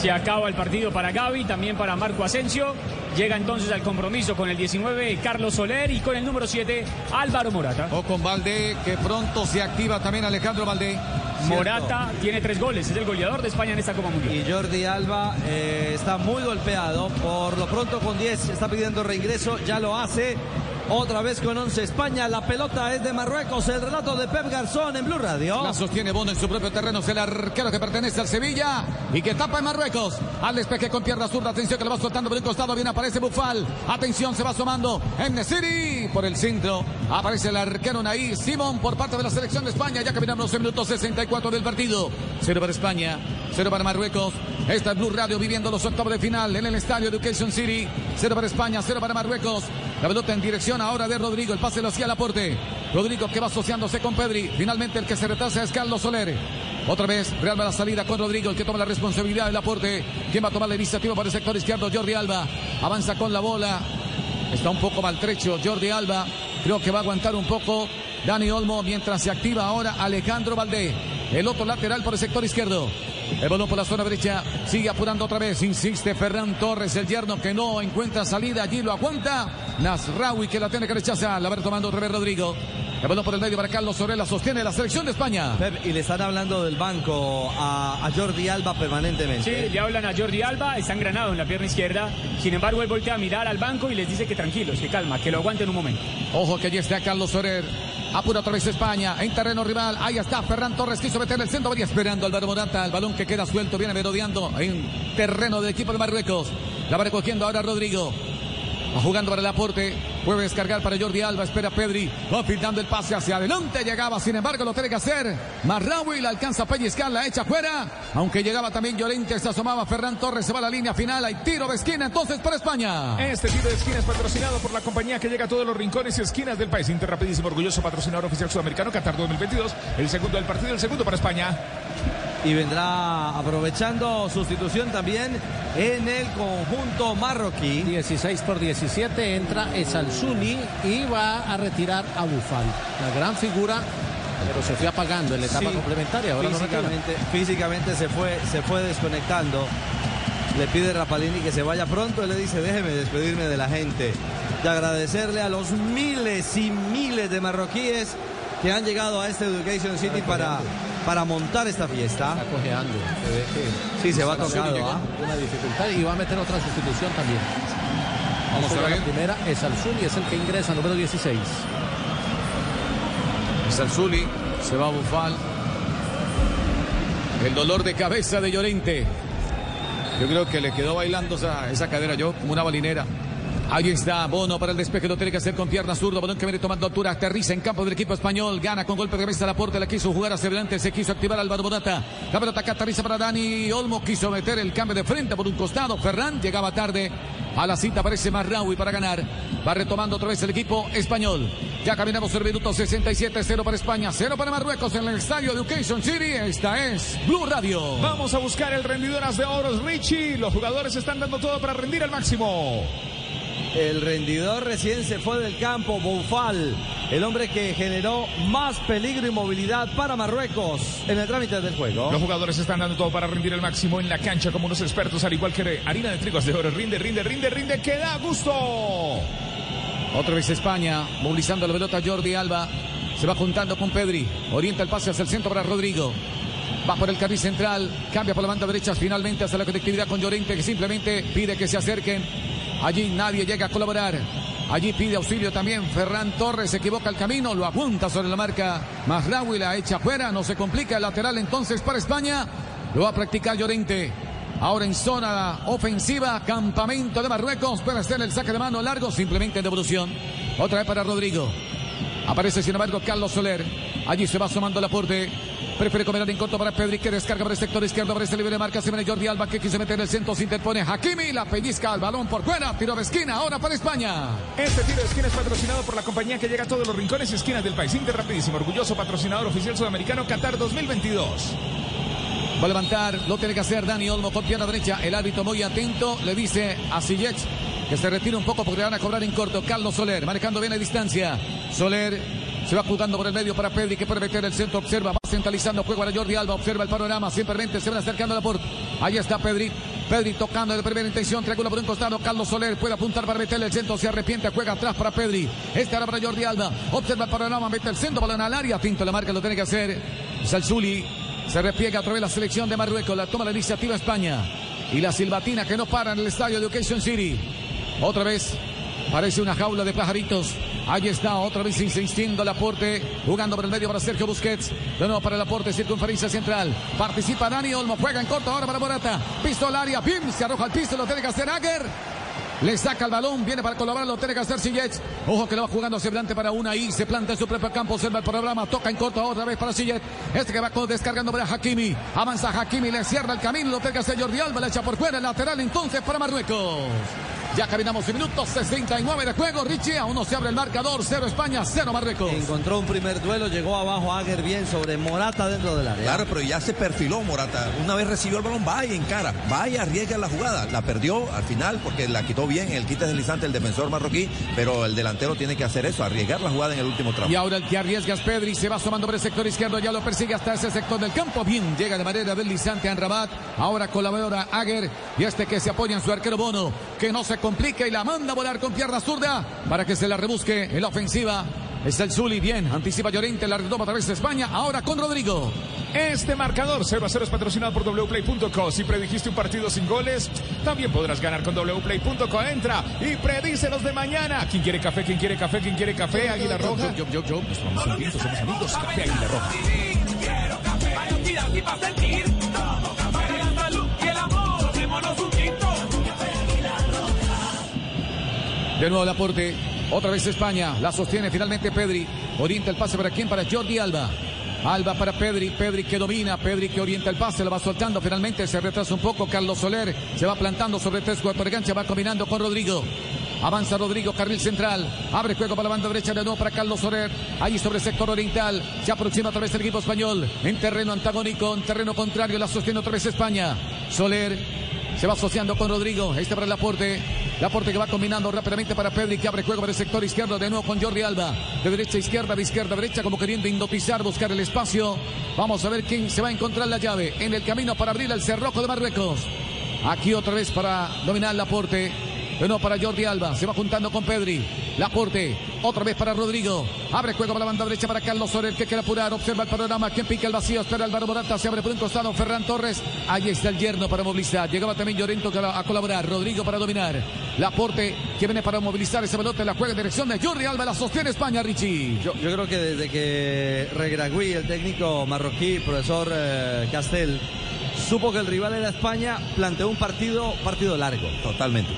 Se acaba el partido para Gaby, también para Marco Asensio. Llega entonces al compromiso con el 19 Carlos Soler y con el número 7 Álvaro Morata. O con Valdé, que pronto se activa también Alejandro Valdé. Morata tiene tres goles, es el goleador de España en esta Copa Mundial. Y Jordi Alba eh, está muy golpeado. Por lo pronto con 10 está pidiendo reingreso, ya lo hace. Otra vez con 11 España, la pelota es de Marruecos, el relato de Pep Garzón en Blue Radio. La sostiene Bono en su propio terreno, es el arquero que pertenece al Sevilla y que tapa en Marruecos. Al despeje con pierna zurda, atención que lo va soltando por el costado, bien aparece Bufal. Atención, se va asomando en Nesiri por el centro. Aparece el arquero Naí Simón por parte de la selección de España. Ya caminamos en minutos 64 del partido. Cero para España, cero para Marruecos. Esta es Blue Radio viviendo los octavos de final en el estadio Education City. Cero para España, cero para Marruecos. La pelota en dirección ahora de Rodrigo. El pase lo hacía Laporte. Rodrigo que va asociándose con Pedri. Finalmente el que se retrasa es Carlos Soler. Otra vez Real la salida con Rodrigo, el que toma la responsabilidad del aporte. ¿Quién va a tomar la iniciativa para el sector izquierdo? Jordi Alba. Avanza con la bola. Está un poco maltrecho Jordi Alba. Creo que va a aguantar un poco Dani Olmo mientras se activa ahora Alejandro Valdé. El otro lateral por el sector izquierdo. El balón por la zona derecha. Sigue apurando otra vez. Insiste Ferran Torres, el yerno que no encuentra salida. Allí lo aguanta. Nasraui que la tiene que rechazar. La va tomando otra vez Rodrigo. El balón por el medio para Carlos Sorella. Sostiene la selección de España. Pep, y le están hablando del banco a, a Jordi Alba permanentemente. Sí, le hablan a Jordi Alba, está engranado en la pierna izquierda. Sin embargo, él voltea a mirar al banco y les dice que tranquilos, que calma, que lo aguanten un momento. Ojo que allí está Carlos Soler. Apura otra vez España en terreno rival. Ahí está Ferran Torres. Quiso meter el centro. Venía esperando Álvaro Morata. El balón que queda suelto. Viene merodeando en terreno del equipo de Marruecos. La va recogiendo ahora Rodrigo. Va jugando para el aporte. Puede descargar para Jordi Alba. Espera Pedri. Va pintando el pase hacia adelante. Llegaba, sin embargo, lo tiene que hacer. Marraui la alcanza a. La echa fuera. Aunque llegaba también Llorente. Se asomaba Ferran Torres. Se va a la línea final. Hay tiro de esquina. Entonces para España. Este tiro de esquina es patrocinado por la compañía que llega a todos los rincones y esquinas del país. Interrapidísimo, orgulloso patrocinador oficial sudamericano Qatar 2022. El segundo del partido, el segundo para España. Y vendrá aprovechando sustitución también en el conjunto marroquí. 16 por 17 entra Esalzuni y va a retirar a Bufal. La gran figura, pero se fue apagando en la etapa Sí, complementaria. Ahora no físicamente, físicamente se fue, se fue desconectando. Le pide Rapalini que se vaya pronto. Él le dice, déjeme despedirme de la gente. De agradecerle a los miles y miles de marroquíes que han llegado a este Education City para, para montar esta fiesta. Está cojeando. Se ve que Sí, se va llegó ¿ah? Una dificultad y va a meter otra sustitución también. Vamos a ver. La primera es Alzuni, es el que ingresa, número 16. Es el Zuli. Se va a Bufal. El dolor de cabeza de Llorente. Yo creo que le quedó bailando esa, esa cadera yo como una balinera. Ahí está Bono para el despeje, lo tiene que hacer con pierna zurda. Balón que viene tomando altura, aterriza en campo del equipo español. Gana con golpe de cabeza a la puerta, la quiso jugar hacia adelante, se quiso activar Álvaro Morata. La pelota que aterriza para Dani Olmo, quiso meter el cambio de frente por un costado. Ferran llegaba tarde. A la cita aparece Marraui para ganar. Va retomando otra vez el equipo español. Ya caminamos el minuto 67, 0 para España, 0 para Marruecos en el estadio Education City. Esta es Blue Radio. Vamos a buscar el rendidoras de oros, Richie. Los jugadores están dando todo para rendir al máximo. El rendidor recién se fue del campo, Boufal, el hombre que generó más peligro y movilidad para Marruecos en el trámite del juego. Los jugadores están dando todo para rendir al máximo en la cancha como unos expertos, al igual que harina de trigos de oro. Rinde, rinde, rinde, rinde, que da gusto. Otra vez España, movilizando la pelota Jordi Alba. Se va juntando con Pedri. Orienta el pase hacia el centro para Rodrigo. Va por el carril central. Cambia por la banda derecha finalmente hacia la conectividad con Llorente que simplemente pide que se acerquen. Allí nadie llega a colaborar. Allí pide auxilio también Ferran Torres, se equivoca el camino, lo apunta sobre la marca Masraoui, la echa fuera, no se complica el lateral entonces para España. Lo va a practicar Llorente. Ahora en zona ofensiva, campamento de Marruecos, puede hacer el saque de mano largo, simplemente devolución. Otra vez para Rodrigo. Aparece sin embargo Carlos Soler. Allí se va sumando el aporte. Prefiere comer en corto para Pedri que descarga por el sector izquierdo. Aparece libre de marca. Se viene Jordi Alba que quiso meter en el centro. Se interpone Hakimi. La pellizca al balón por fuera. Tiro de esquina. Ahora para España. Este tiro de esquina es patrocinado por la compañía que llega a todos los rincones y esquinas del país. Inter Rapidísimo, orgulloso patrocinador oficial sudamericano Qatar 2022. Va a levantar, lo tiene que hacer Dani Olmo con pierna derecha. El árbitro muy atento le dice a Sillech que se retire un poco porque le van a cobrar en corto. Carlos Soler manejando bien la distancia. Soler se va jugando por el medio para Pedri que puede meter el centro. Observa, va centralizando juego para Jordi Alba. Observa el panorama. Simplemente se van acercando a la puerta. Ahí está Pedri. Pedri tocando de primera intención. Triángulo por un costado. Carlos Soler puede apuntar para meterle el centro. Se arrepiente. Juega atrás para Pedri. Este ahora para Jordi Alba. Observa el panorama. Mete el centro. Balón al área. Tinto la marca. Lo tiene que hacer. Salzuli. Se repliega otra vez la selección de Marruecos. La toma la iniciativa España. Y la silbatina que no para en el estadio de Education City. Otra vez parece una jaula de pajaritos. Ahí está, otra vez insistiendo el aporte. Jugando por el medio para Sergio Busquets. De nuevo para el aporte, circunferencia central. Participa Dani Olmo. Juega en corto ahora para Morata. Pisto al área. Pim, se arroja al piso. Lo tiene que hacer Aguer. Le saca el balón, viene para colaborar, lo tiene que hacer Sillet. Ojo que lo va jugando hacia adelante para una y se planta en su propio campo, observa el programa, toca en corto otra vez para Sillet. Este que va descargando para Hakimi. Avanza Hakimi, le cierra el camino, lo tiene que hacer Jordi Alba, le echa por fuera lateral entonces para Marruecos. Ya caminamos en minutos 69 de juego. Richie, aún no se abre el marcador. 0 España, 0 Marruecos. Encontró un primer duelo, llegó abajo Aguer bien sobre Morata dentro del área. Claro, pero ya se perfiló Morata. Una vez recibió el balón, vaya en cara, vaya, arriesga la jugada. La perdió al final porque la quitó bien el quite deslizante el defensor marroquí, pero el delantero tiene que hacer eso, arriesgar la jugada en el último tramo. Y ahora el que arriesga es Pedri, se va sumando por el sector izquierdo, ya lo persigue hasta ese sector del campo. Bien, llega de manera deslizante a Rabat. Ahora colabora Aguer y este que se apoya en su arquero Bono, que no se complica y la manda a volar con pierna zurda para que se la rebusque en la ofensiva. Está el Zuli, bien, anticipa Llorente, la retoma a través de España, ahora con Rodrigo. Este marcador 0 a 0 es patrocinado por wplay.co. Si predijiste un partido sin goles, también podrás ganar con wplay.co. Entra y predice los de mañana. ¿Quién quiere café? ¿Quién quiere café? ¿Quién quiere café? Águila Roja. Yo, yo, yo, tomamos un tinto, somos amigos. Café Águila Roja. Quiero café, para sentir. De nuevo el aporte. Otra vez España. La sostiene finalmente Pedri. Orienta el pase para quién? Para Jordi Alba. Alba para Pedri, Pedri que domina, Pedri que orienta el pase, lo va soltando, finalmente se retrasa un poco, Carlos Soler se va plantando sobre tres de cancha, va combinando con Rodrigo. Avanza Rodrigo, carril central. Abre juego para la banda derecha de nuevo para Carlos Soler. Allí sobre el sector oriental. Se aproxima otra vez el equipo español. En terreno antagónico, en terreno contrario. La sostiene otra vez España. Soler se va asociando con Rodrigo. Este para el aporte. Laporte que va combinando rápidamente para Pedri que abre juego para el sector izquierdo de nuevo con Jordi Alba. De derecha a izquierda, de izquierda a derecha como queriendo hipnotizar, buscar el espacio. Vamos a ver quién se va a encontrar la llave en el camino para abrir el cerrojo de Marruecos. Aquí otra vez para dominar Laporte. De nuevo para Jordi Alba. Se va juntando con Pedri. Laporte. Otra vez para Rodrigo. Abre juego para la banda derecha para Carlos Soler que quiere apurar. Observa el panorama. Quien pica el vacío. Espera Álvaro Morata. Se abre por un costado. Ferran Torres. Ahí está el yerno para movilizar. Llegaba también Llorento a colaborar. Rodrigo para dominar. Laporte que viene para movilizar ese pelote. La juega en dirección de Jordi Alba. La sostiene España, Richie. Yo, yo creo que desde que Regragui, el técnico marroquí, profesor eh, Castel, supo que el rival era España, planteó un partido, partido largo. Totalmente.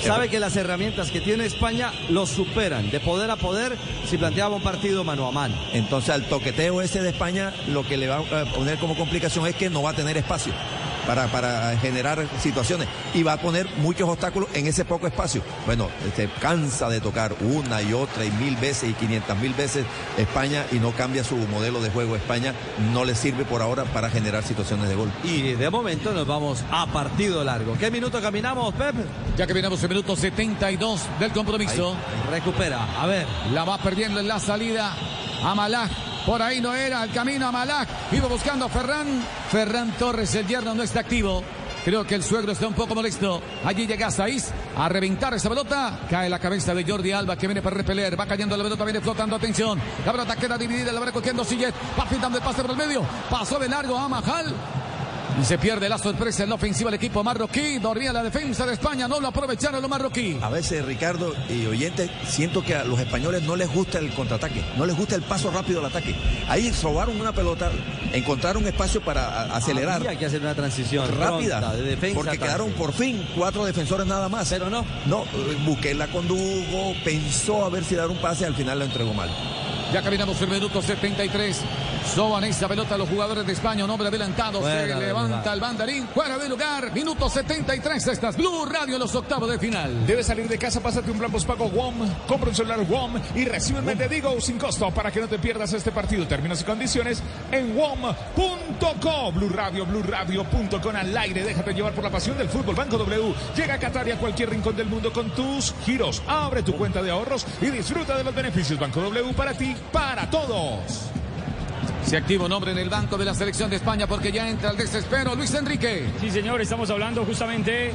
Sabe que las herramientas que tiene España los superan de poder a poder si planteaba un partido mano a mano. Entonces al toqueteo ese de España lo que le va a poner como complicación es que no va a tener espacio. Para, para, generar situaciones y va a poner muchos obstáculos en ese poco espacio. Bueno, se cansa de tocar una y otra y mil veces y quinientas mil veces España y no cambia su modelo de juego. España no le sirve por ahora para generar situaciones de gol. Y de momento nos vamos a partido largo. ¿Qué minuto caminamos, Pep? Ya caminamos el minuto 72 del compromiso. Ahí, recupera, a ver. La va perdiendo en la salida. Amalá por ahí no era el camino a Malak. Iba buscando a Ferran. Ferran Torres, el yerno, no está activo. Creo que el suegro está un poco molesto. Allí llega Saiz a reventar esa pelota. Cae la cabeza de Jordi Alba que viene para repeler. Va cayendo la pelota, viene flotando. Atención. La pelota queda dividida. La va recogiendo Sillet. Va pintando el pase por el medio. Pasó de largo a Mahal. Y se pierde la sorpresa en la ofensiva del equipo marroquí. Dormía la defensa de España, no lo aprovecharon los marroquí. A veces, Ricardo y oyentes, siento que a los españoles no les gusta el contraataque, no les gusta el paso rápido al ataque. Ahí robaron una pelota, encontraron un espacio para a- acelerar. Había que hacer una transición rápida, pronta de defensa. porque quedaron por fin cuatro defensores nada más. Pero no. No, eh, Busquets la condujo, pensó a ver si dar un pase, al final lo entregó mal. Ya caminamos el minuto 73. Soban esa pelota los jugadores de España. Un hombre adelantado. Fuera se levanta lugar. el banderín. Fuera de lugar. Minuto 73. Esta es Blue Radio en los octavos de final. Debes salir de casa, pásate un plan postpago WOM, compra un celular WOM y recibe un de Digo sin costo para que no te pierdas este partido. Términos y condiciones en WOM.co. Blue Radio, Blue Radio.com al aire. Déjate llevar por la pasión del fútbol. Banco W llega a Qatar y a cualquier rincón del mundo con tus giros. Abre tu cuenta de ahorros y disfruta de los beneficios. Banco W para ti, para todos. Se activa un hombre en el banco de la selección de España porque ya entra el desespero. Luis Enrique. Sí, señor, estamos hablando justamente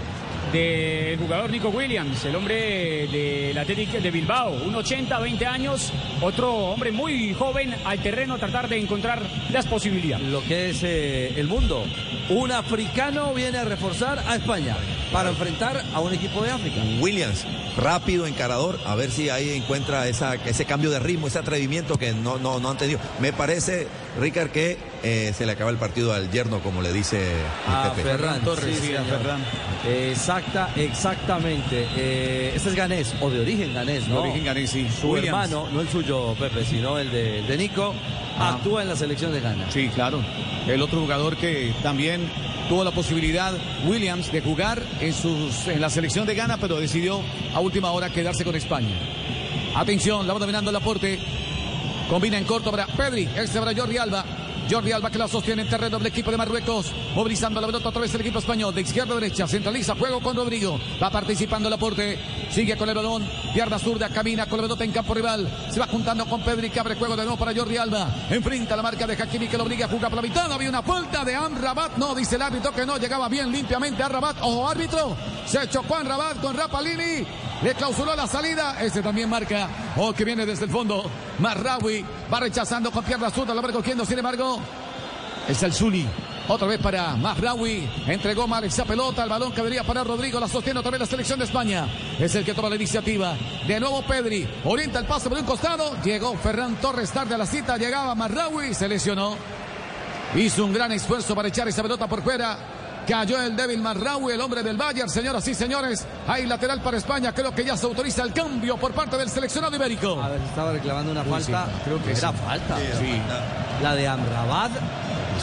del jugador Nico Williams, el hombre del Atlético de Bilbao, un 80, 20 años, otro hombre muy joven al terreno a tratar de encontrar las posibilidades. Lo que es eh, el mundo. Un africano viene a reforzar a España para enfrentar a un equipo de África. Williams, rápido, encarador, a ver si ahí encuentra esa, ese cambio de ritmo, ese atrevimiento que no, no, no han tenido. Me parece, Ricard, que eh, se le acaba el partido al yerno, como le dice A Pepe. Ferran Torres. sí, a señor. Ferran. Exacta, exactamente. Eh, este es ganés, o de origen ganés, ¿no? De origen ganés, sí. Su Williams. hermano, no el suyo, Pepe, sino el de, el de Nico, Ah. actúa en la selección de Ghana. Sí, claro. El otro jugador que también tuvo la posibilidad, Williams, de jugar en, sus, en la selección de Ghana, pero decidió a última hora quedarse con España. Atención, la va dominando el aporte. Combina en corto para Pedri, este para Jordi Alba. Jordi Alba que la sostiene en terreno del equipo de Marruecos, movilizando la pelota otra vez el equipo español, de izquierda a derecha, centraliza, juego con Rodrigo, va participando el aporte, sigue con el balón, pierna zurda, camina con la pelota en campo rival, se va juntando con Pedri que abre juego de nuevo para Jordi Alba, enfrenta la marca de Hakimi que lo obliga a jugar por la mitad, había una falta de Amrabat, no, dice el árbitro que no, llegaba bien limpiamente a Rabat, ojo árbitro, se chocó a Rabat con Rapalini, le clausuró la salida. Este también marca. Oh, que viene desde el fondo. Marraui va rechazando con pierna zurda. Lo va recogiendo, sin embargo. Es el Zuli. Otra vez para Mahraoui. Entregó mal esa pelota. El balón que debería para Rodrigo. La sostiene otra vez la selección de España. Es el que toma la iniciativa. De nuevo Pedri. Orienta el pase por un costado. Llegó Ferran Torres tarde a la cita. Llegaba Mahraoui. Se lesionó. Hizo un gran esfuerzo para echar esa pelota por fuera. Cayó el débil Marraui, el hombre del Bayern, señoras y señores. Hay lateral para España. Creo que ya se autoriza el cambio por parte del seleccionado ibérico. A ver, estaba reclamando una falta. sí, creo que era sí. falta. Sí. La de Amrabat.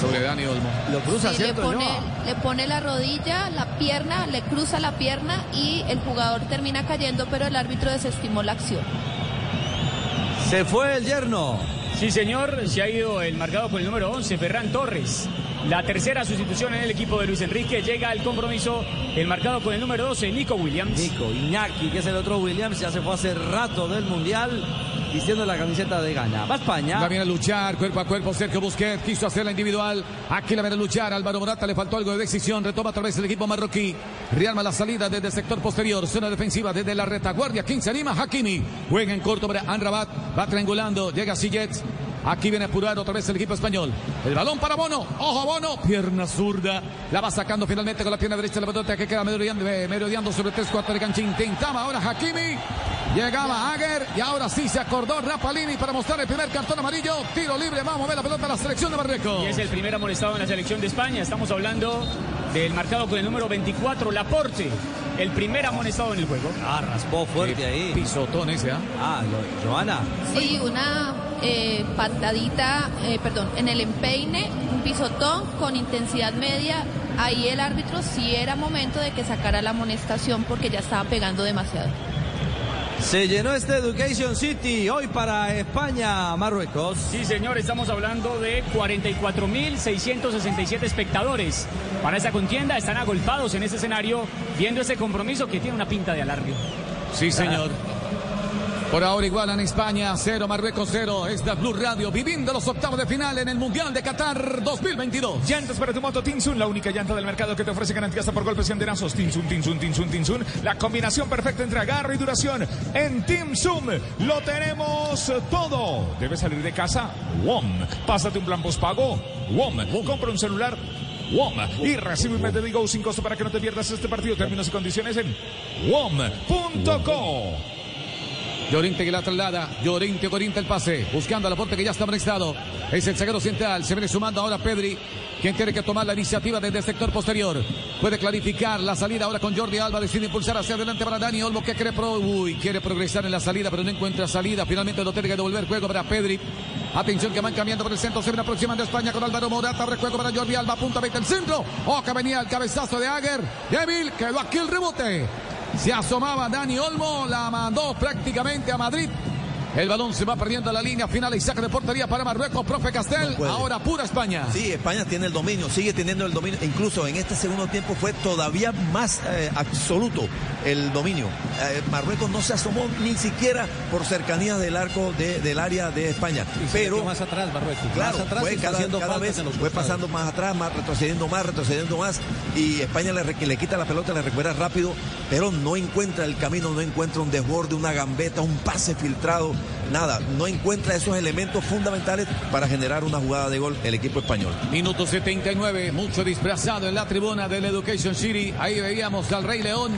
Sobre Dani Olmo. Lo cruza, Sí, le, ¿cierto? pone, Ñoa? le pone la rodilla, la pierna, le cruza la pierna y el jugador termina cayendo, pero el árbitro desestimó la acción. Se fue el yerno. Sí, señor, se ha ido el marcado con el número 11, Ferran Torres. La tercera sustitución en el equipo de Luis Enrique. Llega al compromiso el marcado con el número 12, Nico Williams. Nico Iñaki, que es el otro Williams, ya se fue hace rato del Mundial vistiendo la camiseta de Ghana. Va España. La viene a luchar cuerpo a cuerpo. Sergio Busquets quiso hacerla individual. Aquí la viene a luchar. Álvaro Morata le faltó algo de decisión. Retoma otra vez el equipo marroquí. Rearma la salida desde el sector posterior. Zona defensiva desde la retaguardia. 15 anima. Hakimi. Juega en corto para Anrabat. Va triangulando. Llega Sillets. Aquí viene a apurar otra vez el equipo español. El balón para Bono. Ojo Bono. Pierna zurda. La va sacando finalmente con la pierna derecha. La pelota que queda merodeando, eh, sobre tres cuartos de cancha. Intentaba ahora Hakimi. Llegaba Hager. Y ahora sí se acordó Rapalini para mostrar el primer cartón amarillo. Tiro libre. Vamos a ver la pelota a la selección de Marruecos. Y es el primer amonestado en la selección de España. Estamos hablando del marcado con el número 24, Laporte. El primer amonestado en el juego. Ah, raspó fuerte ahí. Pisotón ese, ¿ah? Ah, lo- Joana. Sí, una eh, patadita, eh, perdón, en el empeine, un pisotón con intensidad media. Ahí el árbitro sí era momento de que sacara la amonestación porque ya estaba pegando demasiado. Se llenó este Education City hoy para España, Marruecos. Sí, señor, estamos hablando de 44.667 espectadores. Para esa contienda están agolpados en ese escenario viendo ese compromiso que tiene una pinta de alargue. Sí, señor. Por ahora igualan España, cero, Marruecos cero. Esta Blue Radio viviendo los octavos de final en el Mundial de Qatar 2022. Llantas para tu moto Tinsun, la única llanta del mercado que te ofrece garantía hasta por golpes y andenazos. Tinsun, Tinsun, Tinsun, Tinsun. La combinación perfecta entre agarre y duración. En Timsum lo tenemos todo. ¿Debes salir de casa? WOM. Pásate un plan postpago. WOM. Compra un celular WOM. Y recibe un de sin costo para que no te pierdas este partido. Términos y condiciones en WOM.co. Llorente que la traslada. Llorente orienta el pase. Buscando al aporte que ya está prestado. Es el zaguero central. Se viene sumando ahora Pedri. Quien tiene que tomar la iniciativa desde el sector posterior. Puede clarificar la salida ahora con Jordi Alba. Decide impulsar hacia adelante para Dani Olmo que quiere, pro... Uy, quiere progresar en la salida, pero no encuentra salida. Finalmente lo tiene que devolver juego para Pedri. Atención que van cambiando por el centro. Se viene aproximando España con Álvaro Morata. Recuerdo para Jordi Alba. Punta 20 el centro. Oh, que venía el cabezazo de Aguer. Débil. Quedó aquí el rebote. Se asomaba Dani Olmo, la mandó prácticamente a Madrid. El balón se va perdiendo a la línea final y saca de portería para Marruecos, profe Castel. ahora pura España. Sí, España tiene el dominio, sigue teniendo el dominio. Incluso en este segundo tiempo fue todavía más eh, absoluto el dominio. Eh, Marruecos no se asomó ni siquiera por cercanía del arco de, del área de España. pero más atrás, Marruecos. Claro, más atrás fue cada, cada vez fue pasando más atrás, más retrocediendo más, retrocediendo más. Y España le, le quita la pelota, le recupera rápido, pero no encuentra el camino, no encuentra un desborde, una gambeta, un pase filtrado nada, no encuentra esos elementos fundamentales para generar una jugada de gol el equipo español. Minuto 79, mucho disfrazado en la tribuna del Education City. Ahí veíamos al Rey León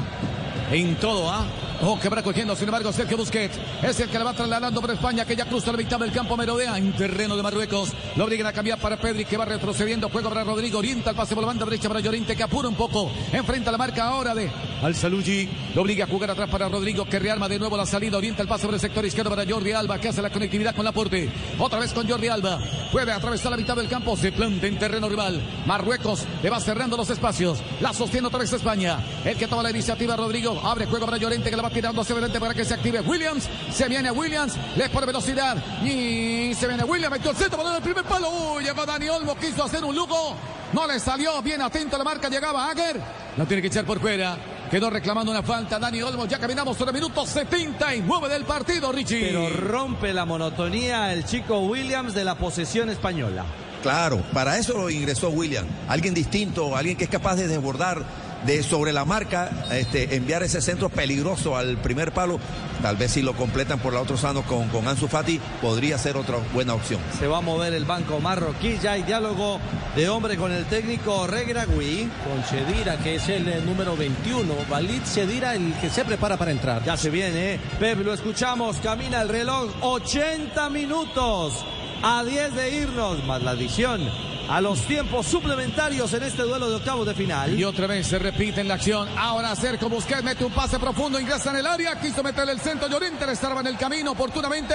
en todo, ¿ah? Oh, que va cogiendo, sin embargo, Sergio Busquets es el que la va trasladando por España, que ya cruza la mitad del campo, merodea en terreno de Marruecos. Lo obligan a cambiar para Pedri, que va retrocediendo. Juego para Rodrigo, orienta el pase por la banda derecha para Llorente, que apura un poco. Enfrenta la marca ahora de Al Salugi. Lo obliga a jugar atrás para Rodrigo, que rearma de nuevo la salida. Orienta el pase por el sector izquierdo para Jordi Alba, que hace la conectividad con la porte. Otra vez con Jordi Alba. Puede atravesar la mitad del campo, se planta en terreno rival. Marruecos le va cerrando los espacios. La sostiene otra vez España. El que toma la iniciativa, Rodrigo. Abre juego para Llorente, que la va tirando hacia adelante para que se active Williams. Se viene Williams, le pone velocidad. Y se viene Williams, metió el centro, balón el primer palo. Uy, llegó Dani Olmo, quiso hacer un lujo. No le salió, bien atento a la marca, llegaba Aguer. Lo tiene que echar por fuera. Quedó reclamando una falta Dani Olmo. Ya caminamos sobre el minuto 79 del partido, Richie. Pero rompe la monotonía el chico Williams de la posesión española. Claro, para eso ingresó Williams. Alguien distinto, alguien que es capaz de desbordar de sobre la marca, este, enviar ese centro peligroso al primer palo. Tal vez si lo completan por la otra sano con, con Ansu Fati, podría ser otra buena opción. Se va a mover el banco marroquí, ya hay diálogo de hombre con el técnico Regragui. Con Chedira, que es el eh, número 21. Valid Chedira, el que se prepara para entrar. Ya se viene, ¿eh? Pep, lo escuchamos, camina el reloj, 80 minutos a 10 de irnos, más la adición a los tiempos suplementarios en este duelo de octavos de final. Y otra vez se repite en la acción. Ahora Sergio Busquets mete un pase profundo, ingresa en el área, quiso meterle el centro. Llorente le estaba en el camino oportunamente.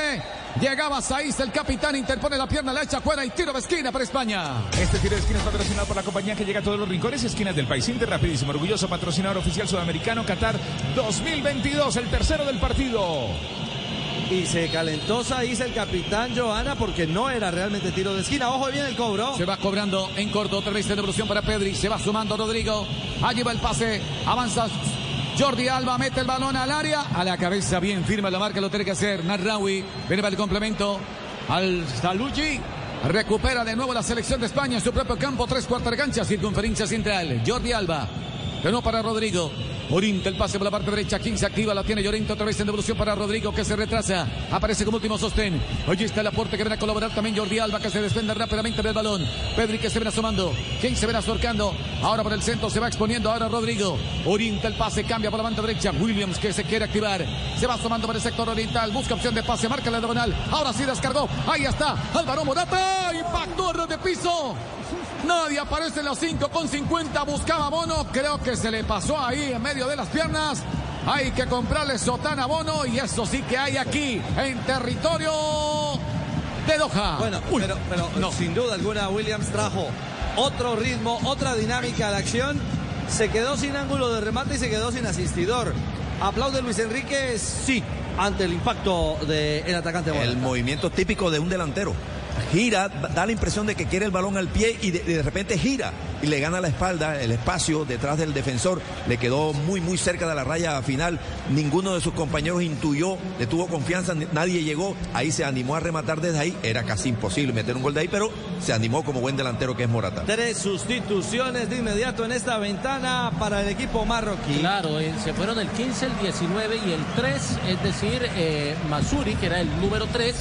Llegaba Saiz, el capitán, interpone la pierna, la echa fuera y tiro de esquina para España. Este tiro de esquina es patrocinado por la compañía que llega a todos los rincones y esquinas del país. Inter, rapidísimo, orgulloso patrocinador oficial sudamericano Qatar 2022, el tercero del partido. Y se calentó Saiz el capitán Joana porque no era realmente tiro de esquina. Ojo, viene el cobro. Se va cobrando en corto, otra vez de devolución para Pedri. Se va sumando Rodrigo. Allí va el pase. Avanza Jordi Alba mete el balón al área. A la cabeza bien firme la marca, lo tiene que hacer Narrawi. Viene para el complemento al Salugi. Recupera de nuevo la selección de España en su propio campo. Tres cuartas cancha, circunferencia central. Jordi Alba. De nuevo para Rodrigo. Orienta el pase por la parte derecha. Quien se activa, la tiene Llorente otra vez en devolución para Rodrigo que se retrasa. Aparece como último sostén. Allí está el aporte que viene a colaborar también Jordi Alba que se desprende rápidamente del balón. Pedri que se viene asomando. Quien se viene acercando. Ahora por el centro se va exponiendo. Ahora Rodrigo. Orienta el pase, cambia por la banda derecha. Williams que se quiere activar. Se va asomando por el sector oriental. Busca opción de pase. Marca la diagonal. Ahora sí descargó. Ahí está. Álvaro Morata. Impactó de piso. Nadie aparece en los 5 con 50. Buscaba Bono. Creo que se le pasó ahí en medio de las piernas. Hay que comprarle sotana a Bono. Y eso sí que hay aquí en territorio de Doha. Bueno, pero, pero sin duda alguna Williams trajo otro ritmo, otra dinámica de acción. Se quedó sin ángulo de remate y se quedó sin asistidor. Aplaude Luis Enrique, sí, ante el impacto del atacante. El movimiento típico de un delantero gira, da la impresión de que quiere el balón al pie y de, de, repente gira y le gana la espalda, el espacio detrás del defensor, le quedó muy muy cerca de la raya final, ninguno de sus compañeros intuyó, le tuvo confianza, nadie llegó, ahí se animó a rematar desde ahí, era casi imposible meter un gol de ahí, pero se animó como buen delantero que es Morata. Tres sustituciones de inmediato en esta ventana para el equipo marroquí. Claro, eh, se fueron el 15, el 19 y el 3, es decir, eh, Masuri, que era el número 3,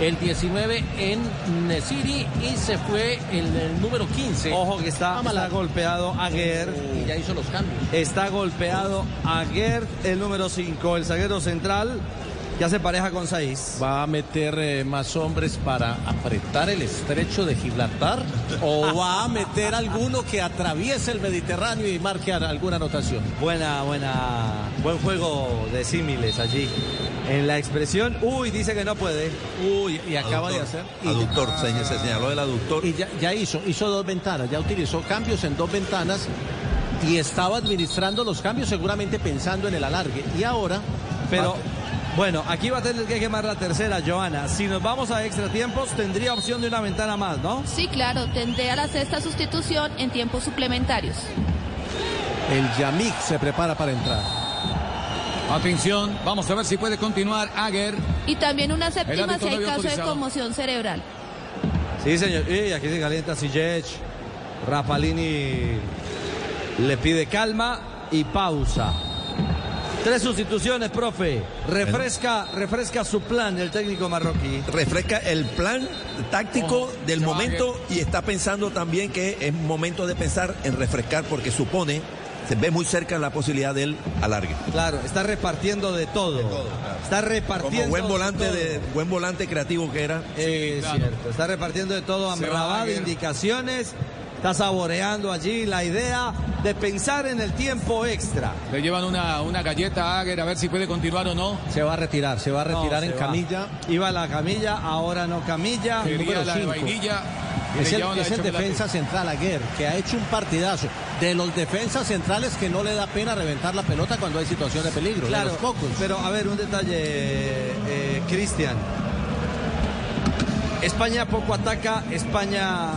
el 19 en Nesiri y se fue el, el número 15. Ojo que está, está golpeado Aguer. Y ya hizo los cambios. Está golpeado Aguer, el número 5, el zaguero central, que hace pareja con Saiz. ¿Va a meter eh, más hombres para apretar el estrecho de Gibraltar? ¿O va a meter alguno que atraviese el Mediterráneo y marque alguna anotación? Buena, buena, buen juego de símiles allí. En la expresión, uy, dice que no puede. Uy, y acaba de hacer. y- Aductor, se, se señaló el aductor. Y ya, ya hizo, hizo dos ventanas, ya utilizó cambios en dos ventanas y estaba administrando los cambios seguramente pensando en el alargue. Y ahora, Pero, va- bueno, aquí va a tener que quemar la tercera, Joana. Si nos vamos a extra tiempos, tendría opción de una ventana más, ¿no? Sí, claro, tendría la sexta sustitución en tiempos suplementarios. el Yamik se prepara para entrar. Atención, vamos a ver si puede continuar Aguer. Y también una séptima si hay no caso de conmoción cerebral. Sí, señor. Y aquí se calienta Sillech. Rapalini le pide calma y pausa. Tres sustituciones, profe. Refresca, refresca su plan el técnico marroquí. refresca el plan táctico Ojo, del momento y está pensando también que es momento de pensar en refrescar porque supone, se ve muy cerca la posibilidad del alargue. Claro, está repartiendo de todo. Está repartiendo. Como buen volante de, de todo. buen volante creativo que era. Es claro. cierto. Está repartiendo de todo. Aguer. indicaciones. Está saboreando allí la idea de pensar en el tiempo extra. Le llevan una, una galleta a Aguer a ver si puede continuar o no. Se va a retirar, se va a retirar No, en se va. camilla. Iba a la camilla, ahora no camilla. Número la de vainilla. Es el, es defensa central Aguer, que ha hecho un partidazo. De los defensas centrales que no le da pena reventar la pelota cuando hay situación de peligro. de Claro, los pocos. pero a ver, un detalle, eh, Cristian. España poco ataca, España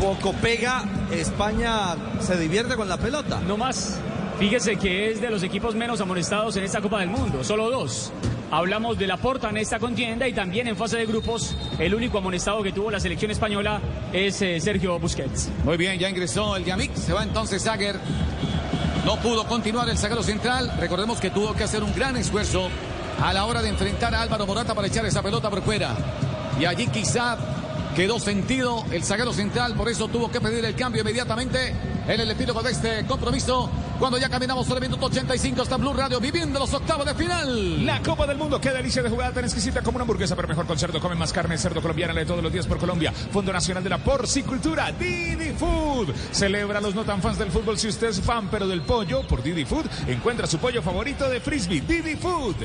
poco pega, España se divierte con la pelota. No más. Fíjese que es de los equipos menos amonestados en esta Copa del Mundo, solo dos. Hablamos de la Porta en esta contienda y también en fase de grupos el único amonestado que tuvo la selección española es eh, Sergio Busquets. Muy bien, ya ingresó el Yamik. Se va entonces Aguer. No pudo continuar el zaguero central. Recordemos que tuvo que hacer un gran esfuerzo a la hora de enfrentar a Álvaro Morata para echar esa pelota por fuera. Y allí quizá quedó sentido el zaguero central, por eso tuvo que pedir el cambio inmediatamente en el epílogo de este compromiso. Cuando ya caminamos sobre el minuto 85 está Blue Radio viviendo los octavos de final. La Copa del Mundo, qué delicia de jugada tan exquisita como una hamburguesa, pero mejor con cerdo. Come más carne, cerdo colombiana, de todos los días por Colombia. Fondo Nacional de la Porcicultura, Didi Food. Celebra a los no tan fans del fútbol. Si usted es fan, pero del pollo, por Didi Food, encuentra su pollo favorito de Frisbee, Didi Food.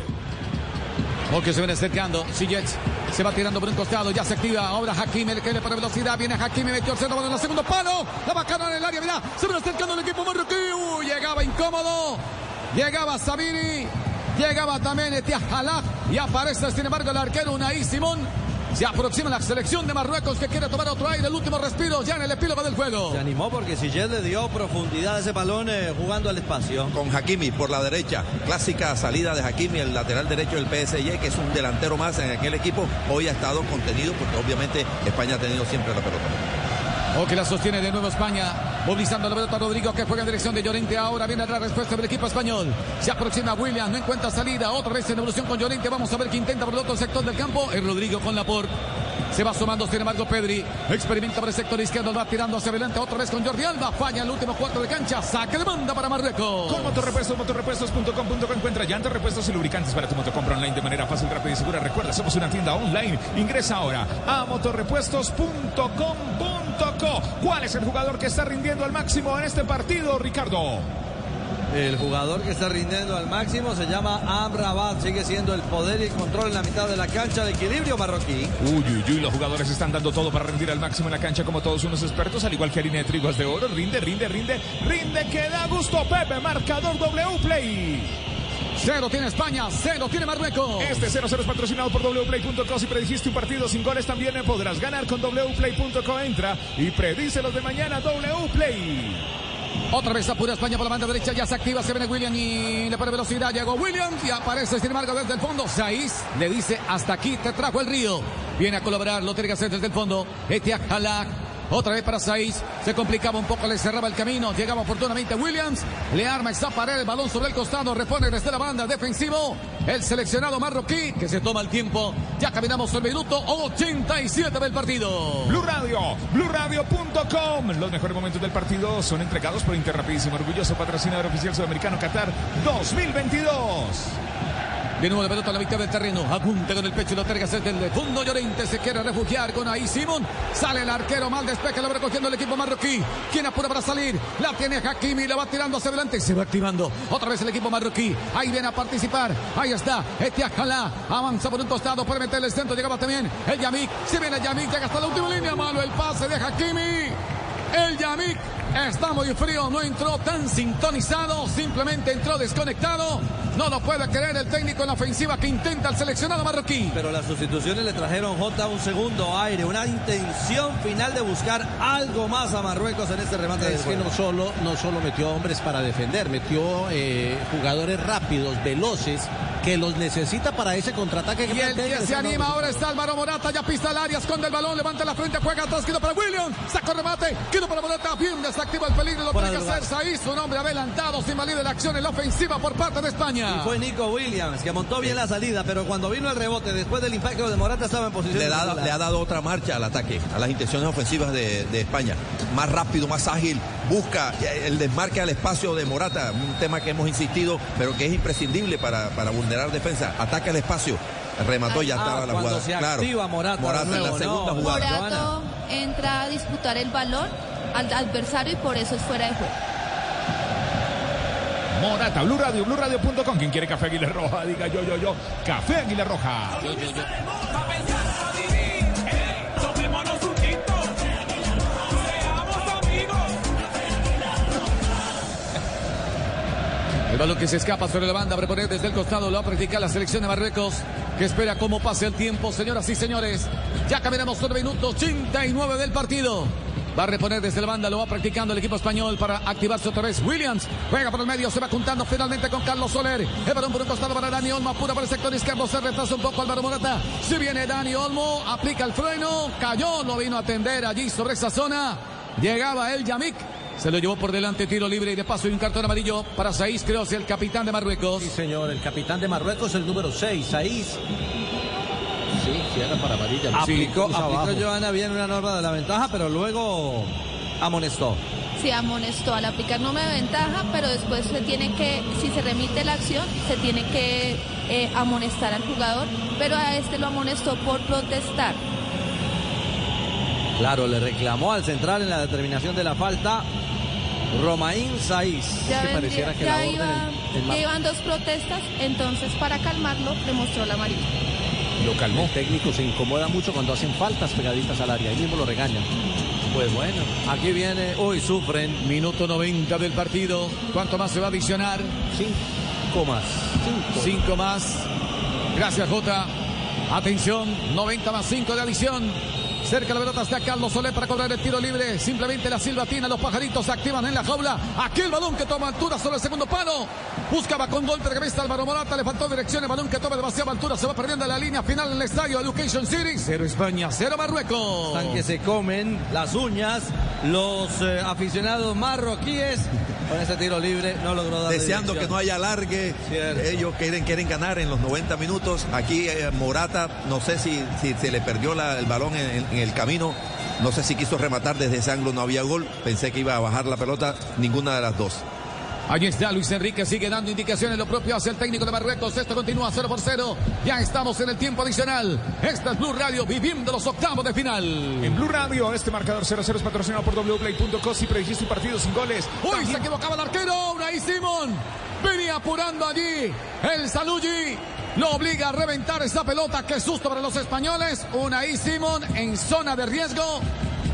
Porque se viene acercando. Sillet se va tirando por un costado. Ya se activa. Ahora Hakimi le cae para velocidad. Viene Hakimi, metió el centro en el segundo palo. La bacana en el área. Mirá, se viene acercando el equipo marroquí. Llegaba incómodo. Llegaba Sabiri. Llegaba también Etiaz Halak. Y aparece, sin embargo, el arquero Unai Simón. Se aproxima la selección de Marruecos que quiere tomar otro aire. El último respiro ya en el epílogo del juego. Se animó porque Sillet le dio profundidad a ese balón eh, jugando al espacio. Con Hakimi por la derecha. Clásica salida de Hakimi, el lateral derecho del PSG, que es un delantero más en aquel equipo. Hoy ha estado contenido porque obviamente España ha tenido siempre la pelota. O que la sostiene de nuevo España, movilizando la pelota Rodrigo que juega en dirección de Llorente. Ahora viene la respuesta del equipo español. Se aproxima William, no encuentra salida. Otra vez en evolución con Llorente. Vamos a ver qué intenta por el otro sector del campo. Es Rodrigo con Laporte. Se va sumando, sin embargo, Pedri. Experimenta por el sector izquierdo, va tirando hacia adelante. Otra vez con Jordi Alba. Falla el último cuarto de cancha. Saque de banda para Marruecos. Con Motorrepuestos, motorrepuestos.com.co encuentra llantas, repuestos y lubricantes para tu moto. Compra online de manera fácil, rápida y segura. Recuerda, somos una tienda online. Ingresa ahora a motorrepuestos.com.co. ¿Cuál es el jugador que está rindiendo al máximo en este partido, Ricardo? El jugador que está rindiendo al máximo se llama Amrabat. Sigue siendo el poder y el control en la mitad de la cancha de equilibrio marroquí. Uy, uy, uy, los jugadores están dando todo para rendir al máximo en la cancha como todos unos expertos, al igual que harina de triguas de oro. Rinde, rinde, rinde, rinde, que da gusto. Pepe, marcador W Play. Cero tiene España, cero tiene Marruecos. Este 0-0 es patrocinado por wplay.co. Si predijiste un partido sin goles, también podrás ganar con wplay.co. Entra y predice los de mañana wplay. Otra vez apura España por la banda derecha, ya se activa, se viene William y le pone velocidad, llegó William y aparece sin embargo desde el fondo, Saiz le dice hasta aquí te trajo el río, viene a colaborar, lo tiene que hacer desde el fondo, Etiak Halak, Otra vez para Saiz. Se complicaba un poco, le cerraba el camino. Llegaba oportunamente Williams. Le arma esa pared, el balón sobre el costado. Repone desde la banda defensivo. El seleccionado marroquí que se toma el tiempo. Ya caminamos el minuto 87 del partido. Blue Radio, BlueRadio.com. Los mejores momentos del partido son entregados por Interrapidísimo, orgulloso patrocinador oficial sudamericano Qatar 2022. De nuevo la pelota a la mitad del terreno. Apunta con el pecho y lo terga desde el fondo. Llorente se quiere refugiar con ahí Simón. Sale el arquero mal despeja. Lo va recogiendo el equipo marroquí. Quien apura para salir. La tiene Hakimi. La va tirando hacia adelante. Se va activando. Otra vez el equipo marroquí. Ahí viene a participar. Ahí está. Etiajala. Avanza por un costado. Puede meterle el centro. Llegaba también el Yamik. Se viene el Yamik. Llega hasta la última línea. Malo el pase de Hakimi. El Yamik está muy frío, no entró tan sintonizado, simplemente entró desconectado. No lo puede creer el técnico en la ofensiva que intenta el seleccionado marroquí. Pero las sustituciones le trajeron J un segundo aire, una intención final de buscar algo más a Marruecos en este remate. Es que no solo, no solo metió hombres para defender, metió eh, jugadores rápidos, veloces, que los necesita para ese contraataque. Que y el que se anima ahora está Álvaro Morata, ya pista el área, esconde el balón, levanta la frente, juega atrás, quedó para William, sacó remate, quedó para Morata, bien desactiva el peligro, lo tiene que hacer Saiz, un hombre adelantado, sin valida la acción en la ofensiva por parte de España. Y fue Nico Williams, que montó bien la salida, pero cuando vino el rebote, después del impacto de Morata, estaba en posición. Le, da, le ha dado otra marcha al ataque, a las intenciones ofensivas de, de España. Más rápido, más ágil, busca el desmarque al espacio de Morata, un tema que hemos insistido, pero que es imprescindible para, para vulnerar defensa. Ataca el espacio. Remató, ya Ah, estaba la jugada. se claro. activa Morata de en la segunda no. jugada. Morato entra a disputar el balón al adversario y por eso es fuera de juego. Morata, Blue Radio, BlueRadio.com. Quien quiere café Aguilar Roja, diga yo, yo, yo. Café Aguilar Roja. Yo, yo, yo. Balón que se escapa sobre la banda, reponer desde el costado, lo va a practicar la selección de Marruecos, que espera cómo pase el tiempo, señoras y señores. Ya caminamos sobre el minuto 89 del partido. Va a reponer desde la banda, lo va practicando el equipo español para activarse otra vez. Williams juega por el medio, se va juntando finalmente con Carlos Soler. El balón por un costado para Dani Olmo, apura por el sector izquierdo, se retrasa un poco Álvaro Morata. Si viene Dani Olmo, aplica el freno, cayó, lo vino a atender allí sobre esa zona. Llegaba el Yamik. Se lo llevó por delante, tiro libre y de paso y un cartón amarillo para Saiz, creo que el capitán de Marruecos. Sí, señor, el capitán de Marruecos, el número 6, Saiz. Sí, cierra para amarilla. Aplicó, Sí, aplicó. Joana bien una norma de la ventaja, pero luego amonestó. Se amonestó al aplicar norma de ventaja, pero después se tiene que, si se remite la acción, se tiene que eh, amonestar al jugador, pero a este lo amonestó por protestar. Claro, le reclamó al central en la determinación de la falta. Romaín Saiz. Ya, vendría- pareciera que ya la orden iba- en- en ya Mar- iban dos protestas, entonces para calmarlo le mostró la amarilla. Lo calmó. El técnico se incomoda mucho cuando hacen faltas pegaditas al área. Ahí mismo lo regañan. Pues bueno, aquí viene, uy, sufren. Minuto 90 del partido. ¿Cuánto más se va a adicionar? Cinco más. Cinco más. Gracias, Jota. Atención, 90 más 5 de adición. Cerca la pelota está Carlos Soler para cobrar el tiro libre. Simplemente la silbatina, los pajaritos se activan en la jaula. Aquí el balón que toma altura sobre el segundo palo. Buscaba con golpe de cabeza Álvaro Morata. Le faltó dirección. El balón que toma demasiada altura. Se va perdiendo en la línea final en el estadio Education City. Cero España, cero Marruecos. Están que se comen las uñas los eh, aficionados marroquíes. Con ese tiro libre no logró dar Deseando que no haya alargue. Ellos quieren, quieren ganar en los 90 minutos. Aquí eh, Morata, no sé si, si se le perdió la- el balón en, en el camino. No sé si quiso rematar desde ese ángulo, no había gol. Pensé que iba a bajar la pelota, ninguna de las dos. Allí está Luis Enrique, sigue dando indicaciones, lo propio hace el técnico de Marruecos. Esto continúa 0 por 0. Ya estamos en el tiempo adicional. Esta es Blue Radio viviendo los octavos de final. En Blue Radio, este marcador 0-0 es patrocinado por wplay.co. Si predijiste un partido sin goles. Uy, se equivocaba el arquero. Unai Simón. Venía apurando allí. El Salugi lo obliga a reventar esa pelota. Qué susto para los españoles. Unai Simón en zona de riesgo.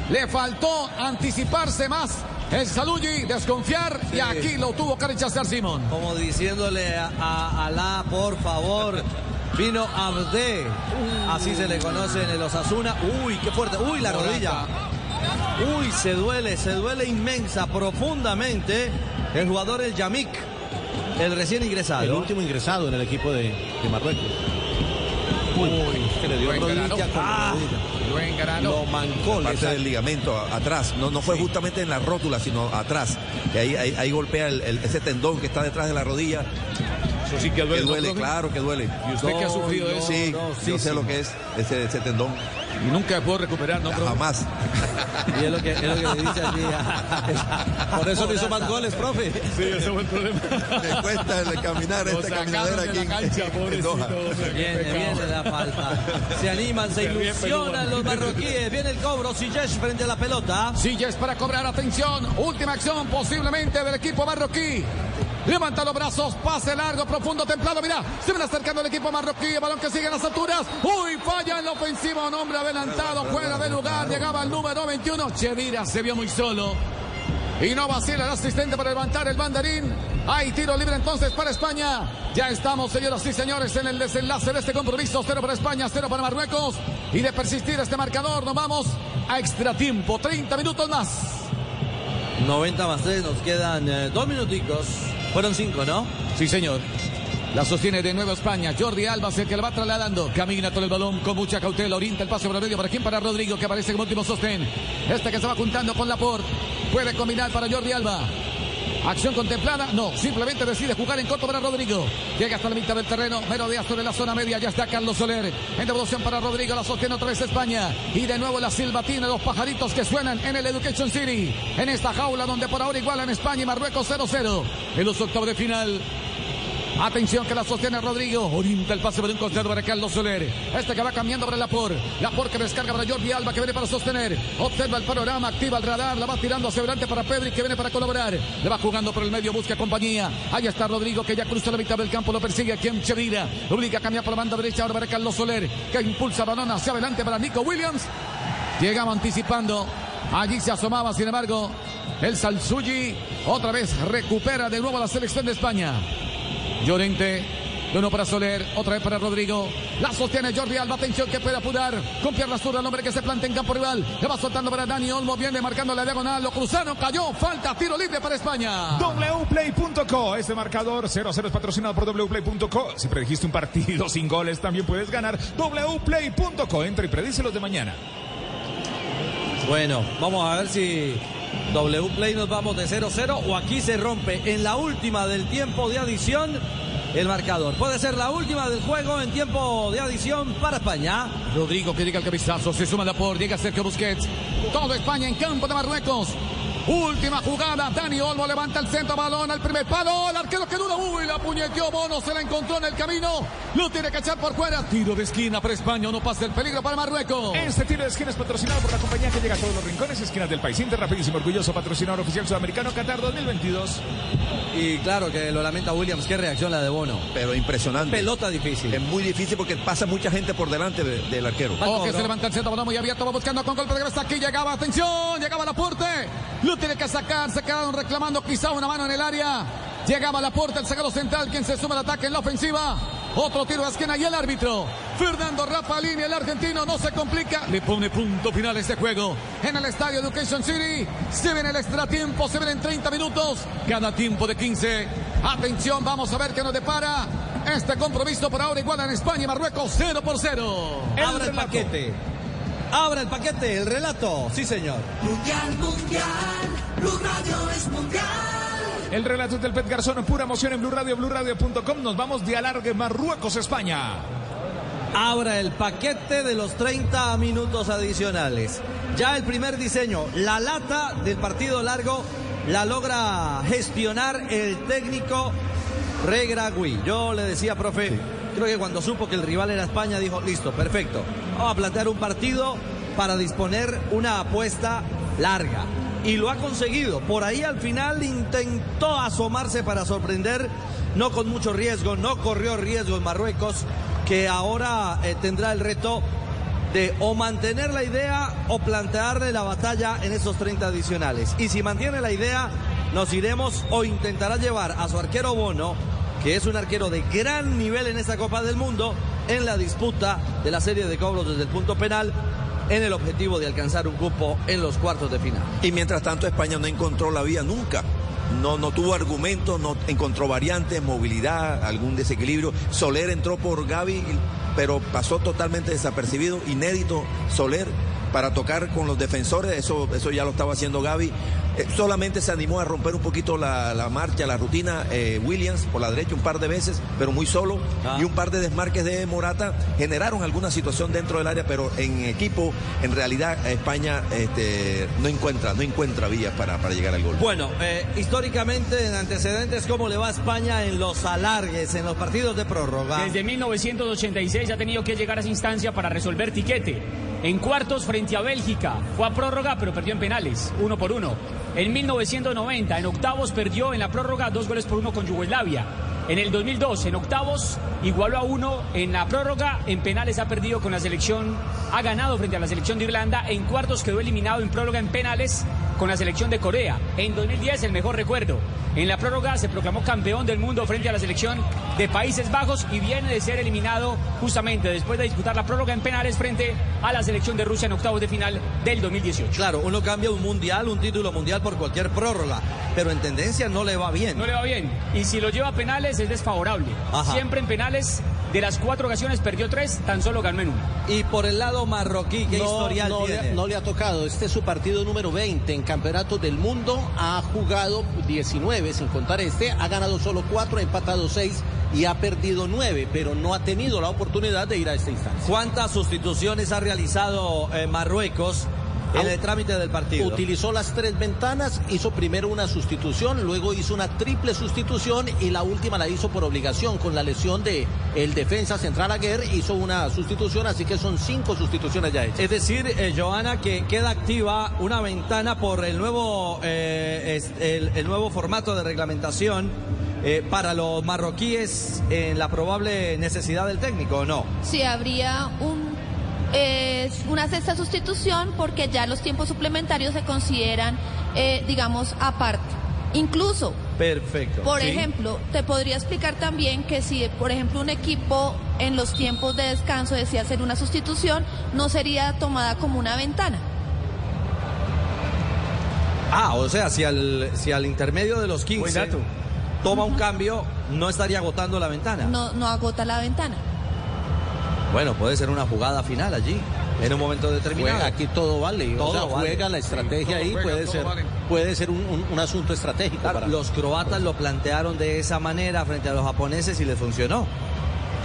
Le faltó anticiparse más. El Salugi desconfiar y aquí lo tuvo que rechazar Simón. Como diciéndole a, a Alá, por favor. Vino Abde, así se le conoce en el Osasuna. Uy, qué fuerte. Uy, la Morata. rodilla. Uy, se duele, se duele inmensa, profundamente. El jugador el Yamik, el recién ingresado. El último ingresado en el equipo de, de Marruecos. Uy, que le dio rodilla Ah. Lo mancó. parte del ligamento a- atrás. No, no fue justamente en la rótula, sino atrás. Que ahí, ahí, ahí golpea el- el- ese tendón que está detrás de la rodilla. Eso sí que duele, ¿no, duele, claro que duele. ¿Y usted que ha sufrido eso? Sí, No, yo sí, sé sí. lo que es ese, ese tendón. Y nunca puedo recuperar, ¿no, profe? Jamás. Y es lo que, es lo que le dice allí. a- Por eso no hizo más goles, profe. Sí, ese fue el problema. Me cuesta el caminar Lo esta aquí la en- cancha, en Doha. Viene, pecado. viene la falta. Se animan, se ilusionan los marroquíes. Viene el cobro. Sijesh frente a la pelota. Silles para cobrar atención. Última acción posiblemente del equipo marroquí. Levanta los brazos, pase largo, profundo, templado. Mira, se viene acercando el equipo marroquí. El balón que sigue en las alturas. Uy, falla en la ofensiva. Un hombre adelantado, fuera de lugar. Llegaba el número 21. Chedira se vio muy solo. Y no vacila el asistente para levantar el banderín. Hay tiro libre entonces para España. Ya estamos, señoras y señores, en el desenlace de este compromiso. Cero para España, cero para Marruecos. Y de persistir este marcador, nos vamos a extra tiempo. 30 minutos más. 90 más 3, nos quedan eh, dos minuticos. Fueron cinco, ¿no? Sí, señor. La sostiene de nuevo España. Jordi Alba el que la va trasladando. Camina con el balón con mucha cautela. Orienta el paso por el medio. ¿Para quién? Para Rodrigo, que aparece como último sostén. Este que se va juntando con Laporte. Puede combinar para Jordi Alba. Acción contemplada, no, simplemente decide jugar en corto para Rodrigo. Llega hasta la mitad del terreno, merodea sobre la zona media, ya está Carlos Soler. En devolución para Rodrigo, la sostiene otra vez España. Y de nuevo la silbatina, los pajaritos que suenan en el Education City. En esta jaula donde por ahora igualan España y Marruecos 0-0. En los octavos de final. Atención que la sostiene Rodrigo. Orienta el pase por un costado para Carlos Soler. Este que va cambiando para Lapor. Lapor que descarga para Jordi Alba que viene para sostener. Observa el panorama, activa el radar. La va tirando hacia adelante para Pedri que viene para colaborar. Le va jugando por el medio, busca compañía. Ahí está Rodrigo que ya cruza la mitad del campo. Lo persigue aquí en Chevira. Obliga a cambiar por la banda derecha ahora para Carlos Soler. Que impulsa balón hacia adelante para Nico Williams. Llegaba anticipando. Allí se asomaba, sin embargo, el Salsuyi. Otra vez recupera de nuevo la selección de España. Llorente. De uno para Soler, otra vez para Rodrigo. La sostiene Jordi Alba. Atención que puede apurar. Con pierna zurda el hombre que se planta en campo rival. Le va soltando para Dani Olmo. Viene marcando la diagonal. Lo cruzaron. Cayó. Falta. Tiro libre para España. wplay.co, este marcador 0-0 es patrocinado por wplay.co. Si predijiste un partido sin goles, también puedes ganar. wplay.co, entra y predice los de mañana. Bueno, vamos a ver si W Play nos vamos de 0-0 o aquí se rompe en la última del tiempo de adición el marcador. Puede ser la última del juego en tiempo de adición para España. Rodrigo que llega al cabezazo, se suma la por, llega Sergio Busquets. Todo España en campo de Marruecos. Última jugada, Dani Olmo levanta el centro, balón al primer palo, el arquero que duda, uy, la puñeteó Bono, se la encontró en el camino, lo tiene que echar por fuera, tiro de esquina para España, no pasa el peligro para Marruecos. Este tiro de esquina es patrocinado por la compañía que llega a todos los rincones y esquinas del país. Inter, rapidísimo, orgulloso patrocinador oficial sudamericano Qatar 2022. Y claro que lo lamenta Williams, qué reacción la de Bono. Pero impresionante. Pelota difícil. Es muy difícil porque pasa mucha gente por delante de- del arquero. Oh, que se levanta el centro, balón muy abierto, va buscando con golpe de cabeza aquí, llegaba, atención, llegaba la puerta, lo tiene que sacar, se quedaron reclamando quizá una mano en el área, llegaba la puerta, el sacado central, quien se suma al ataque en la ofensiva, otro tiro de esquina y el árbitro, Fernando Rapalini, el argentino, no se complica, le pone punto final a este juego, en el estadio Education City, se viene el extra tiempo, se vienen 30 minutos, cada tiempo de 15, atención, vamos a ver qué nos depara, este compromiso por ahora igual en España y Marruecos 0 por 0. Abra el paquete. Abra el paquete, el relato. Sí, señor. Mundial, mundial, Blue Radio es mundial. El relato es del Pet Garzón, pura emoción en Blue Radio, BlueRadio.com. Nos vamos de alargue Marruecos, España. Abra el paquete de los 30 minutos adicionales. Ya el primer diseño, la lata del partido largo, la logra gestionar el técnico Regragui. Yo le decía, profe, creo que cuando supo que el rival era España, dijo, listo, perfecto. Vamos a plantear un partido para disponer una apuesta larga. Y lo ha conseguido. Por ahí al final intentó asomarse para sorprender, no con mucho riesgo, no corrió riesgo en Marruecos, que ahora eh, tendrá el reto de o mantener la idea o plantearle la batalla en esos 30 adicionales. Y si mantiene la idea, nos iremos o intentará llevar a su arquero Bono, que es un arquero de gran nivel en esta Copa del Mundo, en la disputa de la serie de cobros desde el punto penal, en el objetivo de alcanzar un cupo en los cuartos de final. Y mientras tanto España no encontró la vía nunca. No, no tuvo argumentos, no encontró variantes, movilidad, algún desequilibrio. Soler entró por Gaby, pero pasó totalmente desapercibido, inédito. Soler para tocar con los defensores, eso, eso ya lo estaba haciendo Gaby. Eh, solamente se animó a romper un poquito la, la marcha, la rutina eh, Williams por la derecha un par de veces, pero muy solo. Y un par de desmarques de Morata generaron alguna situación dentro del área, pero en equipo, en realidad, España este, no encuentra, no encuentra vías para, para llegar al gol. Bueno, eh, históricamente en antecedentes, ¿cómo le va a España en los alargues, en los partidos de prórroga? Desde 1986 ha tenido que llegar a esa instancia para resolver tiquete. En cuartos frente a Bélgica, fue a prórroga pero perdió en penales, uno por uno. En 1990, en octavos perdió en la prórroga dos goles por uno con Yugoslavia. En el 2002, en octavos, igualó a uno en la prórroga. En penales ha perdido con la selección, ha ganado frente a la selección de Irlanda. En cuartos quedó eliminado en prórroga en penales con la selección de Corea. En 2010, el mejor recuerdo. En la prórroga se proclamó campeón del mundo frente a la selección de Países Bajos y viene de ser eliminado justamente después de disputar la prórroga en penales frente a la selección de Rusia en octavos de final del 2018. Claro, uno cambia un mundial, un título mundial por cualquier prórroga, pero en tendencia no le va bien. No le va bien. Y si lo lleva a penales es desfavorable. Ajá. Siempre en penales, de las cuatro ocasiones perdió tres, tan solo ganó en una. Y por el lado marroquí, ¿qué No, historial no le- tiene? no le ha tocado. Este es su partido número 20 en campeonatos del mundo. Ha jugado 19, sin contar este. Ha ganado solo 4, ha empatado 6 y ha perdido 9, pero no ha tenido la oportunidad de ir a esta instancia. ¿Cuántas sustituciones ha realizado eh, Marruecos en el trámite del partido? Utilizó las tres ventanas, hizo primero una sustitución, luego hizo una triple sustitución y la última la hizo por obligación con la lesión de el defensa central Aguer, hizo una sustitución, así que son cinco sustituciones ya hechas. Es decir, eh, Joana, que queda activa una ventana por el nuevo, eh, es- el, el nuevo formato de reglamentación eh, para los marroquíes en la probable necesidad del técnico, ¿o no? Sí, habría un, es una sexta sustitución porque ya los tiempos suplementarios se consideran, eh, digamos, aparte. Incluso, Perfecto. por Sí. ejemplo, te podría explicar también que si, por ejemplo, un equipo en los tiempos de descanso decía hacer una sustitución, no sería tomada como una ventana. Ah, o sea, si al, si al intermedio de los 15 Buen dato. toma un cambio, no estaría agotando la ventana. No, no agota la ventana. Bueno, puede ser una jugada final allí, en un momento determinado. Juega, aquí todo vale, o Todo sea, vale. juega la estrategia ahí, puede ser, puede ser un, un- un asunto estratégico. Claro, para- los croatas lo plantearon de esa manera frente a los japoneses y les funcionó.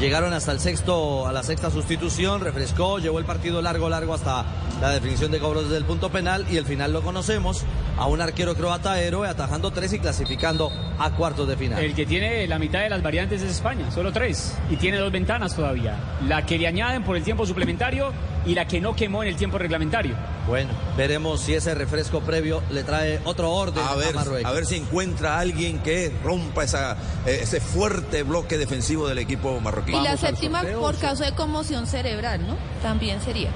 Llegaron hasta el sexto, a la sexta sustitución, refrescó, llevó el partido largo, largo hasta la definición de cobros desde el punto penal y el final lo conocemos a un arquero croata héroe atajando tres y clasificando a cuartos de final. El que tiene la mitad de las variantes es España, solo tres. Y tiene dos ventanas todavía. La que le añaden por el tiempo suplementario y la que no quemó en el tiempo reglamentario. Bueno, veremos si ese refresco previo le trae otro orden A ver, Marruecos. a ver si encuentra alguien que rompa esa, eh, ese fuerte bloque defensivo del equipo marroquí. y la séptima por caso de conmoción cerebral, ¿no? También sería.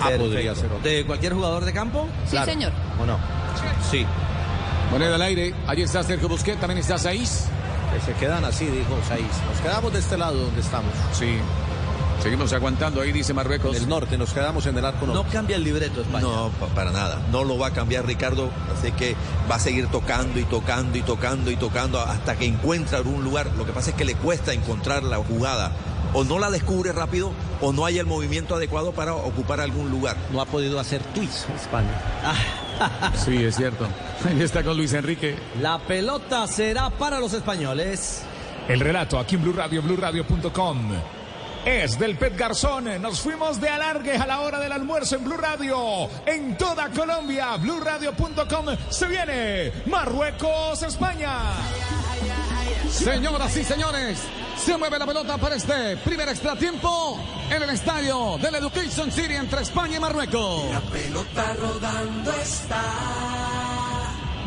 Ah, podría podría ser ser. ¿De cualquier jugador de campo? Sí, señor. ¿O no? Sí. Moneda al aire. Allí está Sergio Busquets, también está Saiz. Que se quedan así, dijo Saiz. Nos quedamos de este lado donde estamos. Sí. Seguimos aguantando ahí, dice Marruecos. En el norte, nos quedamos en el arco No norte. cambia el libreto España. No, pa- para nada. No lo va a cambiar Ricardo. Así que va a seguir tocando y tocando y tocando y tocando hasta que encuentra algún lugar. Lo que pasa es que le cuesta encontrar la jugada. O no la descubre rápido o no hay el movimiento adecuado para ocupar algún lugar. No ha podido hacer tweets España. Sí, es cierto. Ahí está con Luis Enrique. La pelota será para los españoles. El relato aquí en Blue Radio, BlueRadio.com. Es del Pet Garzón. Nos fuimos de alargues a la hora del almuerzo en Blue Radio. En toda Colombia, BlueRadio.com. Se viene Marruecos, España. Señoras y señores, se mueve la pelota para este primer extratiempo en el estadio del Education City entre España y Marruecos. Pelota rodando está.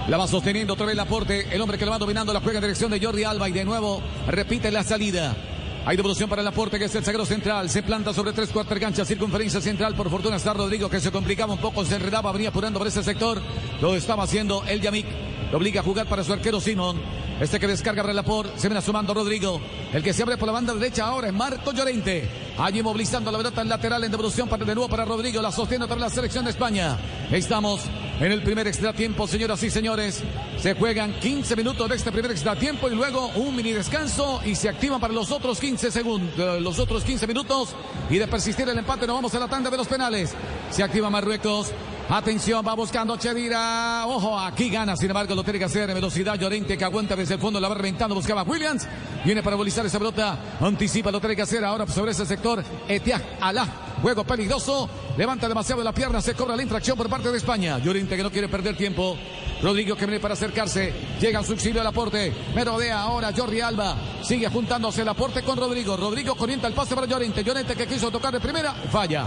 La va sosteniendo otra vez Laporte, el hombre que lo va dominando la juega en dirección de Jordi Alba y de nuevo repite la salida. Hay devolución para el aporte que es el zaguero central. Se planta sobre tres cuartos cancha, circunferencia central. Por fortuna está Rodrigo que se complicaba un poco, se enredaba, venía apurando por ese sector. Lo estaba haciendo el Yamik. Lo obliga a jugar para su arquero Simón. Este que descarga para el aporte. Se viene sumando Rodrigo. El que se abre por la banda derecha ahora es Marco Llorente. Allí movilizando la pelota en lateral en devolución para de nuevo para Rodrigo. La sostiene otra vez la selección de España. Estamos en el primer extra tiempo, señoras y señores. Se juegan 15 minutos de este primer extra tiempo y luego un mini descanso y se activan para los otros 15 segundos, los otros 15 minutos y de persistir el empate nos vamos a la tanda de los penales. Se activa Marruecos. Atención, va buscando Chedira. Ojo, aquí gana. Sin embargo, lo tiene que hacer en velocidad. Llorente que aguanta desde el fondo, la va reventando. Buscaba Williams. Viene para bolizar esa pelota. Anticipa, lo tiene que hacer ahora sobre ese sector. Etiag Alá. Juego peligroso. Levanta demasiado la pierna. Se cobra la infracción por parte de España. Llorente que no quiere perder tiempo. Rodrigo que viene para acercarse. Llega en su auxilio al aporte. Merodea ahora Jordi Alba. Sigue juntándose el aporte con Rodrigo. Rodrigo orienta el pase para Llorente. Llorente que quiso tocar de primera. Falla.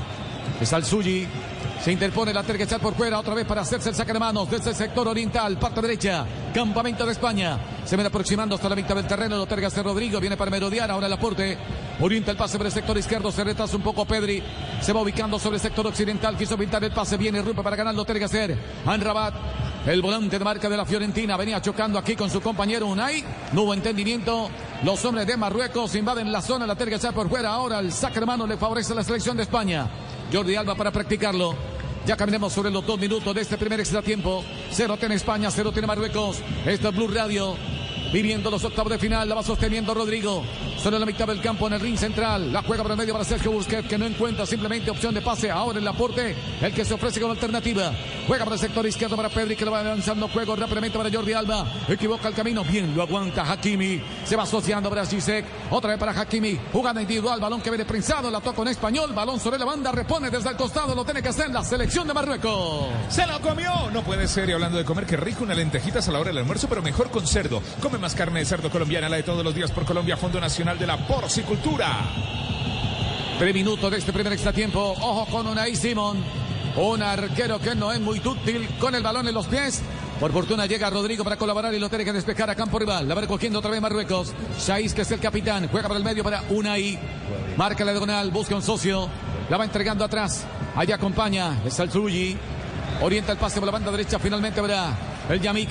Es al Suji. Se interpone la terquechar por fuera, otra vez para hacerse el saque de manos desde el sector oriental, parte derecha, campamento de España. Se viene aproximando hasta la mitad del terreno, lo terga Rodrigo, viene para merodear, ahora el aporte. Orienta el pase por el sector izquierdo, se retrasa un poco Pedri. Se va ubicando sobre el sector occidental, quiso pintar el pase, viene Rupe para ganar, lo terga ser. Anrabat, el volante de marca de la Fiorentina, venía chocando aquí con su compañero Unai. No hubo entendimiento. Los hombres de Marruecos invaden la zona, la terga por fuera. Ahora el saque de mano le favorece a la selección de España. Jordi Alba para practicarlo. Ya caminemos sobre los dos minutos de este primer extra tiempo. Cero tiene España, cero tiene Marruecos. Esto es Blue Radio. Viviendo los octavos de final, la va sosteniendo Rodrigo. Solo en la mitad del campo en el ring central. La juega por el medio para Sergio Busquets, que no encuentra simplemente opción de pase. Ahora el aporte, el que se ofrece como alternativa. Juega para el sector izquierdo para Pedri, que lo va lanzando juego rápidamente para Jordi Alba. Equivoca el camino, bien lo aguanta Hakimi. Se va asociando para Gisek. Otra vez para Hakimi. Jugada individual, balón que viene prensado, la toca en español. Balón sobre la banda, repone desde el costado. Lo tiene que hacer la selección de Marruecos. Se lo comió. No puede ser. Y hablando de comer, que rico una lentejitas a la hora del almuerzo, pero mejor con cerdo. Come más carne de cerdo colombiana, la de todos los días por Colombia, Fondo Nacional de la Porcicultura. Tres minutos de este primer extra tiempo. Ojo con Unai Simón. Un arquero que no es muy útil con el balón en los pies. Por fortuna llega Rodrigo para colaborar y lo tiene que despejar a campo rival. La va recogiendo otra vez Marruecos. Saiz, que es el capitán, juega para el medio para Unai. Marca la diagonal, busca un socio. La va entregando atrás. Allá acompaña. El Orienta el pase por la banda derecha. Finalmente verá el Yamik.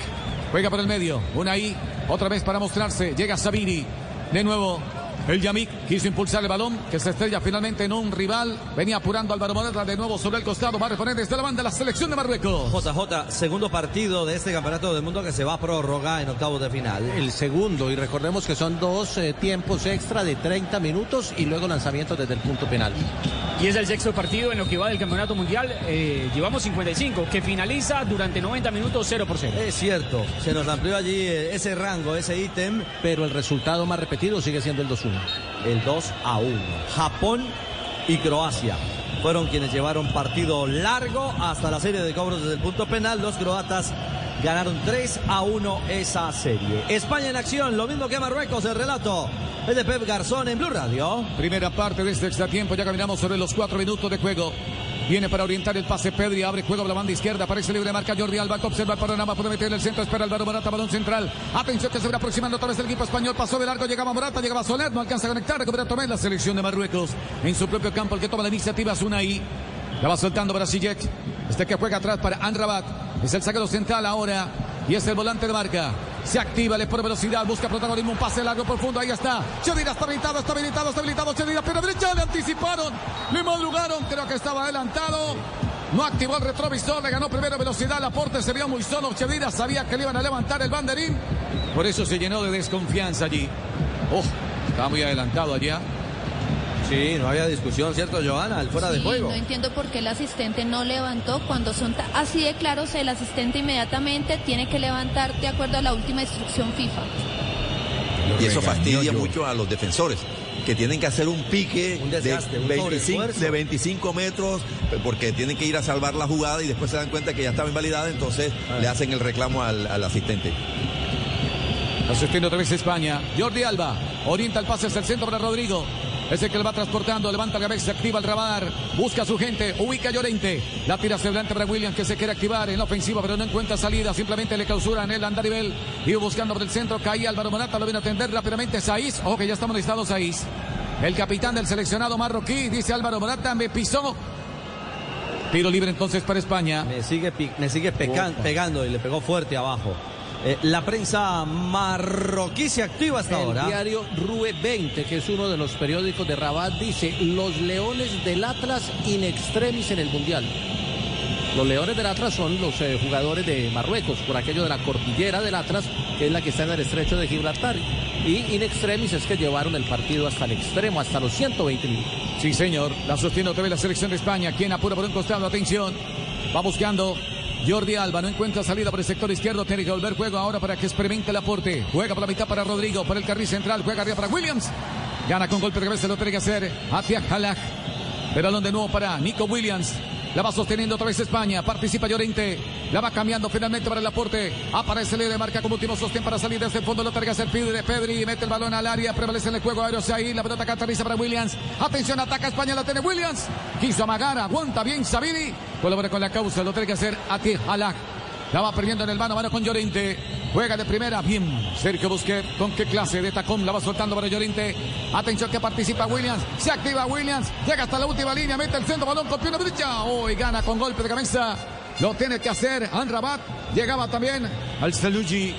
Juega por el medio. Unai otra vez para mostrarse. Llega Sabiri. De nuevo. El Yamik quiso impulsar el balón que se estrella finalmente en un rival. Venía apurando Álvaro Morata de nuevo sobre el costado. Va a reponer desde la banda la selección de Marruecos. JJ, segundo partido de este campeonato del mundo que se va a prorrogar en octavos de final. El segundo, y recordemos que son dos eh, tiempos extra de 30 minutos y luego lanzamiento desde el punto penal. Y es el sexto partido en lo que va del campeonato mundial. Eh, llevamos 55, que finaliza durante 90 minutos 0 por 0. Es cierto, se nos amplió allí eh, ese rango, ese ítem. Pero el resultado más repetido sigue siendo el 2-1 el 2 a 1. Japón y Croacia fueron quienes llevaron partido largo hasta la serie de cobros desde el punto penal. Los croatas ganaron 3 a 1 esa serie. España en acción, lo mismo que Marruecos, el relato es de Pep Garzón en Blue Radio. Primera parte de este extra tiempo, ya caminamos sobre los 4 minutos de juego. Viene para orientar el pase Pedri, abre juego a la banda izquierda, aparece libre, marca Jordi Alba, observa el panorama, puede meter el centro, espera Álvaro Morata, balón central. Atención que se va aproximando otra vez el equipo español, pasó de largo, llegaba Morata, llegaba Soler, no alcanza a conectar, recupera Tomé la selección de Marruecos en su propio campo, el que toma la iniciativa es ahí. La va soltando Sijek, este que juega atrás para Anrabat, es el saqueo central ahora y es el volante de marca. Se activa, le pone velocidad, busca protagonismo, un pase largo profundo, ahí está. Chedira está habilitado, está habilitado, está habilitado Chedira, pero derecha le anticiparon, le madrugaron, creo que estaba adelantado. No activó el retrovisor, le ganó primero velocidad, aporte se vio muy solo. Chedira sabía que le iban a levantar el banderín. Por eso se llenó de desconfianza allí. Oh, estaba muy adelantado allá. Sí, no había discusión, ¿cierto, Joana? Al fuera de juego. No entiendo por qué el asistente no levantó. Cuando son así de claros, el asistente inmediatamente tiene que levantar de acuerdo a la última instrucción FIFA. Y eso fastidia mucho a los defensores que tienen que hacer un pique de, 25, metros porque tienen que ir a salvar la jugada y después se dan cuenta que ya estaba invalidada, entonces ah. le hacen el reclamo al, al asistente. Asistiendo otra vez España. Jordi Alba orienta el pase hacia el centro para Rodrigo. Es el que le va transportando, levanta la cabeza, activa el radar, busca a su gente, ubica a Llorente. La tira hacia adelante para Williams que se quiere activar en la ofensiva, pero no encuentra salida. Simplemente le clausuran el andarivel. Iba buscando por el centro, caía Álvaro Morata, lo viene a atender rápidamente Saiz. Ojo que ya estamos listados Saiz. El capitán del seleccionado marroquí, dice Álvaro Morata, me pisó. Tiro libre entonces para España. Me sigue, me sigue pegando y le pegó fuerte abajo. Eh, la prensa marroquí se activa hasta ahora. El diario Rue 20, que es uno de los periódicos de Rabat, dice: Los leones del Atlas in extremis en el mundial. Los Leones del Atlas son los eh, jugadores de Marruecos, por aquello de la cordillera del Atlas, que es la que está en el estrecho de Gibraltar. Y in extremis es que llevaron el partido hasta el extremo, hasta los 120 minutos. Sí, señor. La sostiene otra vez la selección de España. Quien apura por un costado. Atención. Va buscando. Jordi Alba no encuentra salida por el sector izquierdo. Tiene que volver juego ahora para que experimente el aporte. Juega por la mitad para Rodrigo. Por el carril central. Juega arriba para Williams. Gana con golpe de cabeza. Lo tiene que hacer. Hacia Halaj. Pero de nuevo para Nico Williams. La va sosteniendo otra vez España. Participa Llorente. La va cambiando finalmente para el aporte. Aparece de marca como último sostén para salir desde el fondo. Lo carga hacer Pedri. Pedri mete el balón al área. Prevalece en el juego aéreo. ahí. La pelota que aterriza para Williams. Atención, ataca España. La tiene Williams. Quiso amagar. Aguanta bien Sabini. Colabora con la causa. Lo tiene que hacer Ati Halak. La va perdiendo en el mano a mano con Llorente. Juega de primera. Bien. Sergio Busquets. ¿Con qué clase de tacón la va soltando para Llorente? Atención que participa Williams. Se activa Williams. Llega hasta la última línea. Mete el centro. Balón con pierna derecha. Hoy gana con golpe de cabeza. Lo tiene que hacer Anrabat. Llegaba también al Salugi.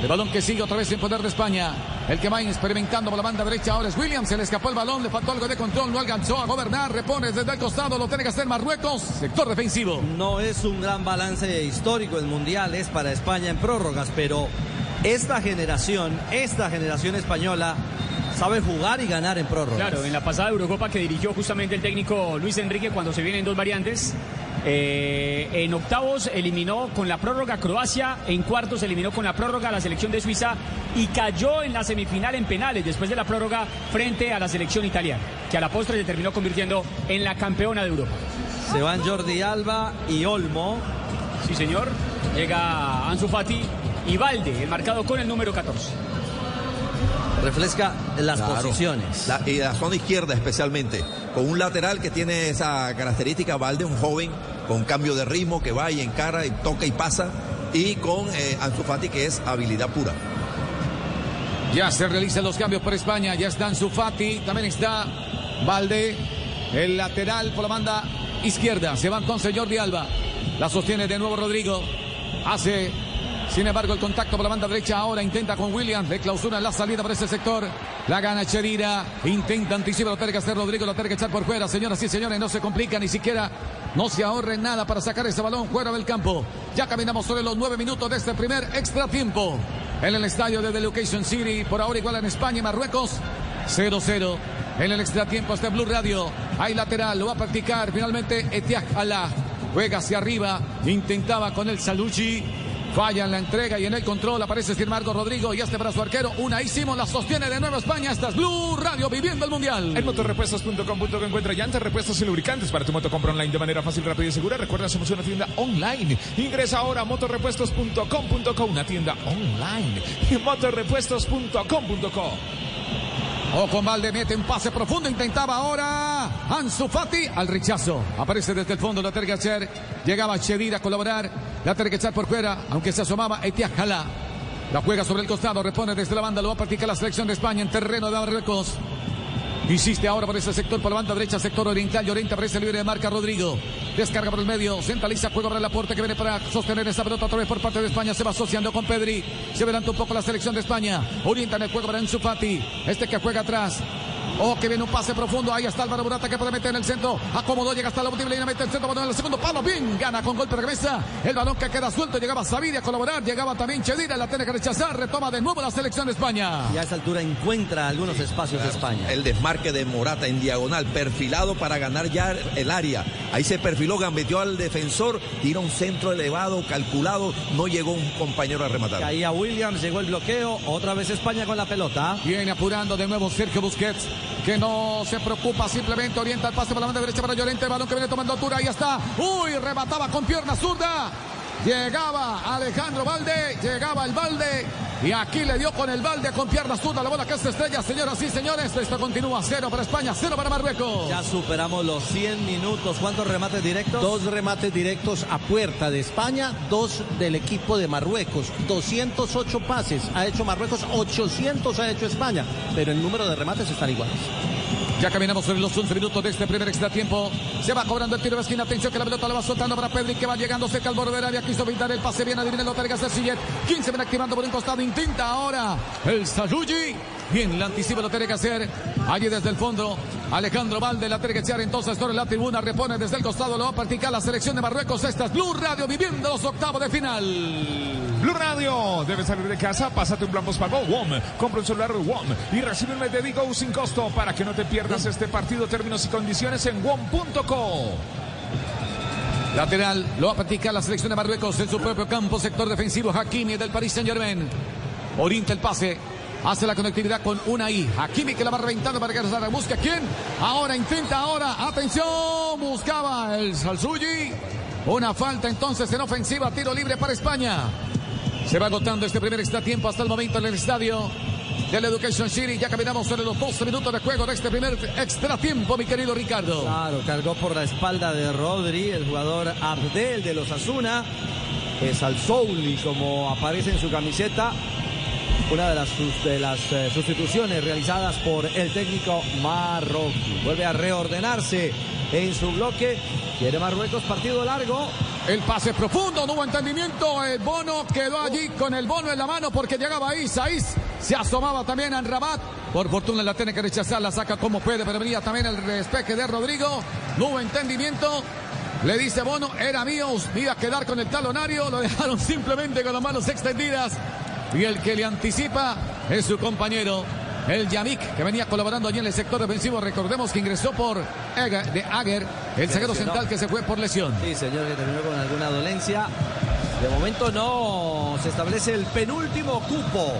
El balón que sigue otra vez en poder de España. El que va experimentando por la banda derecha ahora es Williams. Se le escapó el balón, le faltó algo de control, no alcanzó a gobernar. Repone desde el costado, lo tiene que hacer Marruecos. Sector defensivo. No es un gran balance histórico el mundial, es para España en prórrogas, pero esta generación, esta generación española sabe jugar y ganar en prórrogas. Claro, en la pasada Eurocopa que dirigió justamente el técnico Luis Enrique cuando se vienen dos variantes. Eh, en octavos eliminó con la prórroga Croacia, en cuartos eliminó con la prórroga la selección de Suiza y cayó en la semifinal en penales después de la prórroga frente a la selección italiana, que a la postre se terminó convirtiendo en la campeona de Europa. Se van Jordi Alba y Olmo. Sí, señor. Llega Ansu Fati y Valde, el marcado con el número 14 refresca las posiciones. La, y la zona izquierda especialmente, con un lateral que tiene esa característica, Valde, un joven con cambio de ritmo que va y encara y toca y pasa, y con eh, Ansu Fati que es habilidad pura. Ya se realizan los cambios por España, ya está Ansu Fati, también está Valde, el lateral por la banda izquierda, se va entonces Jordi Alba, la sostiene de nuevo Rodrigo, hace sin embargo, el contacto por la banda derecha ahora intenta con Williams. Le clausura la salida por ese sector. La gana Cherira. Intenta anticipar. Lo tiene que hacer Rodrigo. Lo tiene que echar por fuera. Señoras y señores, no se complica ni siquiera. No se ahorre nada para sacar ese balón fuera del campo. Ya caminamos sobre los nueve minutos de este primer extra tiempo. En el estadio de The Location City. Por ahora igual en España y Marruecos. 0-0. En el extra tiempo este Blue Radio. Hay lateral. Lo va a practicar finalmente Etiak Alá. Juega hacia arriba. Intentaba con el Salucci. Falla en la entrega y en el control aparece Sir Marco Rodrigo y este brazo arquero. Una hicimos, la sostiene de nuevo España. Esta es Blue Radio viviendo el mundial. En motorrepuestos.com.co encuentra llantas, repuestos y lubricantes para tu moto. Compra online de manera fácil, rápida y segura. Recuerda, somos una tienda online. Ingresa ahora a motorrepuestos.com.co, una tienda online. Y motorrepuestos.com.co. O con Valde mete un pase profundo, intentaba ahora Ansu Fati al rechazo. Aparece desde el fondo la Tergacher. Llegaba Chedir a colaborar. La echar por fuera, aunque se asomaba Etiak Jalá. La juega sobre el costado, repone desde la banda, lo va a practicar la selección de España en terreno de Marruecos. Insiste ahora por ese sector, por la banda derecha, sector oriental. Llorente aparece libre de marca Rodrigo. Descarga por el medio, centraliza, juega para el aporte que viene para sostener esa pelota otra vez por parte de España. Se va asociando con Pedri. Se adelanta un poco la selección de España. Orienta en el juego para Enzo Fati. Este que juega atrás. Oh, que viene un pase profundo. Ahí está Álvaro Morata que puede meter en el centro. Acomodó, llega hasta la última línea, mete el centro, balón en el segundo palo. Bien, gana con golpe de cabeza. El balón que queda suelto. Llegaba Sabidia a colaborar. Llegaba también Chedira. La tiene que rechazar. Retoma de nuevo la selección de España. Y a esa altura encuentra algunos espacios de España. El desmarque de Morata en diagonal, perfilado para ganar ya el área. Ahí se perfiló, gambeteó al defensor. Tira un centro elevado, calculado. No llegó un compañero a rematar. Caía Williams, llegó el bloqueo. Otra vez España con la pelota. Viene apurando de nuevo Sergio Busquets que no se preocupa, simplemente orienta el pase para la banda derecha para Llorente, balón que viene tomando altura, ahí está. Uy, remataba con pierna zurda. Llegaba Alejandro Valde, llegaba el Valde y aquí le dio con el Valde con pierna zurda la bola que es estrella, señoras y señores. Esto continúa cero para España, cero para Marruecos. Ya superamos los 100 minutos. ¿Cuántos remates directos? Dos remates directos a puerta de España, dos del equipo de Marruecos. 208 pases ha hecho Marruecos, 800 ha hecho España, pero el número de remates están iguales. Ya caminamos sobre los 11 minutos de este primer extra tiempo. Se va cobrando el tiro de esquina. Atención que la pelota la va soltando para Pedri que va llegando cerca al borde del área. Quiso pintar el pase bien. Adivinen lo de Sillet. 15 ven activando por un costado. Intenta ahora el Sayuji. Bien, la anticipa lo tiene que hacer. Allí desde el fondo, Alejandro Valde la tiene que echar entonces sobre la tribuna. Repone desde el costado, lo va a practicar la selección de Marruecos. Esta es Blue Radio viviendo los octavos de final. Blue Radio, debes salir de casa, pásate un plan postpago WOM, compra un celular WOM y recibe un mes de Digo sin costo para que no te pierdas este partido. Términos y condiciones en WOM.co. Lateral, lo va a practicar la selección de Marruecos en su propio campo, sector defensivo. Hakimi del Paris Saint Germain. Orienta el pase. Hace la conectividad con Unai. Hakimi que la va reventando para que la busque. ¿Quién? Ahora intenta, ahora. Atención. Buscaba el Salsuyi. Una falta entonces en ofensiva. Tiro libre para España. Se va agotando este primer tiempo hasta el momento en el estadio del Education City. Ya caminamos sobre los 12 minutos de juego de este primer extra tiempo, mi querido Ricardo. Claro, cargó por la espalda de Rodri, el jugador Abdel de los Asuna. Es al Souli, como aparece en su camiseta. Una de las, de las eh, sustituciones realizadas por el técnico marroquí. Vuelve a reordenarse en su bloque. Quiere Marruecos partido largo. El pase profundo, no hubo entendimiento. El bono quedó allí con el bono en la mano porque llegaba ahí. Saiz se asomaba también a Rabat. Por fortuna la tiene que rechazar, la saca como puede, pero venía también el respeque de Rodrigo. No hubo entendimiento. Le dice Bono, era mío, iba a quedar con el talonario. Lo dejaron simplemente con las manos extendidas. Y el que le anticipa es su compañero, el Yamik, que venía colaborando allí en el sector defensivo. Recordemos que ingresó por Eger, de Ager, el zaguero central que se fue por lesión. Sí, señor, que terminó con alguna dolencia. De momento no se establece el penúltimo cupo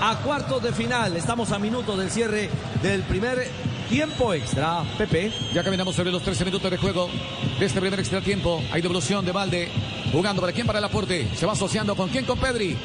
a cuartos de final. Estamos a minutos del cierre del primer tiempo extra. Pepe. Ya caminamos sobre los 13 minutos de juego de este primer extra tiempo. Hay devolución de Valde. Jugando para quién para el aporte. Se va asociando con quién con Pedri.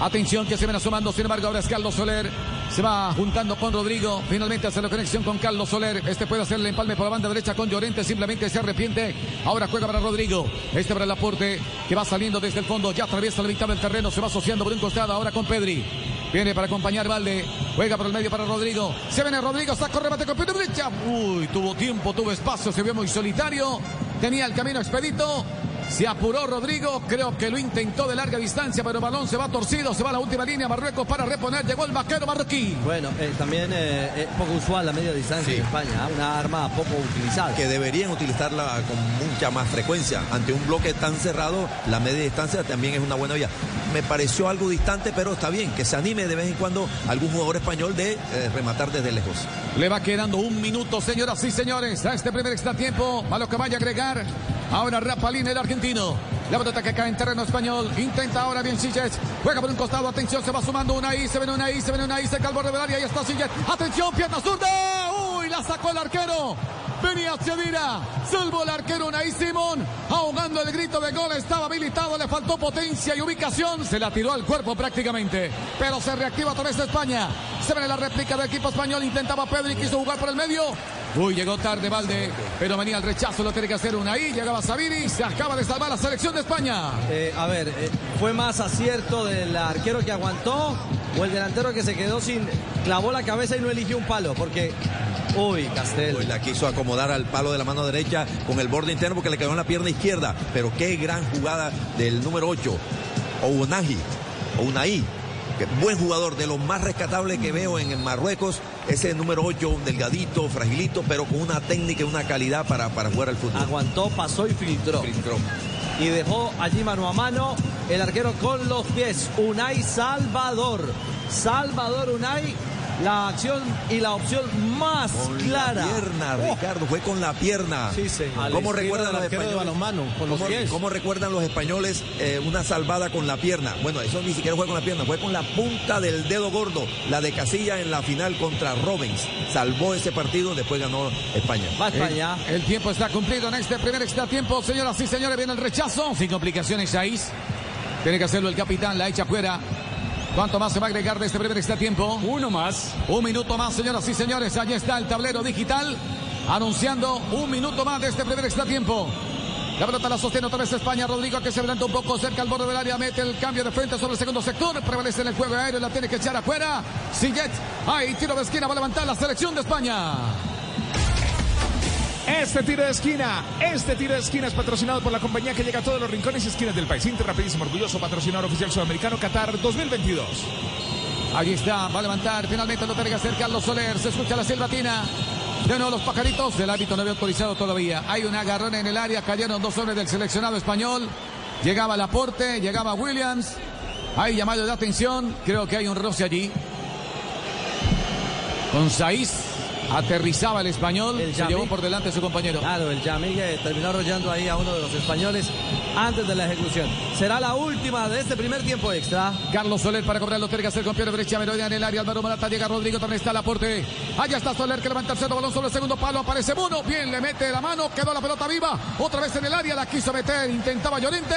Atención que se ven asomando. Sin embargo, ahora es Carlos Soler. Se va juntando con Rodrigo. Finalmente hace la conexión con Carlos Soler. Este puede hacer el empalme por la banda derecha con Llorente. Simplemente se arrepiente. Ahora juega para Rodrigo. Este para el aporte que va saliendo desde el fondo. Ya atraviesa la mitad del terreno. Se va asociando por un costado. Ahora con Pedri. Viene para acompañar Valde. Juega por el medio para Rodrigo. Se viene Rodrigo. Saca remate con pierna derecha. Uy, tuvo tiempo, tuvo espacio. Se vio muy solitario. Tenía el camino expedito. Se apuró Rodrigo, creo que lo intentó de larga distancia, pero el balón se va torcido, se va a la última línea, Marruecos para reponer, llegó el vaquero marroquí. Bueno, eh, también eh, es poco usual la media distancia Sí. en España, ¿ah? una arma poco utilizada. que deberían utilizarla con mucha más frecuencia. Ante un bloque tan cerrado, la media distancia también es una buena vía. Me pareció algo distante, pero está bien, que se anime de vez en cuando algún jugador español de eh, rematar desde lejos. Le va quedando un minuto, señoras y señores, a este primer extra tiempo. A lo que vaya a agregar. Ahora Rapalín, el argentino. La pelota que cae en terreno español. Intenta ahora bien Sillet. Juega por un costado. Atención, se va sumando una ahí. Se viene una ahí. Se viene una ahí. Se calvo de área. Ahí está Sillet. Atención, pierna zurda. Uy, la sacó el arquero. Venía Chedira. Salvo el arquero Unai Simón. Ahogando el grito de gol. Estaba habilitado. Le faltó potencia y ubicación. Se la tiró al cuerpo prácticamente. Pero se reactiva otra vez España. Se viene la réplica del equipo español. Intentaba Pedri. Quiso jugar por el medio. Uy, llegó tarde Valde. Pero venía el rechazo. Lo tiene que hacer Unai. Llegaba Sabiri. Se acaba de salvar la selección de España. Eh, a ver, eh, ¿fue más acierto del arquero que aguantó o el delantero que se quedó sin... clavó la cabeza y no eligió un palo? Porque... Uy, Castel. Pues la quiso acomodar al palo de la mano derecha con el borde interno porque le quedó en la pierna izquierda. Pero qué gran jugada del número 8, Ounahi, Ounahi. Que buen jugador, de los más rescatables que veo en, en Marruecos. Ese número 8, un delgadito, fragilito, pero con una técnica y una calidad para, para jugar al fútbol. Aguantó, pasó y filtró. Filtró. Y dejó allí mano a mano el arquero con los pies. Unai Salvador. Salvador Unai. La acción y la opción más Con clara. la pierna, Oh. Ricardo, fue con la pierna. Sí, señor. ¿Cómo recuerdan los españoles? balonmano, con los ¿Cómo, pies. cómo recuerdan los españoles eh, una salvada con la pierna? Bueno, eso ni siquiera fue con la pierna, fue con la punta del dedo gordo. La de Casilla en la final contra Robens. Salvó ese partido, después ganó España. Va España. El, el tiempo está cumplido en este primer extra tiempo. Señoras y señores, viene el rechazo. Sin complicaciones, Saiz. Tiene que hacerlo el capitán, la echa fuera. ¿Cuánto más se va a agregar de este primer extra tiempo? Uno más. Un minuto más, señoras y señores. Allí está el tablero digital anunciando un minuto más de este primer extra tiempo. La pelota la sostiene otra vez España. Rodrigo que se adelanta un poco cerca al borde del área. Mete el cambio de frente sobre el segundo sector. Prevalece en el juego aéreo. La tiene que echar afuera. Sillet. Ahí tiro de esquina. Va a levantar la selección de España. Este tiro de esquina, este tiro de esquina es patrocinado por la compañía que llega a todos los rincones y esquinas del país. Inter Rapidísimo, orgulloso patrocinador oficial sudamericano Qatar 2022. Ahí está, va a levantar, finalmente lo que hacer Carlos Soler, se escucha la silbatina. De nuevo los pajaritos, el árbitro no había autorizado todavía. Hay un agarrón en el área, cayeron dos hombres del seleccionado español. Llegaba Laporte, llegaba Williams. Hay llamado de atención, creo que hay un roce allí. Con Saiz, aterrizaba el español, El se llevó por delante a su compañero. Claro, el Yamil que terminó arrollando ahí a uno de los españoles antes de la ejecución. Será la última de este primer tiempo extra. Carlos Soler para cobrar lo tiene que hacer con pierna derecha, Merodia en el área, Álvaro Morata, llega Rodrigo, también está Laporte. Allá está Soler que levanta el centro, balón sobre el segundo palo, aparece Bono, bien le mete la mano, quedó la pelota viva, otra vez en el área, la quiso meter, intentaba Llorente.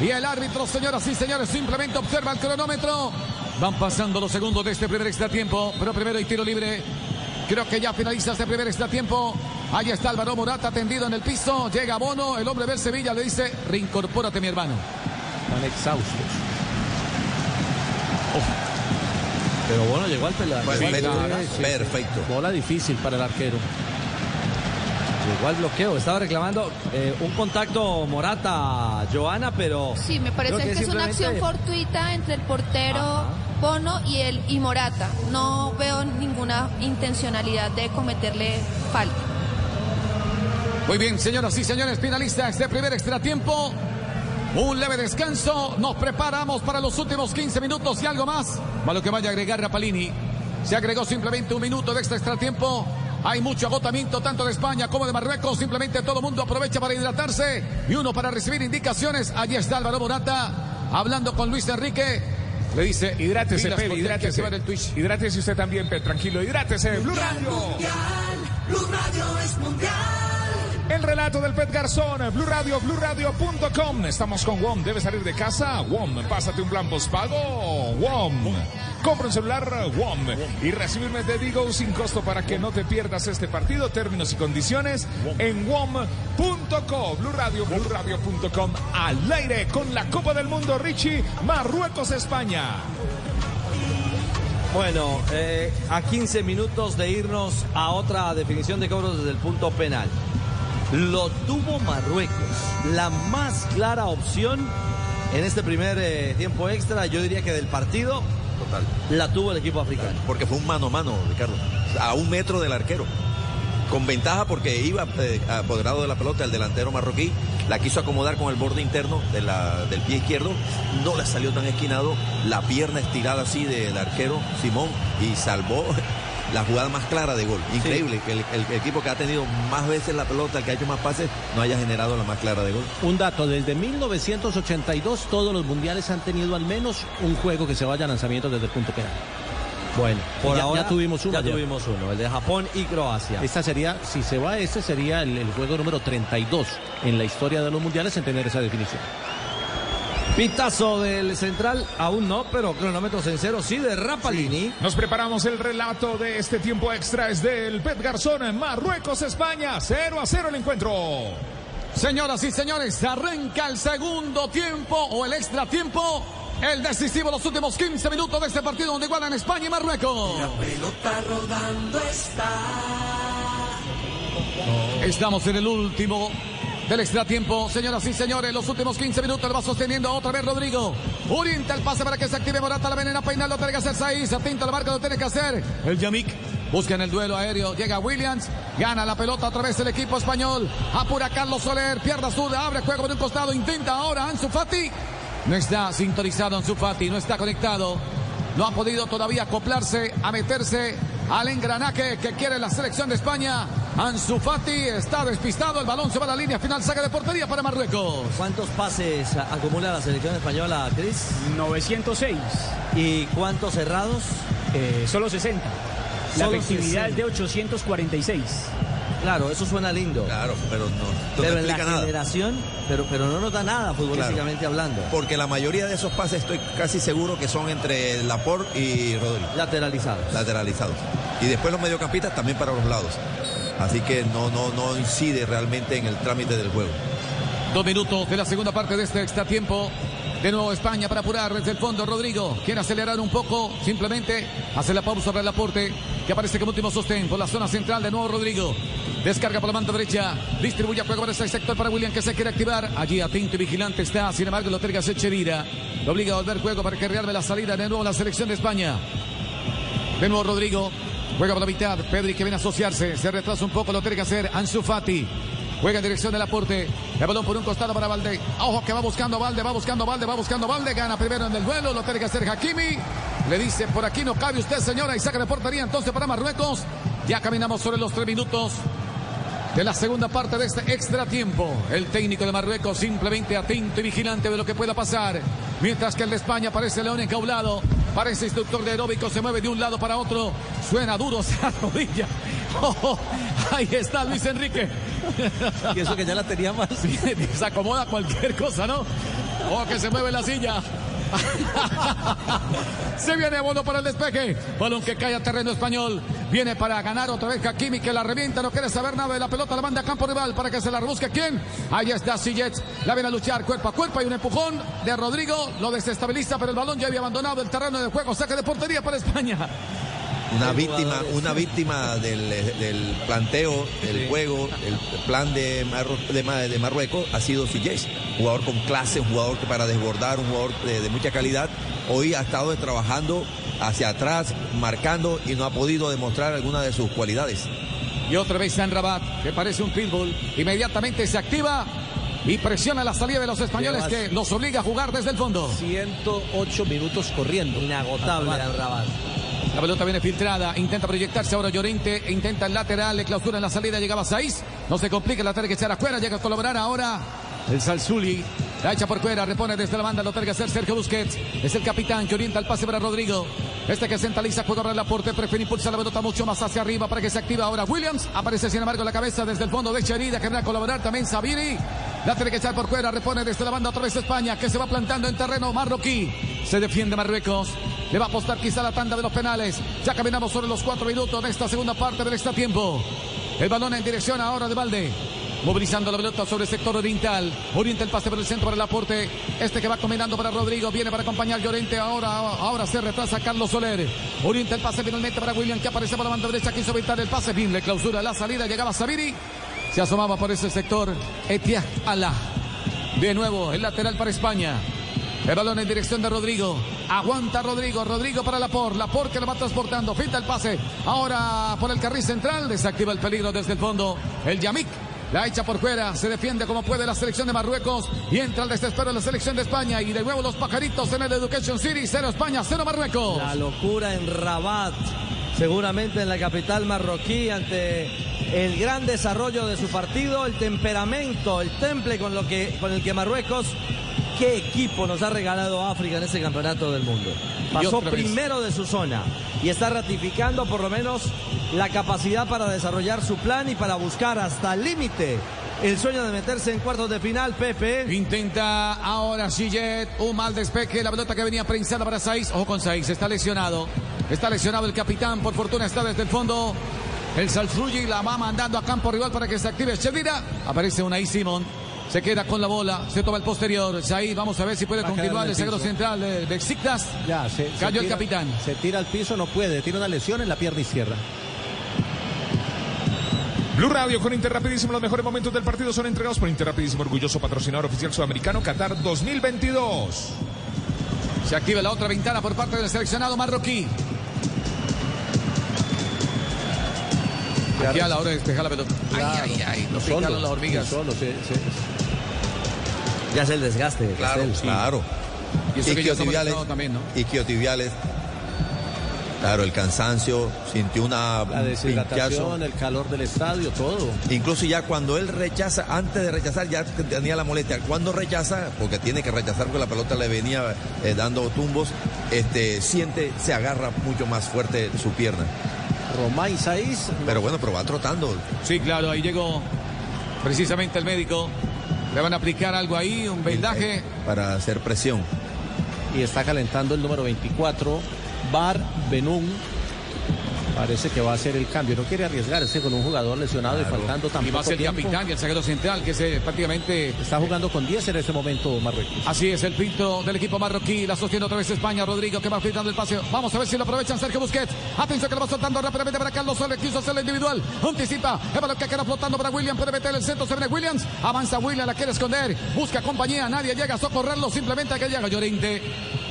Y el árbitro, señoras y señores, simplemente observa el cronómetro. Van pasando los segundos de este primer extratiempo, pero primero hay tiro libre. Creo que ya finaliza este primer extratiempo. Ahí está Álvaro Morata tendido en el piso. Llega Bono, el hombre del Sevilla le dice, reincorpórate mi hermano. Están exhaustos. Pero bueno, llegó al pelar. Perfecto, Sí. Bola difícil para el arquero. Llegó al bloqueo. Estaba reclamando eh, un contacto Morata, Joana, pero. Sí, me parece que, es una acción fortuita entre el portero Bono y el y Morata. No veo ninguna intencionalidad de cometerle falta. Muy bien, señoras y señores, finalista este primer extratiempo. Un leve descanso. Nos preparamos para los últimos 15 minutos y algo más. Para lo que vaya a agregar Rapalini. Se agregó simplemente un minuto de extra extratiempo. Hay mucho agotamiento tanto de España como de Marruecos. Simplemente todo el mundo aprovecha para hidratarse y uno para recibir indicaciones. Allí está Álvaro Morata hablando con Luis Enrique. Le dice, Hidrátese, que hidrátese. Hidrátese usted también, Pep, tranquilo, hidrátese. Blue Radio. Blue Radio es mundial. El relato del Pet Garzón, Blue Radio, BlueRadio.com. Estamos con WOM. ¿Debes salir de casa? WOM. Pásate un plan postpago. WOM. Compra un celular WOM y recibirme de Digo sin costo para que no te pierdas este partido. Términos y condiciones en WOM.co. Blue Radio, BlueRadio.com. Al aire con la Copa del Mundo, Richie. Marruecos, España. Bueno, eh, a 15 minutos de irnos a otra definición de cobros desde el punto penal. Lo tuvo Marruecos, la más clara opción en este primer eh, tiempo extra, yo diría que del partido, Total. la tuvo el equipo africano. Porque fue un mano a mano, Ricardo. A un metro del arquero. Con ventaja porque iba eh, apoderado de la pelota el delantero marroquí. La quiso acomodar con el borde interno de la- del pie izquierdo. No le salió tan esquinado. La pierna estirada así del arquero Simón. Y salvó la jugada más clara de gol. Increíble que el, el equipo que ha tenido más veces la pelota, el que ha hecho más pases, no haya generado la más clara de gol. Un dato, desde 1982 todos los mundiales han tenido al menos un juego que se vaya a lanzamiento desde el punto penal. Bueno, por ya, ahora ya tuvimos uno. Ya ayer. tuvimos uno, el de Japón y Croacia. Esta sería, si se va este, sería el, el juego número 32 en la historia de los mundiales en tener esa definición. Pitazo del central, aún no, pero cronómetros en cero, sí, de Rapalini. Nos preparamos el relato de este tiempo extra. Es del Pet Garzón, Marruecos, España. 0 a 0 el encuentro. Señoras y señores, arranca el segundo tiempo o el extra tiempo. El decisivo, los últimos 15 minutos de este partido donde igualan España y Marruecos. Pelota rodando está. Estamos en el último del extra tiempo. Señoras y señores, los últimos 15 minutos lo va sosteniendo otra vez Rodrigo. Orienta el pase para que se active Morata. La venena peinar lo tiene que hacer Saiz. Atento al marca, lo tiene que hacer el Yamik. Busca en el duelo aéreo. Llega Williams. Gana la pelota otra vez el equipo español. Apura Carlos Soler. Pierda zurda. Abre juego por un costado. Intenta ahora Ansu Fati. No está sintonizado Ansu Fati. No está conectado. No ha podido todavía acoplarse a meterse al engranaje que quiere la selección de España. Ansu Fati está despistado. El balón se va a la línea final. Saca de portería para Marruecos. ¿Cuántos pases acumula la selección española, Cris? 906. ¿Y cuántos cerrados? Eh, solo 60. La Solo efectividad es 60. de 846. Claro, eso suena lindo. Claro, pero no, no pero te en la nada. generación, pero, pero no nos da nada futbolísticamente hablando. Porque la mayoría de esos pases estoy casi seguro que son entre Laporte y Rodrigo. Lateralizados. Lateralizados. Y después los mediocampistas también para los lados. Así que no, no, no incide realmente en el trámite del juego. Dos minutos de la segunda parte de este extra tiempo. De nuevo España para apurar desde el fondo. Rodrigo quiere acelerar un poco. Simplemente hace la pausa para el aporte. que aparece como último sostén por la zona central de nuevo Rodrigo. Descarga por la mano derecha, distribuye a juego para ese sector para William que se quiere activar. Allí atento y vigilante está, sin embargo lo terga Sechevira. Lo obliga a volver juego para cargarme la salida de nuevo la selección de España. De nuevo Rodrigo, juega por la mitad, Pedri que viene a asociarse, se retrasa un poco, lo tiene que hacer Ansu Fati. Juega en dirección del aporte. El balón por un costado para Valde. Ojo que va buscando Valde, va buscando Valde, va buscando Valde. Gana primero en el duelo. Lo tiene que hacer Hakimi. Le dice por aquí no cabe usted, señora. Y saca de portería entonces para Marruecos. Ya caminamos sobre los tres minutos de la segunda parte de este extra tiempo. El técnico de Marruecos simplemente atento y vigilante de lo que pueda pasar. Mientras que el de España parece león encaulado. Parece instructor de aeróbico, se mueve de un lado para otro. Suena duro esa rodilla. Oh, ahí está Luis Enrique. Y eso que ya la tenía más. se acomoda cualquier cosa, ¿no? O que se mueve la silla. Se viene bueno para el despeje. Balón que cae a terreno español. Viene para ganar otra vez Hakimi que la revienta. No quiere saber nada de la pelota. La manda a campo rival para que se la rebusque. ¿Quién? Ahí está Sillet. La viene a luchar cuerpo a cuerpo. Hay un empujón de Rodrigo. Lo desestabiliza, pero el balón ya había abandonado el terreno de juego. Saque de portería para España. Una víctima, una víctima del, del planteo, del juego, el plan de, Marru de, de, Marruecos ha sido Sillés, jugador con clase, un jugador que para desbordar, un jugador de, de, mucha calidad. Hoy ha estado trabajando hacia atrás, marcando y no ha podido demostrar alguna de sus cualidades. Y otra vez San Rabat, que parece un pitbull, inmediatamente se activa y presiona la salida de los españoles que los obliga a jugar desde el fondo. 108 minutos corriendo. Inagotable Rabat. La pelota viene filtrada, intenta proyectarse ahora Llorente, intenta el lateral, le clausura en la salida, llegaba 6, no se complica, la tiene que echar afuera, llega a colaborar ahora el Salzuli, la echa por fuera, repone desde la banda, lo que hacer Sergio Busquets, es el capitán que orienta el pase para Rodrigo, este que centraliza, juega para el aporte, prefiere impulsar la pelota mucho más hacia arriba para que se activa ahora Williams, aparece sin embargo la cabeza desde el fondo de Cherida, que viene a colaborar también Sabiri, la tiene que echar por fuera, repone desde la banda otra vez España, que se va plantando en terreno marroquí, se defiende Marruecos, le va a apostar quizá la tanda de los penales. Ya caminamos sobre los cuatro minutos de esta segunda parte del extra tiempo. El balón en dirección ahora de Valde. Movilizando la pelota sobre el sector oriental. Orienta el pase por el centro para el. Este que va combinando para Rodrigo. Viene para acompañar Llorente. Ahora, ahora se retrasa Carlos Soler. Orienta el pase finalmente para William que aparece por la banda derecha. Quiso evitar el pase. Bien, le clausura la salida. Llegaba Sabiri. Se asomaba por ese sector. Etienne Alá. De nuevo el lateral para España. El balón en dirección de Rodrigo. Aguanta Rodrigo. Rodrigo para Lapor. Lapor que lo va transportando. Finta el pase. Ahora por el carril central. Desactiva el peligro desde el fondo. El Yamik. La echa por fuera. Se defiende como puede la selección de Marruecos. Y entra al desespero la selección de España. Y de nuevo los pajaritos en el Education City. Cero España, cero Marruecos. La locura en Rabat. Seguramente en la capital marroquí ante el gran desarrollo de su partido, el temperamento, el temple con, lo que, con el que Marruecos qué equipo nos ha regalado África en este campeonato del mundo. Pasó primero de su zona y está ratificando por lo menos la capacidad para desarrollar su plan y para buscar hasta el límite el sueño de meterse en cuartos de final, Pepe. Intenta ahora Sillet, un mal despeje, la pelota que venía prensada para Saiz. Ojo con Saiz, está lesionado. Está lesionado el capitán, por fortuna está desde el fondo. El Salfruggi la va mandando a campo rival para que se active Chevira. Aparece una Simón. Se queda con la bola, se toma el posterior. Ahí vamos a ver si puede continuar el sagro central de, de Xictas. Ya, se, Cayó se el capitán. Se tira al piso, no puede. Tiene una lesión en la pierna izquierda. Blue Radio con Interrapidísimo. Los mejores momentos del partido son entregados por Interrapidísimo, orgulloso patrocinador oficial sudamericano Qatar 2022. Se activa la otra ventana por parte del seleccionado marroquí. Aquí a la hora de despejar la pelota. Ay, ay, ay. Nos Solo, picaron las hormigas. solo, sí, sí. Ya es el desgaste. Claro, Castel. claro. Y eso que lesionados también, ¿no? isquiotibiales. Claro, el cansancio, sintió una La deshidratación, el calor del estadio, todo. Incluso ya cuando él rechaza, antes de rechazar ya tenía la molestia. Cuando rechaza, porque tiene que rechazar porque la pelota le venía eh, dando tumbos, este, siente, se agarra mucho más fuerte su pierna. Román Saiz. Pero bueno, pero va trotando. Sí, claro, ahí llegó precisamente el médico. Le van a aplicar algo ahí, un vendaje. Para hacer presión. Y está calentando el número 24, Bar Benún. Parece que va a ser el cambio. No quiere arriesgarse con un jugador lesionado y faltando tampoco Y va a ser el tiempo. capitán y el zaguero central, que se prácticamente Está jugando con 10 en este momento Marruecos. Así es el filtro del equipo marroquí. La sostiene otra vez España. Rodrigo que va filtrando el pase. Vamos a ver si lo aprovechan Sergio Busquets. Atención que lo va soltando rápidamente para Carlos Soler. Quiso hacer individual. Anticipa. El balón que queda flotando para William. Puede meter el centro. Se viene Williams. Avanza William. La quiere esconder. Busca compañía. Nadie llega a socorrerlo. Simplemente que llega Llorente.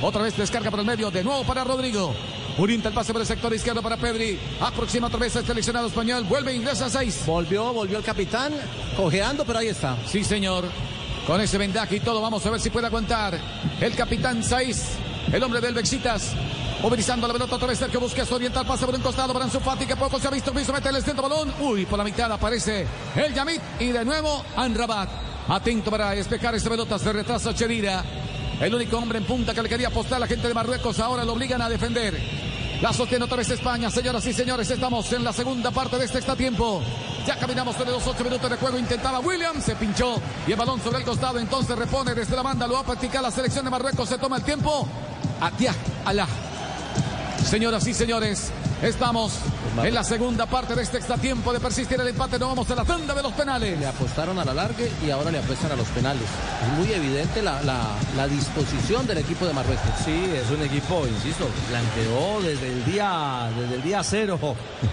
Otra vez descarga por el medio. De nuevo para Rodrigo. Orienta el pase por el sector izquierdo para Pedri. Aproxima otra vez al seleccionado español. Vuelve, ingresa a 6. Volvió, volvió el capitán, cojeando, pero ahí está. Sí, señor. Con ese vendaje y todo, vamos a ver si puede aguantar. El capitán Saiz, el hombre del Bexitas. Movilizando la pelota otra vez Sergio Busquets orienta el pase por un costado para Ansu Fati que poco se ha visto, quiso meter el centro balón. Uy, por la mitad aparece el Yamit y de nuevo Anrabat. Atento para despejar esta pelota, se retrasa Chedira. El único hombre en punta que le quería apostar a la gente de Marruecos ahora lo obligan a defender. La sostiene otra vez España, señoras y señores. Estamos en la segunda parte de este extratiempo. Ya caminamos sobre los ocho minutos de juego. Intentaba Williams, se pinchó y el balón sobre el costado. Entonces repone desde la banda. Lo va a practicar la selección de Marruecos. Se toma el tiempo. Atiá, alá. Señoras y señores, estamos en la segunda parte de este extratiempo de persistir el empate. No vamos a la tanda de los penales. Le apostaron a la larga y ahora le apuestan a los penales. Es muy evidente la, la- la disposición del equipo de Marruecos. Sí, es un equipo, insisto, planteó desde el día, desde el día cero,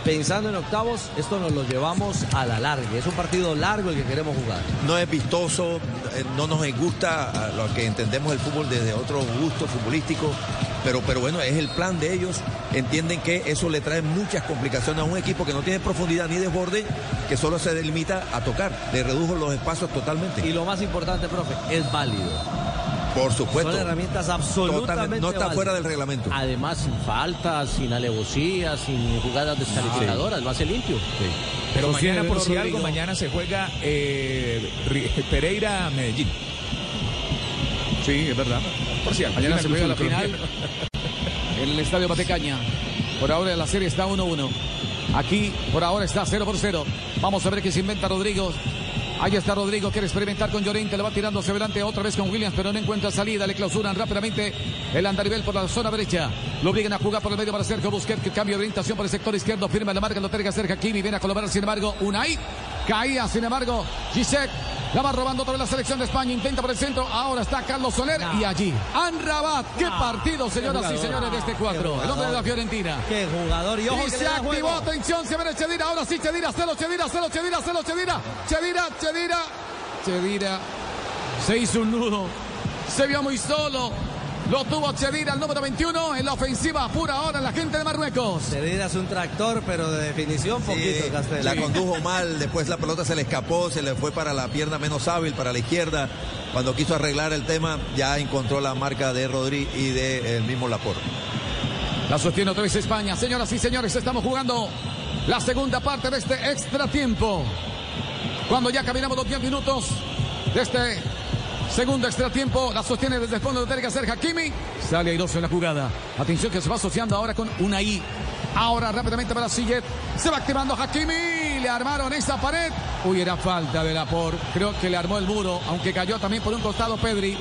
pensando en octavos, esto nos lo llevamos a la larga. Es un partido largo el que queremos jugar. No es vistoso, eh, no nos gusta lo que entendemos el fútbol desde otro gusto futbolístico, pero, pero bueno, es el plan de ellos. Entienden que eso le trae muchas complicaciones a un equipo que no tiene profundidad ni desborde, que solo se limita a tocar. Le redujo los espacios totalmente. Y lo más importante, profe, es válido. Por supuesto. Son herramientas absolutamente Totalmente, no está válidas. fuera del reglamento. Además, sin faltas, sin alevosías, sin jugadas descalificadoras, lo hace limpio. Pero mañana, por si algo, mañana se juega eh, Ri- Pereira-Medellín. Sí, es verdad. Algo. Mañana se juega la final en el Estadio Matecaña. Por ahora la serie está 1-1. Aquí por ahora está 0 por 0. Vamos a ver qué se inventa Rodrigo. Ahí está Rodrigo, quiere experimentar con Llorente, le va tirando hacia adelante otra vez con Williams, pero no encuentra salida, le clausuran rápidamente el andarivel por la zona derecha. Lo obligan a jugar por el medio para Sergio Busquets, que cambia de orientación por el sector izquierdo, firma la marca, lo tiene que hacer Hakimi, viene a colaborar, sin embargo, Unai, caía, sin embargo, Gisek, la va robando otra vez la selección de España, intenta por el centro, ahora está Carlos Soler y allí, Anrabat, qué partido, señoras y señores de este cuadro, el hombre de la. Fiorentina. Qué jugador. Y ojo Y se activó, atención, se viene Chedira, ahora sí Chedira, celo Chedira, celo Chedira, celo Chedira, Chedira, Chedira, Chedira, se hizo un nudo, se vio muy solo, lo tuvo Chedira, el número 21, en la ofensiva pura ahora la gente de Marruecos. Cedida es un tractor, pero de definición poquito, Sí, Castel. la condujo mal, después la pelota se le escapó, se le fue para la pierna menos hábil, para la izquierda. Cuando quiso arreglar el tema, ya encontró la marca de Rodri y de el mismo Laporte. La sostiene otra vez España. Señoras y señores, estamos jugando la segunda parte de este extra tiempo. Cuando ya caminamos los 10 minutos de este segundo extra tiempo, la sostiene desde el fondo, lo tiene que hacer Hakimi. Sale airoso en la jugada. Atención que se va asociando ahora con Unai. Ahora rápidamente para Sillet. Se va activando Hakimi. Le armaron esa pared. Uy, era falta de la por. Creo que le armó el muro, aunque cayó también por un costado Pedri.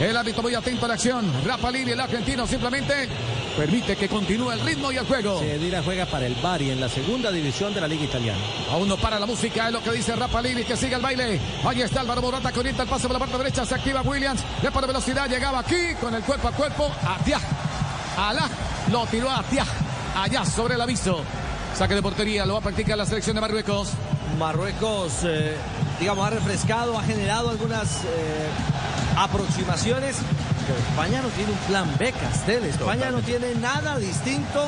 El árbitro muy atento a la acción. Rafa Lili, el argentino, simplemente permite que continúe el ritmo y el juego. Cedira juega para el Bari en la segunda división de la Liga Italiana. Aún no para la música, es lo que dice Rafa Lili, que sigue el baile. Ahí está Álvaro Morata que orienta el pase por la parte derecha, se activa Williams, le pone velocidad, llegaba aquí con el cuerpo a cuerpo, Atia, Alá, lo tiró a Atia, allá sobre el aviso. Saque de portería, lo va a practicar la selección de Marruecos. Marruecos, eh, digamos, ha refrescado, ha generado algunas eh, aproximaciones. España no tiene un plan B, Castel. España no tiene nada distinto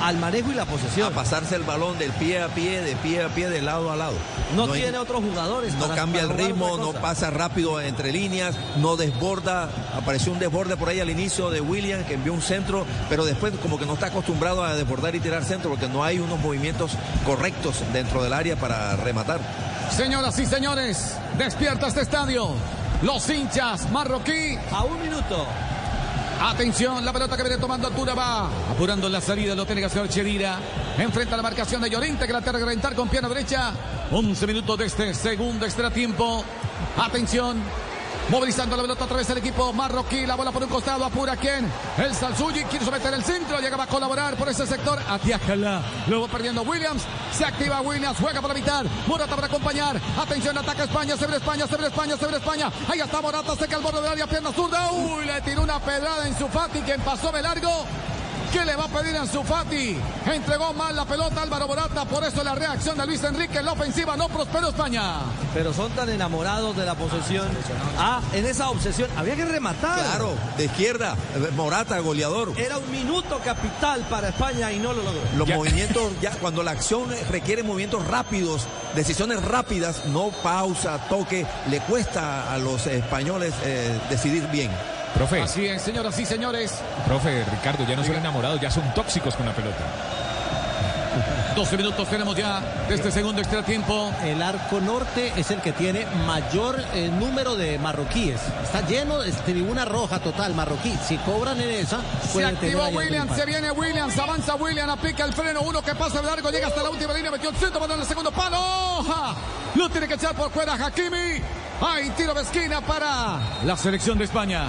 al manejo y la A posesión. pasarse el balón del pie a pie, de pie a pie, de lado a lado. No, tiene otros jugadores. No para- cambia el para ritmo, no pasa rápido entre líneas, no desborda. Apareció un desborde por ahí al inicio de William que envió un centro, pero después como que no está acostumbrado a desbordar y tirar centro porque no hay unos movimientos correctos dentro del área para rematar. Señoras y señores, despierta este estadio. Los hinchas marroquí. A un minuto. Atención, la pelota que viene tomando altura va apurando la salida, lo tiene que hacer. Enfrenta la marcación de Llorente que la tiene que reventar con pierna derecha. 11 minutos de este segundo extra tiempo. Atención, Movilizando la pelota otra vez el equipo marroquí. La bola por un costado. Apura quién. El Salsuyi quiere someter el centro. Llega a colaborar por ese sector. Atiájala. Luego perdiendo Williams. Se activa Williams. Juega por la mitad. Morata para acompañar. Atención, ataca España. Se ve España. Se ve España. Se ve España. Ahí está Morata. Seca el borde del área. Pierna zurda. Uy, le tiró una pedrada en su Fati. Quien pasó de largo. ¿Qué le va a pedir a Fati? Entregó mal la pelota Álvaro Morata, por eso la reacción de Luis Enrique en la ofensiva no prosperó España. Pero son tan enamorados de la posesión. Ah, en esa obsesión había que rematar. Claro, de izquierda, Morata, goleador. Era un minuto capital para España y no lo logró. Los movimientos, ya cuando la acción requiere movimientos rápidos, decisiones rápidas, no pausa, toque, le cuesta a los españoles eh, decidir bien. Profe. Así es, señoras y señores. Profe, Ricardo, ya no son enamorados, ya son tóxicos con la pelota. 12 minutos tenemos ya de este segundo extra tiempo. El arco norte es el que tiene mayor eh, número de marroquíes. Está lleno de tribuna roja total marroquí. Si cobran en esa, se activó Williams, se viene Williams, avanza Williams, aplica el freno, uno que pasa de largo, llega hasta la última línea, metió el centro, en el segundo palo. Lo tiene que echar por fuera Hakimi. Hay tiro de esquina para la selección de España.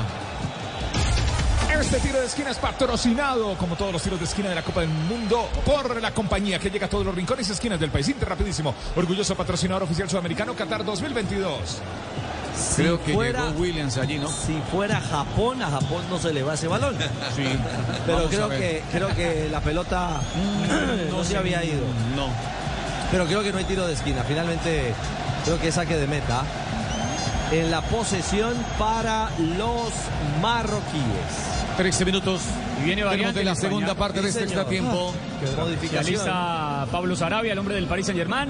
Este tiro de esquina es patrocinado, como todos los tiros de esquina de la Copa del Mundo, por la compañía que llega a todos los rincones y esquinas del país. Inter rapidísimo. Orgulloso patrocinador oficial sudamericano Qatar 2022. Creo que llegó Williams allí, ¿no? Si fuera Japón, a Japón no se le va ese balón. Sí. Pero creo que, creo que la pelota no, no se había ido. No. Pero creo que no hay tiro de esquina. Finalmente, creo que es saque de meta en la posesión para los marroquíes. 13 minutos. Y viene variante de la segunda parte de este extra tiempo. Modificación. Pablo Sarabia, el hombre del Paris Saint Germain.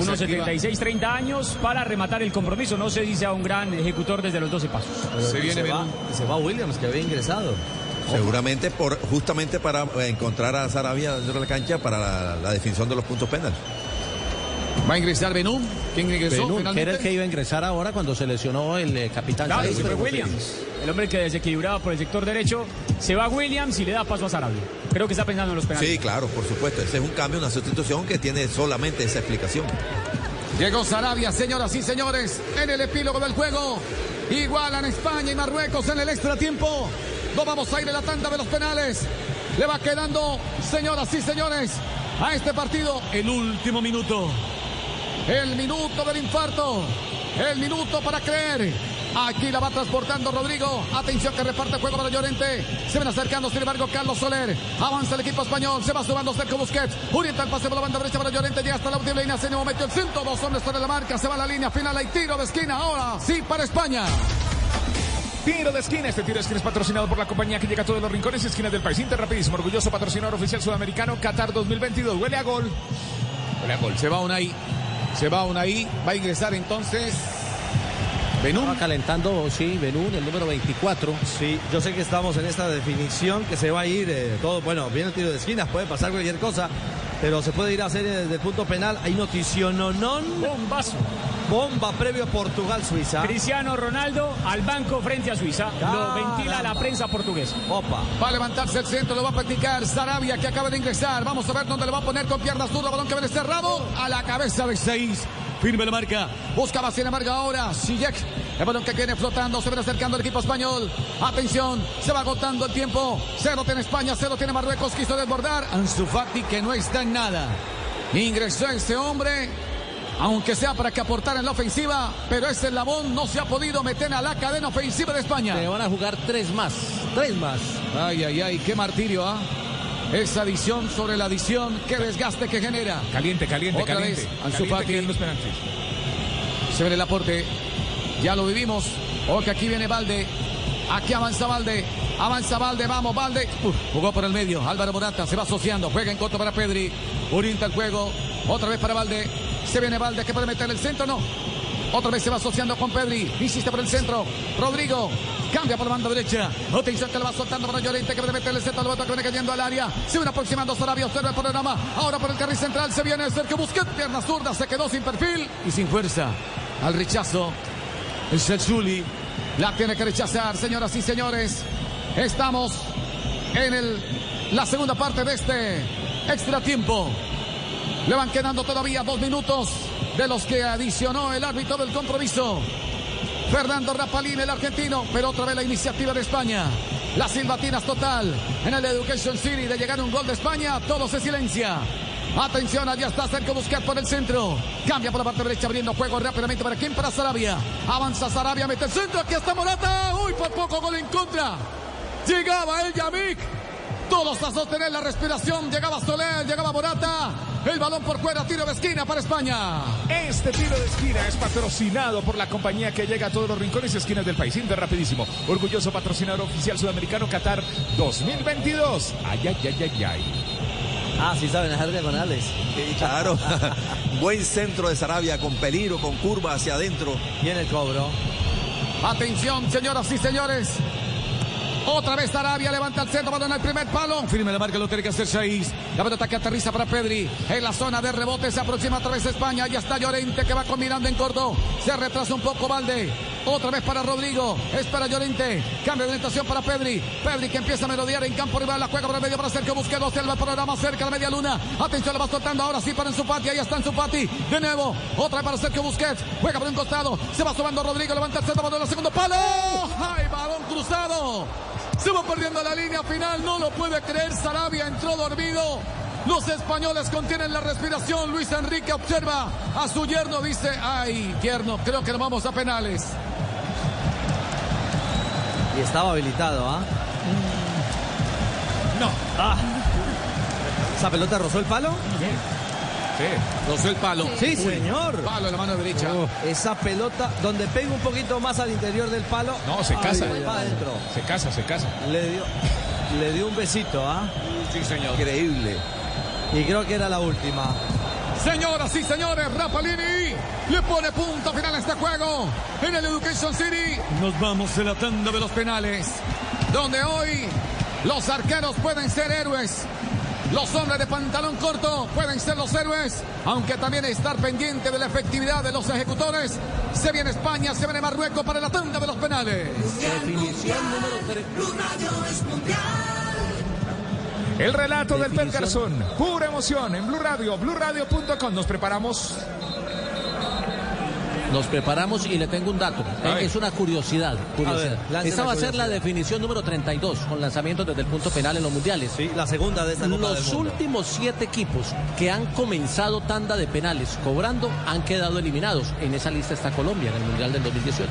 Unos 76, 30 años para rematar el compromiso. No se dice a un gran ejecutor desde los 12 pasos. se, viene se, va, se va Williams, que había ingresado. Seguramente por justamente para encontrar a Sarabia dentro de la cancha para la, la definición de los puntos penales. Va a ingresar Benú. ¿Quién ingresó Benú, que era el que iba a ingresar ahora cuando se lesionó el eh, capitán. Claro, fue Williams. El hombre que desequilibraba por el sector derecho. Se va Williams y le da paso a Sarabia. Creo que está pensando en los penales. Sí, claro, por supuesto. Ese es un cambio, una sustitución que tiene solamente esa explicación. Llegó Sarabia, señoras y señores, en el epílogo del juego. Igualan España y Marruecos en el extra tiempo. No vamos a ir en la tanda de los penales. Le va quedando, señoras y señores, a este partido el último minuto. El minuto del infarto. El minuto para creer. Aquí la va transportando Rodrigo. Atención que reparte juego para Llorente. Se ven acercando, sin embargo, Carlos Soler. Avanza el equipo español. Se va sumando Sergio Busquets. Orienta el pase por la banda derecha para Llorente. Llega hasta la última línea. Se momento el centro. Dos hombres sobre la marca. Se va a la línea final. Hay tiro de esquina. Ahora sí para España. Tiro de esquina. Este tiro de esquina es patrocinado por la compañía que llega a todos los rincones y esquinas del país. Inter rapidísimo. Orgulloso patrocinador oficial sudamericano Qatar 2022. Huele a gol. Huele a gol. Se va una ahí. Se va una ahí. Va a ingresar entonces. Benún. Va calentando, sí, Benún, el número 24. Sí, yo sé que estamos en esta definición que se va a ir eh, todo. Bueno, viene el tiro de esquinas, puede pasar cualquier cosa. Pero se puede ir a hacer desde el punto penal. Hay noticiononón. Bombazo. Bomba previo Portugal-Suiza. Cristiano Ronaldo al banco frente a Suiza. Lo ventila la prensa portuguesa. Opa. Va a levantarse el centro, lo va a practicar Sarabia que acaba de ingresar. Vamos a ver dónde le va a poner con piernas duras. Balón que viene cerrado a la cabeza de seis. Firme la marca. Buscaba sin embargo ahora. Sijek. El balón que viene flotando. Se viene acercando el equipo español. Atención. Se va agotando el tiempo. Cero tiene España. Cero tiene Marruecos. Quiso desbordar. Ansu Fati que no está en nada. Ingresó este hombre. Aunque sea para que aportara en la ofensiva. Pero ese labón no se ha podido meter a la cadena ofensiva de España. Se van a jugar tres más. Tres más. Ay, ay, ay. Qué martirio, ¿ah? Esa adición sobre la adición, qué desgaste que genera. Caliente, caliente, Otra caliente. Vez, Ansu Fati. los penaltis. Se ve el aporte. Ya lo vivimos. O que aquí viene Valde. Aquí avanza Valde. Avanza Valde, vamos, Valde. Uf, jugó por el medio. Álvaro Morata se va asociando. Juega en corto para Pedri. Orienta el juego. Otra vez para Valde. Se viene Valde que puede meter el centro. No. Otra vez se va asociando con Pedri. Insiste por el centro. Rodrigo. Cambia por la banda derecha. Atención que le va soltando para Llorente que puede meter el centro. El voto que viene cayendo al área. Se viene aproximando Sarabia. Observa el panorama. Ahora por el carril central se viene Sergio Busquets. Pierna zurda. Se quedó sin perfil y sin fuerza. Al rechazo. El Sechuli. La tiene que rechazar, señoras y señores. Estamos en el, la segunda parte de este extra tiempo. Le van quedando todavía dos minutos de los que adicionó el árbitro del compromiso. Fernando Rapalini, el argentino, pero otra vez la iniciativa de España. Las silbatinas total en el Education City de llegar un gol de España, todo se silencia. Atención, allá está Sergio Busquets por el centro. Cambia por la parte derecha, abriendo juego rápidamente para quién, para Sarabia. Avanza Sarabia, mete el centro, aquí está Morata. Uy, por poco gol en contra. Llegaba el Yamik. Todos a sostener la respiración. Llegaba Soler, llegaba Morata. El balón por fuera, tiro de esquina para España. Este tiro de esquina es patrocinado por la compañía que llega a todos los rincones y esquinas del país. Inter rapidísimo. Orgulloso patrocinador oficial sudamericano Qatar 2022. Ay, ay, ay, ay, ay. Ah, sí saben hacer diagonales. Sí, claro. Buen centro de Sarabia con peligro, con curva hacia adentro. Viene el cobro. Atención, señoras y señores. Otra vez Sarabia levanta el centro, balón al primer palo. Firme la marca, lo tiene que hacer Seis. La pelota que aterriza para Pedri. En la zona de rebote se aproxima otra vez España. Ya está Llorente que va combinando en corto. Se retrasa un poco Valde. Otra vez para Rodrigo. Es para Llorente. Cambio de orientación para Pedri. Pedri que empieza a melodiar en campo rival. La juega por el medio para Sergio Busquets. Observa el programa cerca de la media luna. Atención, la va soltando ahora sí para en su pati. Ahí está en su pati. De nuevo. Otra vez para Sergio Busquets. Juega por un costado. Se va subiendo Rodrigo. Levanta el centro. Al segundo palo. ¡Ay, balón cruzado! Se va perdiendo la línea final, no lo puede creer. Sarabia entró dormido. Los españoles contienen la respiración. Luis Enrique observa a su yerno. Dice, ay, yerno, creo que nos vamos a penales. Y estaba habilitado, ¿ah? No. Ah. ¿Esa pelota rozó el palo? Sí. Rozó el palo. Sí, señor. Palo en la mano derecha. Esa pelota, donde pega un poquito más al interior del palo. No, se casa. Ay, va adentro. Se casa, se casa. Le dio, le dio un besito, ¿ah? Sí, señor. Increíble. Y creo que era la última. Señoras y señores, Rapalini le pone punto final a este juego en el Education City. Nos vamos en la tanda de los penales, donde hoy los arqueros pueden ser héroes. Los hombres de pantalón corto pueden ser los héroes, aunque también estar pendiente de la efectividad de los ejecutores. Se viene España, se viene Marruecos para la tanda de los penales. Definición número 3. El relato del Pep Garzón. Pura emoción en Blue Radio, BlueRadio.com. Nos preparamos. Nos preparamos y le tengo un dato. Es una curiosidad. curiosidad. Ver, Esta va a ser la definición número 32 con lanzamientos desde el punto penal en los mundiales. Sí, la segunda de esta Copa del Los Mundo. últimos siete equipos que han comenzado tanda de penales cobrando han quedado eliminados. En esa lista está Colombia en el Mundial del 2018.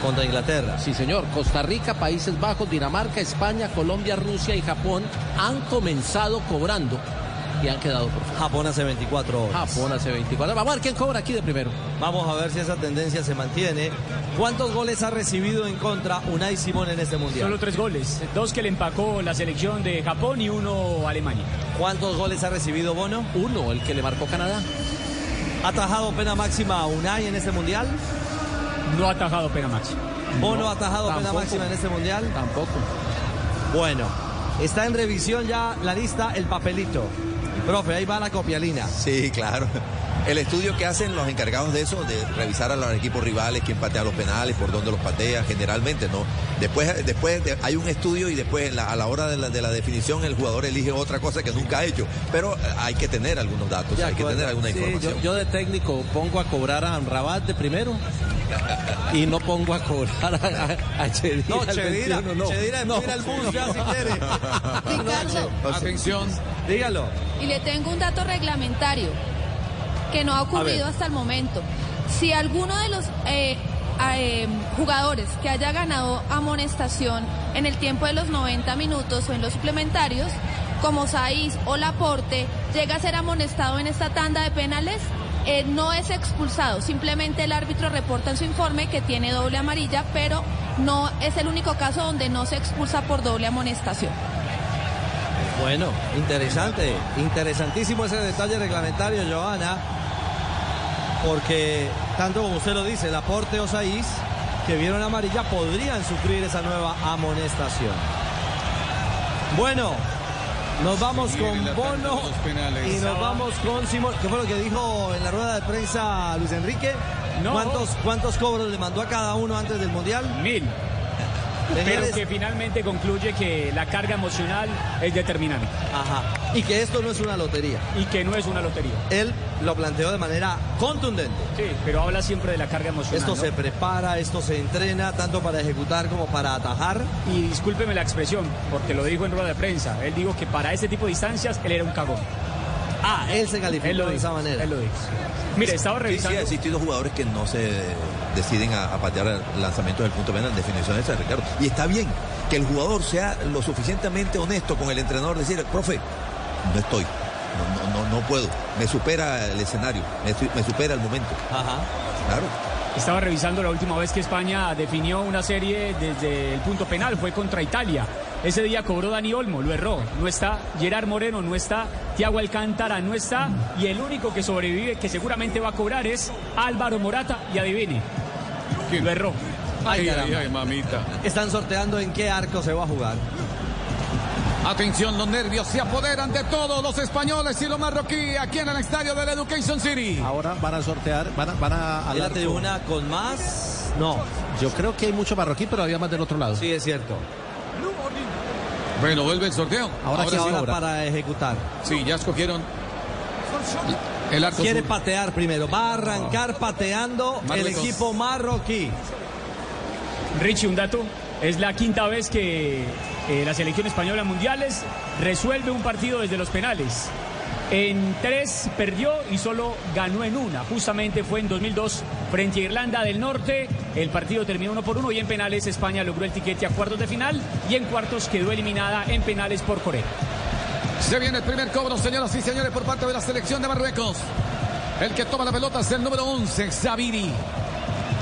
Contra Inglaterra. Sí, señor. Costa Rica, Países Bajos, Dinamarca, España, Colombia, Rusia y Japón han comenzado cobrando y han quedado por fuera. Japón hace 24 horas. Japón hace 24. Vamos a ver quién cobra aquí de primero. Vamos a ver si esa tendencia se mantiene. ¿Cuántos goles ha recibido en contra Unai Simón en este mundial? Solo tres goles. Dos que le empacó la selección de Japón y uno Alemania. ¿Cuántos goles ha recibido Bono? Uno, el que le marcó Canadá. ¿Ha atajado pena máxima a Unai en este mundial? No ha atajado pena máxima. ¿Bono ha atajado pena máxima en este mundial? Tampoco. Bueno, está en revisión ya la lista, el papelito. Profe, ahí va la copialina. Sí, claro. El estudio que hacen los encargados de eso, de revisar a los equipos rivales, quién patea los penales, por dónde los patea, generalmente, ¿no? Después, después de- hay un estudio y después la- a la hora de la, de la definición el jugador elige otra cosa que nunca ha hecho. Pero eh, hay que tener algunos datos, hay que tener alguna Sí, información. yo, yo de técnico pongo a cobrar a Rabat de primero y no pongo a cobrar a, a Chedira. No, Chedira, 21, no. Chedira No, mira el bus ya si quiere. Ricardo, Atención. Dígalo. y le tengo un dato reglamentario que no ha ocurrido hasta el momento. Si alguno de los eh, eh, jugadores que haya ganado amonestación en el tiempo de los 90 minutos o en los suplementarios, como Saiz o Laporte, llega a ser amonestado en esta tanda de penales, eh, no es expulsado. Simplemente el árbitro reporta en su informe que tiene doble amarilla, pero no es el único caso donde no se expulsa por doble amonestación. Bueno, interesante, interesantísimo ese detalle reglamentario, Joana, porque tanto como usted lo dice, Laporte o Saiz, que vieron amarilla, podrían sufrir esa nueva amonestación. Bueno, nos vamos con Bono y nos vamos con Simón. ¿Qué fue lo que dijo en la rueda de prensa Luis Enrique? No. ¿Cuántos, ¿Cuántos cobros le mandó a cada uno antes del Mundial? Mil. Pero que finalmente concluye que la carga emocional es determinante. Ajá. Y que esto no es una lotería. Y que no es una lotería. Él lo planteó de manera contundente. Sí, pero habla siempre de la carga emocional. Esto ¿no? se prepara, esto se entrena, tanto para ejecutar como para atajar. Y discúlpeme la expresión, porque lo dijo en rueda de prensa. Él dijo que para ese tipo de distancias él era un cagón. Ah, él se calificó Él lo de esa manera. Él lo dijo. Mire, estaba Sí, sí, revisando. ha existido jugadores que no se deciden a, a patear lanzamientos del punto penal, definición esa, Ricardo. Y está bien que el jugador sea lo suficientemente honesto con el entrenador, decir, profe, no estoy, no, no, no, no puedo, me supera el escenario, me supera el momento. Ajá. Claro. Estaba revisando la última vez que España definió una serie desde el punto penal, fue contra Italia. Ese día cobró Dani Olmo, lo erró. No está Gerard Moreno, no está Tiago Alcántara, no está. Y el único que sobrevive, que seguramente va a cobrar, es Álvaro Morata. Y adivine, lo erró. Ay, mamita. Están sorteando en qué arco se va a jugar. Atención, los nervios se apoderan de todos los españoles y los marroquíes aquí en el estadio del Education City. Ahora van a sortear, van a, van a ¿Es la arco. tribuna con más? No. Yo creo que hay mucho marroquí, pero había más del otro lado. Sí, es cierto. Bueno, vuelve el sorteo. Ahora sí, sí, Ahora ahora. para ejecutar. Sí, ya escogieron el arco Quiere sur. patear primero. Va a arrancar pateando el equipo marroquí. Richie, un dato. Es la quinta vez que eh, la selección española mundiales resuelve un partido desde los penales. En tres perdió y solo ganó en una. Justamente fue en 2002 frente a Irlanda del Norte. El partido terminó uno por uno y en penales España logró el tiquete a cuartos de final y en cuartos quedó eliminada en penales por Corea. Se viene el primer cobro, señoras y señores, por parte de la selección de Marruecos. El que toma la pelota es el número 11, Xaviri.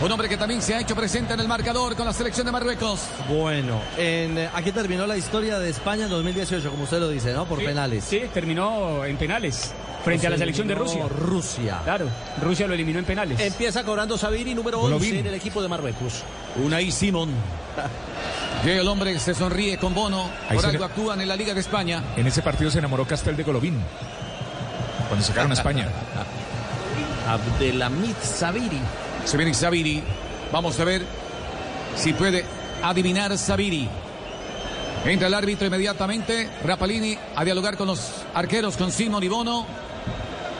Un hombre que también se ha hecho presente en el marcador con la selección de Marruecos. Bueno, en, eh, aquí terminó la historia de España en 2018, como usted lo dice, ¿no? Por Sí, penales. Sí, terminó en penales frente a la Se selección de Rusia. Rusia. Claro, Rusia lo eliminó en penales. Empieza cobrando Sabiri, número Golovin. 11 en el equipo de Marruecos. Unai Simón. Y el hombre se sonríe con Bono. Ahí Por se algo le- actúan en la Liga de España. En ese partido se enamoró Castel de Golovin. Cuando sacaron a España. Abdelhamid Sabiri. Se viene Xaviri. Vamos a ver si puede adivinar Xaviri. Entra el árbitro inmediatamente. Rapalini a dialogar con los arqueros, con Simón y Bono.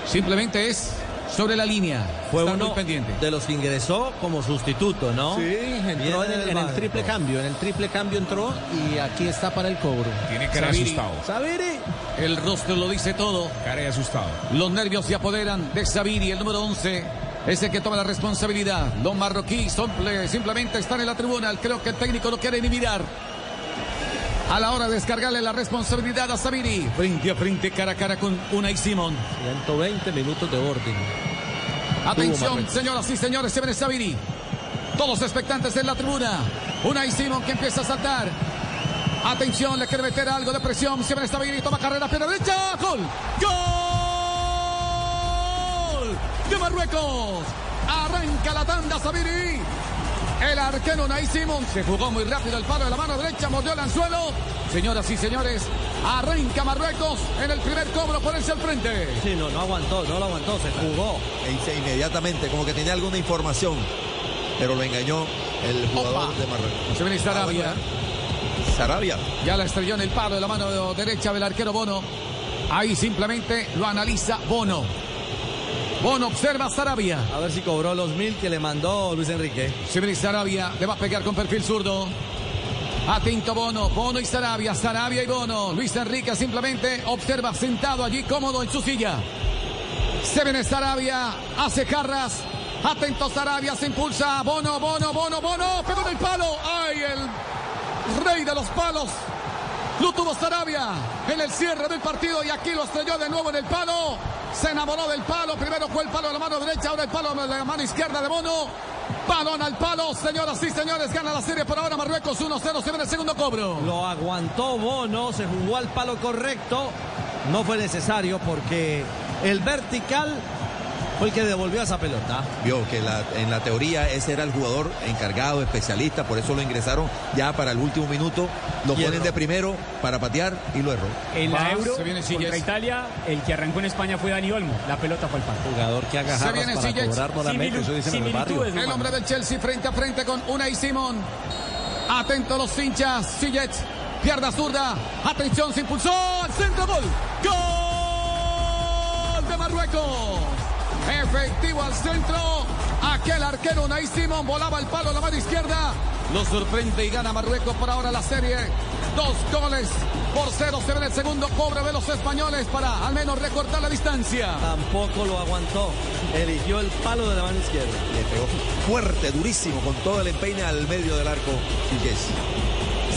Simplemente es sobre la línea. Fue Están uno muy pendientes. de los que ingresó como sustituto, ¿no? Sí, entró en el, en triple cambio. En el triple cambio entró y aquí está para el cobro. Tiene cara de Xaviri. asustado. Sabiri. El rostro lo dice todo. Cara asustado. Los nervios se apoderan de Xaviri, el número 11. Es el que toma la responsabilidad. Los marroquíes simple- simplemente están en la tribuna. Creo que el técnico no quiere ni mirar. A la hora de descargarle la responsabilidad a Xaviri. Frente a frente, cara a cara con Unai Simón. 120 minutos de orden. Atención, señoras y señores, se viene Xaviri. Todos expectantes en la tribuna. Unai Simón que empieza a saltar. Atención, le quiere meter algo de presión. Se viene Xaviri, toma carrera, pierna derecha. ¡Gol! ¡Gol! De Marruecos. Arranca la tanda Xaviri. El arquero Unai Simón se jugó muy rápido el palo de la mano derecha, mordió el anzuelo. Señoras y señores, arranca Marruecos en el primer cobro, ponerse al frente. Sí, no, no aguantó, no lo aguantó, se jugó. E hice inmediatamente, como que tenía alguna información, pero lo engañó el jugador Opa. de Marruecos. Se viene Sarabia. Sarabia. Ya la estrelló en el palo de la mano derecha del arquero Bono. Ahí simplemente lo analiza Bono. Bono observa a Sarabia. A ver si cobró los mil que le mandó Luis Enrique. Viene Sarabia, le va a pegar con perfil zurdo. Atento Bono, Bono y Sarabia, Sarabia y Bono. Luis Enrique simplemente observa sentado allí cómodo en su silla. Se viene Sarabia, hace carras. Atento Sarabia, se impulsa. Bono, Bono, Bono, Bono. Pegó en el palo. ¡Ay, el rey de los palos! Lo tuvo Sarabia en el cierre del partido y aquí lo estrelló de nuevo en el palo. Se enamoró del palo. Primero fue el palo de la mano derecha, ahora el palo de la mano izquierda de Bono. Balón al palo, señoras y señores, gana la serie por ahora Marruecos 1-0, se viene el segundo cobro. Lo aguantó Bono, se jugó al palo correcto. No fue necesario porque el vertical fue el que devolvió esa pelota. Vio que la- en la teoría ese era el jugador encargado, especialista, por eso lo ingresaron ya para el último minuto. Lo Y ponen erró. de primero para patear y lo erró. En la Euro se viene contra. Italia, el que arrancó en España fue Dani Olmo. La pelota fue al palo. Jugador que haga jarras para cobrar nuevamente. Similu- Eso dicen en el barrio. El hombre del Chelsea frente a frente con Unai Simón. Atento los hinchas. Sillet. Pierda zurda. Atención, se impulsó. Al centro, gol. Gol de Marruecos. Efectivo al centro. Aquel arquero Unai Simón volaba el palo a la mano izquierda. Lo sorprende y gana Marruecos por ahora la serie. Dos goles por cero. Se ve en el segundo cobro de los españoles para al menos recortar la distancia. Tampoco lo aguantó. Eligió el palo de la mano izquierda. Le pegó fuerte, durísimo, con todo el empeine al medio del arco. Silles.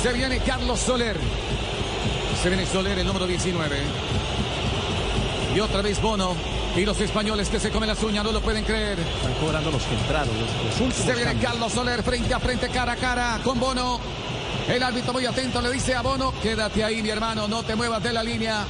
Se viene Carlos Soler. Se viene Soler, el número 19. Y otra vez Bono. Y los españoles que se comen las uñas no lo pueden creer. Están cobrando los que entraron, los, los Se viene. Carlos Soler frente a frente, cara a cara con Bono. El árbitro muy atento le dice a Bono, quédate ahí mi hermano, no te muevas de la línea.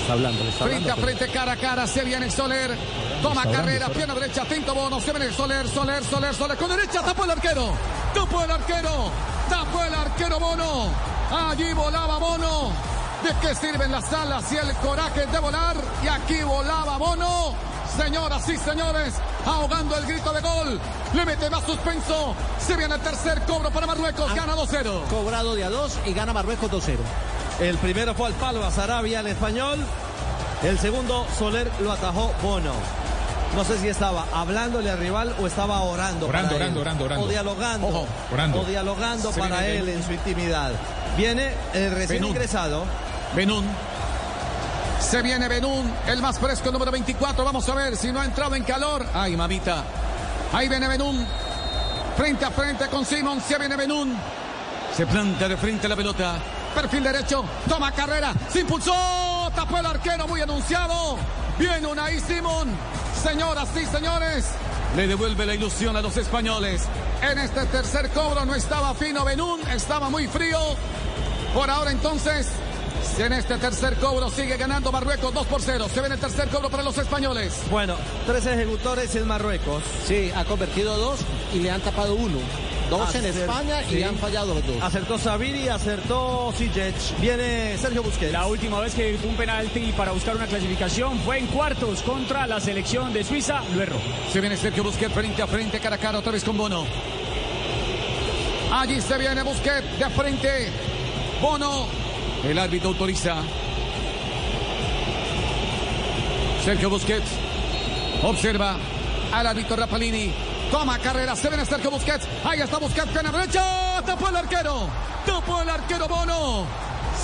Está hablando, está Frente a hablando. frente, cara a cara, se viene Soler. Toma Está carrera, hablando, pierna derecha, atento Bono, se viene Soler, Soler, Soler, Soler. Con derecha tapó el arquero. Tapó el arquero. Tapó el arquero Bono. Allí volaba Bono. ¿De qué sirven las alas y el coraje de volar? Y aquí volaba Bono. Señoras y señores, ahogando el grito de gol. Le mete más suspenso. Se viene el tercer cobro para Marruecos. Gana 2-0. Cobrado de a dos y gana Marruecos 2-0. El primero fue al palo a Sarabia, el español. El segundo, Soler lo atajó Bono. No sé si estaba hablándole al rival o estaba orando. Orando, para orando, él. orando, orando. O dialogando. Ojo, orando. O dialogando Se para él en su intimidad. Viene el recién ingresado. Benún. Se viene Benún, el más fresco, número 24. Vamos a ver si no ha entrado en calor. Ay, mamita. Ahí viene Benún. Frente a frente con Simon. Se viene Benún. Se planta de frente a la pelota. Perfil derecho. Toma carrera. Se impulsó. Tapó el arquero. Muy anunciado. Viene Unai Simón. Señoras y señores. Le devuelve la ilusión a los españoles. En este tercer cobro no estaba fino Benún. Estaba muy frío. Por ahora entonces, en este tercer cobro sigue ganando Marruecos 2 por 0. Se ve en el tercer cobro para los españoles. Bueno, tres ejecutores en Marruecos. Sí, ha convertido dos y le han tapado uno. Dos en España y sí. han fallado los dos. Acertó Sabiri, acertó Sijic. Viene Sergio Busquets. La última vez que fue un penalti para buscar una clasificación fue en cuartos contra la selección de Suiza. Lo erró. Se viene Sergio Busquets frente a frente, cara a cara, otra vez con Bono. Allí se viene Busquets de frente. Bono. El árbitro autoriza. Sergio Busquets. Observa al árbitro Rapalini. Toma carrera, se viene Sergio Busquets. Ahí está Busquets, pierna derecha. Tapó el arquero. Tapó el arquero Bono.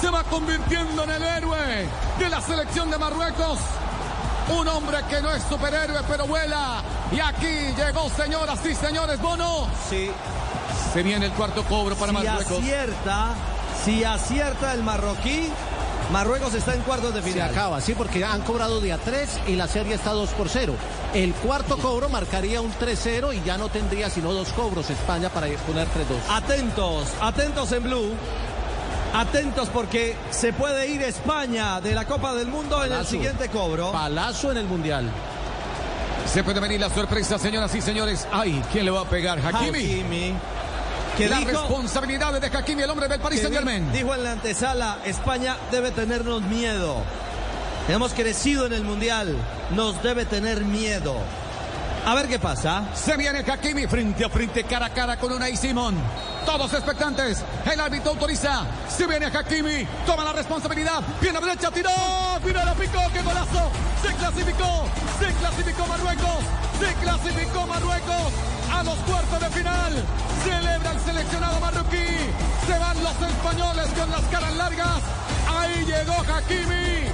Se va convirtiendo en el héroe de la selección de Marruecos. Un hombre que no es superhéroe, pero vuela. Y aquí llegó, señoras y señores, Bono. Sí. Se viene el cuarto cobro para si Marruecos. acierta, si acierta el marroquí, Marruecos está en cuartos de Se final. acaba, sí, porque han cobrado de a 3 y la serie está 2 por 0. El cuarto cobro marcaría un 3-0 y ya no tendría sino dos cobros España para poner 3-2. Atentos, atentos en blue. Atentos porque se puede ir España de la Copa del Mundo en el siguiente cobro. Palazo en el Mundial. Se puede venir la sorpresa, señoras y señores. Ay, ¿quién le va a pegar? Hakimi. Hakimi. Que la dijo- responsabilidad de Hakimi, el hombre del Paris Saint Germain. di- Dijo en la antesala, España debe tenernos miedo. Hemos crecido en el Mundial, nos debe tener miedo. A ver qué pasa. Se viene Hakimi frente a frente, cara a cara con Unai Simón. Todos expectantes. El árbitro autoriza. Se viene Hakimi. Toma la responsabilidad. Pierna derecha, tiró. Mira la picó. ¡Qué golazo! Se clasificó. Se clasificó Marruecos. Se clasificó Marruecos a los cuartos de final. Celebra el seleccionado marroquí. Se van los españoles con las caras largas. Ahí llegó Hakimi.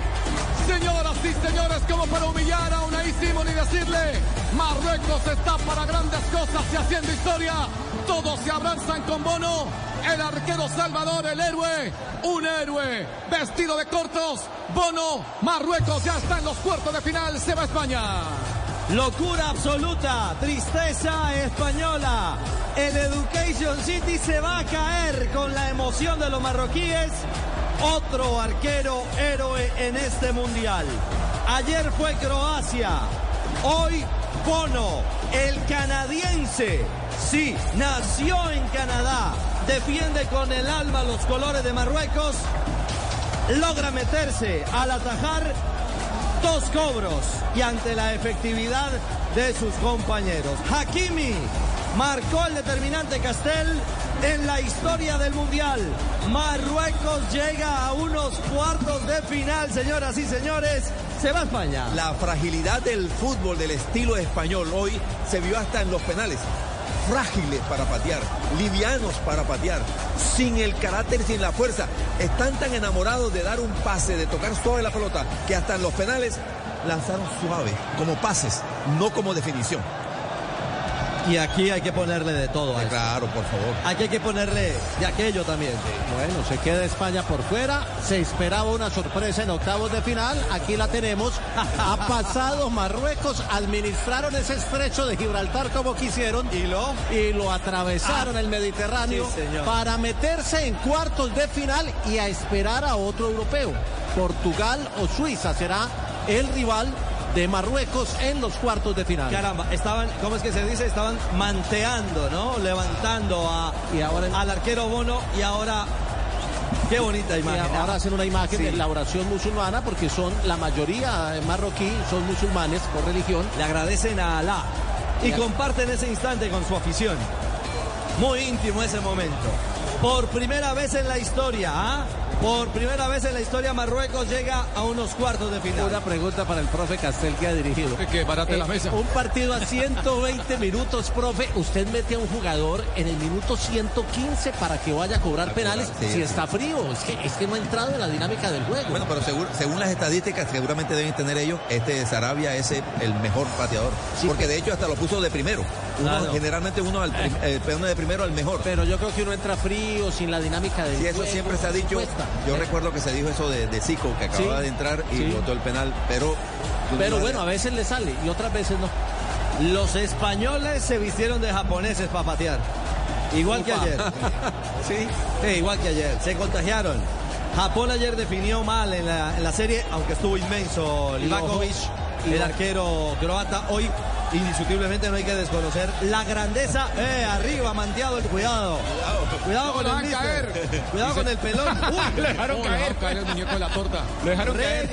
Señoras y señores, como para humillar a Unai Simón y decirle, Marruecos está para grandes cosas y haciendo historia. Todos se abrazan con Bono, el arquero Salvador, el héroe, un héroe vestido de cortos. Bono, Marruecos ya está en los cuartos de final, se va a España. Locura absoluta, tristeza española. El Education City se va a caer con la emoción de los marroquíes. Otro arquero héroe en este mundial. Ayer fue Croacia, hoy Bono, el canadiense. Sí, nació en Canadá, defiende con el alma los colores de Marruecos. Logra meterse al atajar dos cobros y ante la efectividad de sus compañeros. Hakimi marcó el determinante Castel en la historia del Mundial. Marruecos llega a unos cuartos de final, señoras y señores. Se va a España. La fragilidad del fútbol del estilo español hoy se vio hasta en los penales. Frágiles para patear, livianos para patear, sin el carácter, sin la fuerza. Están tan enamorados de dar un pase, de tocar suave la pelota, que hasta en los penales lanzaron suave, como pases, no como definición. Y aquí hay que ponerle de todo. a. Claro, por favor. Aquí hay que ponerle de aquello también. Bueno, se queda España por fuera. Se esperaba una sorpresa en octavos de final. Aquí la tenemos. Ha pasado Marruecos. Administraron ese estrecho de Gibraltar como quisieron. Y lo, y lo atravesaron el Mediterráneo Sí, para meterse en cuartos de final y a esperar a otro europeo. Portugal o Suiza será el rival de Marruecos en los cuartos de final. Caramba, estaban, ¿cómo es que se dice? Estaban manteando, ¿no? Levantando a, Y ahora- al arquero Bono y ahora. Qué bonita Y imagen. ahora ¿ah? hacen una imagen Sí. de la oración musulmana porque son la mayoría eh, marroquí son musulmanes por religión. Le agradecen a Alá y comparten ese instante con su afición. Muy íntimo ese momento. Por primera vez en la historia, ¿ah? Por primera vez en la historia Marruecos llega a unos cuartos de final. Una pregunta para el profe Castel que ha dirigido. Que barate la Eh, mesa. Un partido a 120 minutos, profe. Usted mete a un jugador en el minuto 115 para que vaya a cobrar penales sí, si sí. está frío. Es que, es que no ha entrado en la dinámica del juego. Bueno, pero seguro- según las estadísticas, seguramente deben tener ellos, este Sarabia es el- mejor pateador. Porque de hecho hasta lo puso de primero. Uno, Claro. Generalmente uno al eh, pone de primero al mejor. Pero yo creo que uno entra frío, sin la dinámica del Sí, eso juego. siempre se ha dicho. Yo Eh, recuerdo que se dijo eso de, de Zico, que acababa Sí, de entrar y sí. botó el penal, pero... Pero bueno, a veces le sale y otras veces no. Los españoles se vistieron de japoneses para patear. Igual que ayer. sí, sí, igual que ayer. Se contagiaron. Japón ayer definió mal en la, en la serie, aunque estuvo inmenso Livakovic, el arquero croata. Hoy, indiscutiblemente, no hay que desconocer la grandeza. Eh, arriba, manteado el cuidado. Cuidado con lo el caer. Cuidado con el pelón. Uy, Lo dejaron Oh, caer. el muñeco de la torta. Lo dejaron caer.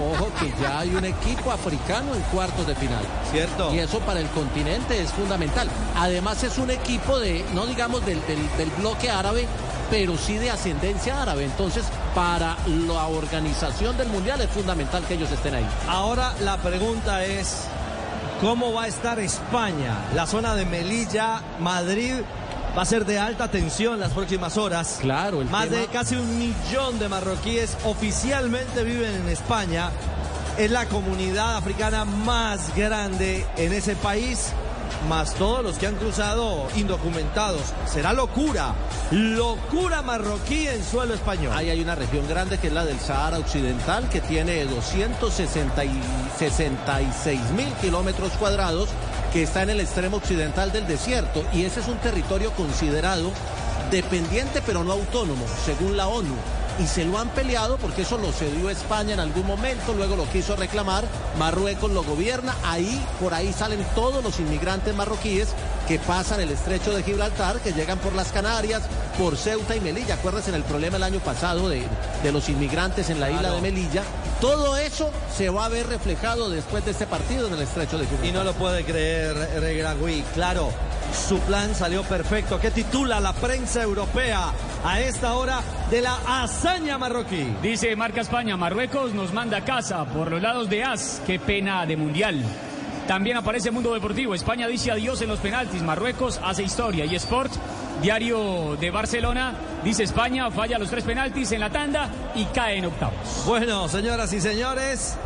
Ojo que ya hay un equipo africano en cuartos de final. Cierto. Y eso para el continente es fundamental. Además es un equipo de, no digamos del, del- del bloque árabe, pero sí de ascendencia árabe. Entonces, para la organización del Mundial es fundamental que ellos estén ahí. Ahora la pregunta es, ¿cómo va a estar España? La zona de Melilla, Madrid, va a ser de alta tensión las próximas horas. Claro, el Más tema- de casi un millón de marroquíes oficialmente viven en España. Es la comunidad africana más grande en ese país, más todos los que han cruzado indocumentados. Será locura, locura marroquí en suelo español. Ahí hay una región grande que es la del Sahara Occidental, que tiene 266 mil kilómetros cuadrados, que está en el extremo occidental del desierto. Y ese es un territorio considerado dependiente pero no autónomo, según la ONU. Y se lo han peleado porque eso lo cedió España en algún momento, luego lo quiso reclamar, Marruecos lo gobierna, ahí, por ahí salen todos los inmigrantes marroquíes que pasan el estrecho de Gibraltar, que llegan por las Canarias, por Ceuta y Melilla. Acuérdense en el problema el año pasado de, de los inmigrantes en la isla de Melilla. Todo eso se va a ver reflejado después de este partido en el estrecho de Gibraltar. Y no lo puede creer Regragui. Claro, su plan salió perfecto. ¿Qué titula la prensa europea a esta hora de la hazaña marroquí? Dice Marca España, Marruecos nos manda a casa por los lados de As. Qué pena de mundial. También aparece Mundo Deportivo. España dice adiós en los penaltis. Marruecos hace historia. Y Sport, diario de Barcelona, dice España falla los tres penaltis en la tanda y cae en octavos. Bueno, señoras y señores,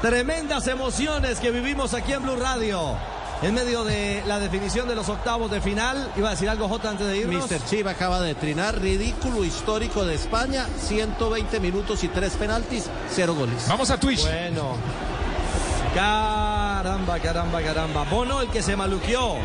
tremendas emociones que vivimos aquí en Blue Radio. En medio de la definición de los octavos de final, iba a decir algo J antes de irnos. Mr. Chiva acaba de trinar, ridículo histórico de España, 120 minutos y tres penaltis, cero goles. Vamos a Twitch. Bueno. Caramba, caramba, caramba. Bono, el que se maluqueó.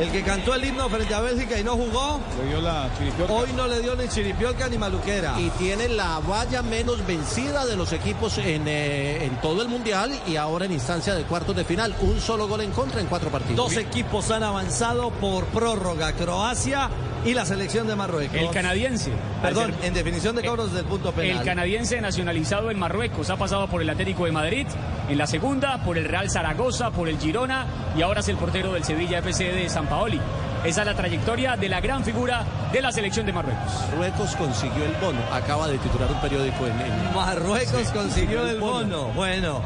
El que cantó el himno frente a Bélgica y no jugó. Le dio la chiripiota. Hoy no le dio ni chiripiolca ni maluquera. Y tiene la valla menos vencida de los equipos en, eh, en todo el mundial y ahora en instancia de cuartos de final. Un solo gol en contra en cuatro partidos. Dos equipos han avanzado por prórroga. Croacia y la selección de Marruecos. El canadiense. Perdón, ser- en definición de cobros desde el punto penal. El canadiense nacionalizado en Marruecos ha pasado por el Atlético de Madrid, en la segunda, por el Real Zaragoza, por el Girona y ahora es el portero del Sevilla FC de San Paoli. Esa es la trayectoria de la gran figura de la selección de Marruecos. Marruecos consiguió el bono. Acaba de titular un periódico en. en... Marruecos consiguió el bono. Bueno.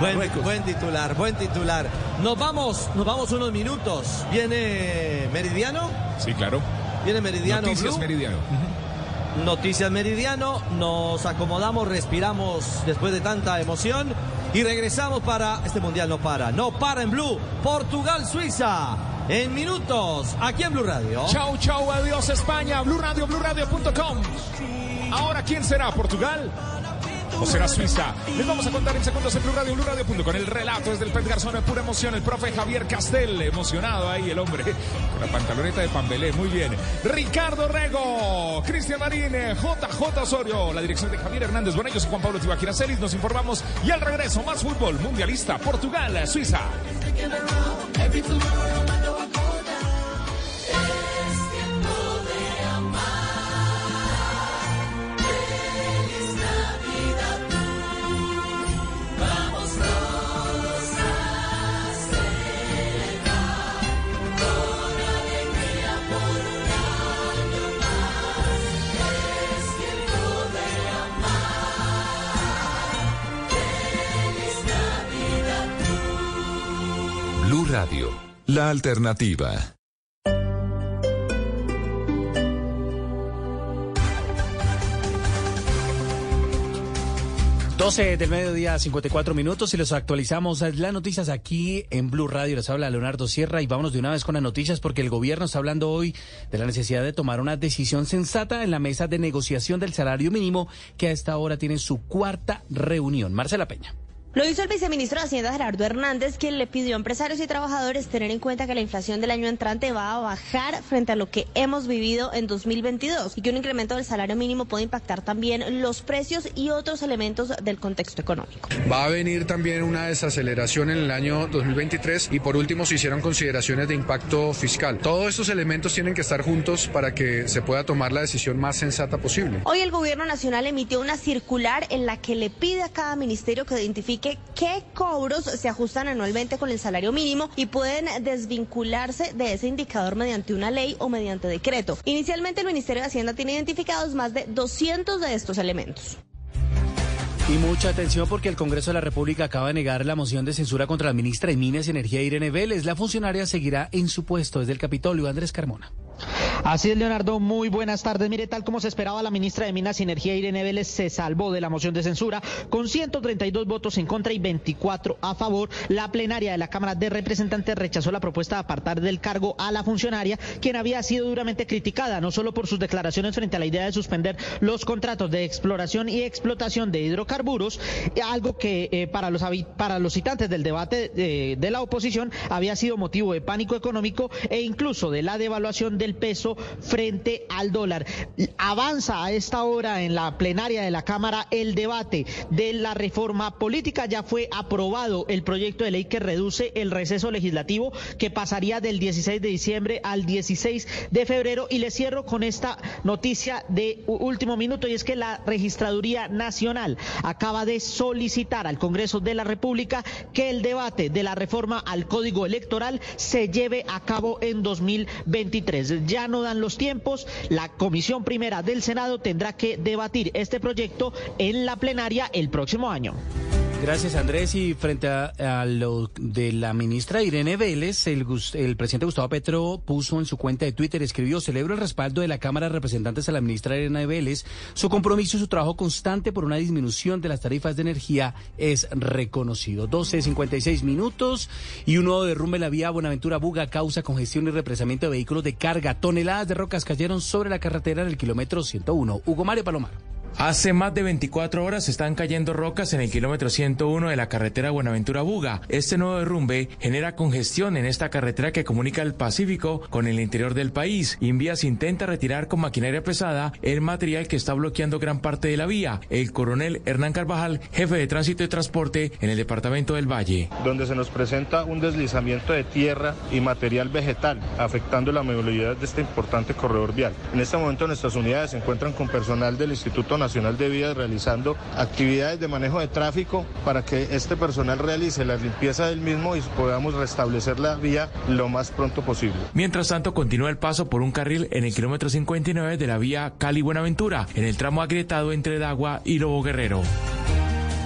Buen, buen, titular, buen titular. Nos vamos, nos vamos unos minutos. ¿Viene Meridiano? Sí, claro. Viene Meridiano. Noticias Blue? Meridiano. Noticias Meridiano, nos acomodamos, respiramos después de tanta emoción y regresamos para este mundial no para, no para en Blue, Portugal Suiza. En minutos, aquí en Blue Radio. Chau, chau, adiós España, Blue Radio, BlueRadio.com. Ahora, ¿quién será? ¿Portugal? ¿O será Suiza? Les vamos a contar en segundos en Blue Radio, BlueRadio.com. El relato es del Pet Garzón, de pura emoción. El profe Javier Castel, emocionado ahí el hombre, con la pantaloneta de Pambelé, muy bien. Ricardo Rego, Cristian Marín, JJ Osorio, la dirección de Javier Hernández Bonellos y Juan Pablo Tibaquira Celis. Nos informamos y al regreso, más fútbol mundialista, Portugal, Suiza. Radio, la alternativa. 12 del mediodía, 54 minutos y los actualizamos las noticias aquí en Blue Radio. Les habla Leonardo Sierra y vámonos de una vez con las noticias porque el gobierno está hablando hoy de la necesidad de tomar una decisión sensata en la mesa de negociación del salario mínimo que a esta hora tiene su cuarta reunión. Marcela Peña. Lo hizo el viceministro de Hacienda Gerardo Hernández, quien le pidió a empresarios y trabajadores tener en cuenta que la inflación del año entrante va a bajar frente a lo que hemos vivido en 2022 y que un incremento del salario mínimo puede impactar también los precios y otros elementos del contexto económico. Va a venir también una desaceleración en el año 2023 y por último se hicieron consideraciones de impacto fiscal. Todos estos elementos tienen que estar juntos para que se pueda tomar la decisión más sensata posible. Hoy el gobierno nacional emitió una circular en la que le pide a cada ministerio que identifique qué cobros se ajustan anualmente con el salario mínimo y pueden desvincularse de ese indicador mediante una ley o mediante decreto. Inicialmente el Ministerio de Hacienda tiene identificados más de 200 de estos elementos. Y mucha atención porque el Congreso de la República acaba de negar la moción de censura contra la ministra de Minas y Energía Irene Vélez. La funcionaria seguirá en su puesto desde el Capitolio. Andrés Carmona. Así es, Leonardo. Muy buenas tardes. Mire, tal como se esperaba, la ministra de Minas y Energía, Irene Vélez, se salvó de la moción de censura con 132 votos en contra y 24 a favor. La plenaria de la Cámara de Representantes rechazó la propuesta de apartar del cargo a la funcionaria, quien había sido duramente criticada, no solo por sus declaraciones frente a la idea de suspender los contratos de exploración y explotación de hidrocarburos, algo que eh, para, los, para los citantes del debate de, de la oposición había sido motivo de pánico económico e incluso de la devaluación del peso frente al dólar. Avanza a esta hora en la plenaria de la Cámara el debate de la reforma política. Ya fue aprobado el proyecto de ley que reduce el receso legislativo que pasaría del 16 de diciembre al 16 de febrero. Y le cierro con esta noticia de último minuto y es que la Registraduría Nacional acaba de solicitar al Congreso de la República que el debate de la reforma al Código Electoral se lleve a cabo en 2023 ya no dan los tiempos. La Comisión Primera del Senado tendrá que debatir este proyecto en la plenaria el próximo año. Gracias, Andrés. Y frente a, a, lo de la ministra Irene Vélez, el, el, presidente Gustavo Petro puso en su cuenta de Twitter, escribió, celebro el respaldo de la Cámara de Representantes a la ministra Irene Vélez. Su compromiso y su trabajo constante por una disminución de las tarifas de energía es reconocido. 12.56 minutos y un nuevo derrumbe en la vía Buenaventura Buga causa congestión y represamiento de vehículos de carga. Toneladas de rocas cayeron sobre la carretera en el kilómetro 101. Hugo Mario Palomar. Hace más de 24 horas están cayendo rocas en el kilómetro 101 de la carretera Buenaventura-Buga. Este nuevo derrumbe genera congestión en esta carretera que comunica el Pacífico con el interior del país. Invías intenta retirar con maquinaria pesada el material que está bloqueando gran parte de la vía. El coronel Hernán Carvajal, jefe de tránsito y transporte en el departamento del Valle. Donde se nos presenta un deslizamiento de tierra y material vegetal, afectando la movilidad de este importante corredor vial. En este momento nuestras unidades se encuentran con personal del Instituto Nacional de Vías realizando actividades de manejo de tráfico para que este personal realice la limpieza del mismo y podamos restablecer la vía lo más pronto posible. Mientras tanto, continúa el paso por un carril en el kilómetro 59 de la vía Cali-Buenaventura, en el tramo agrietado entre Dagua y Lobo Guerrero.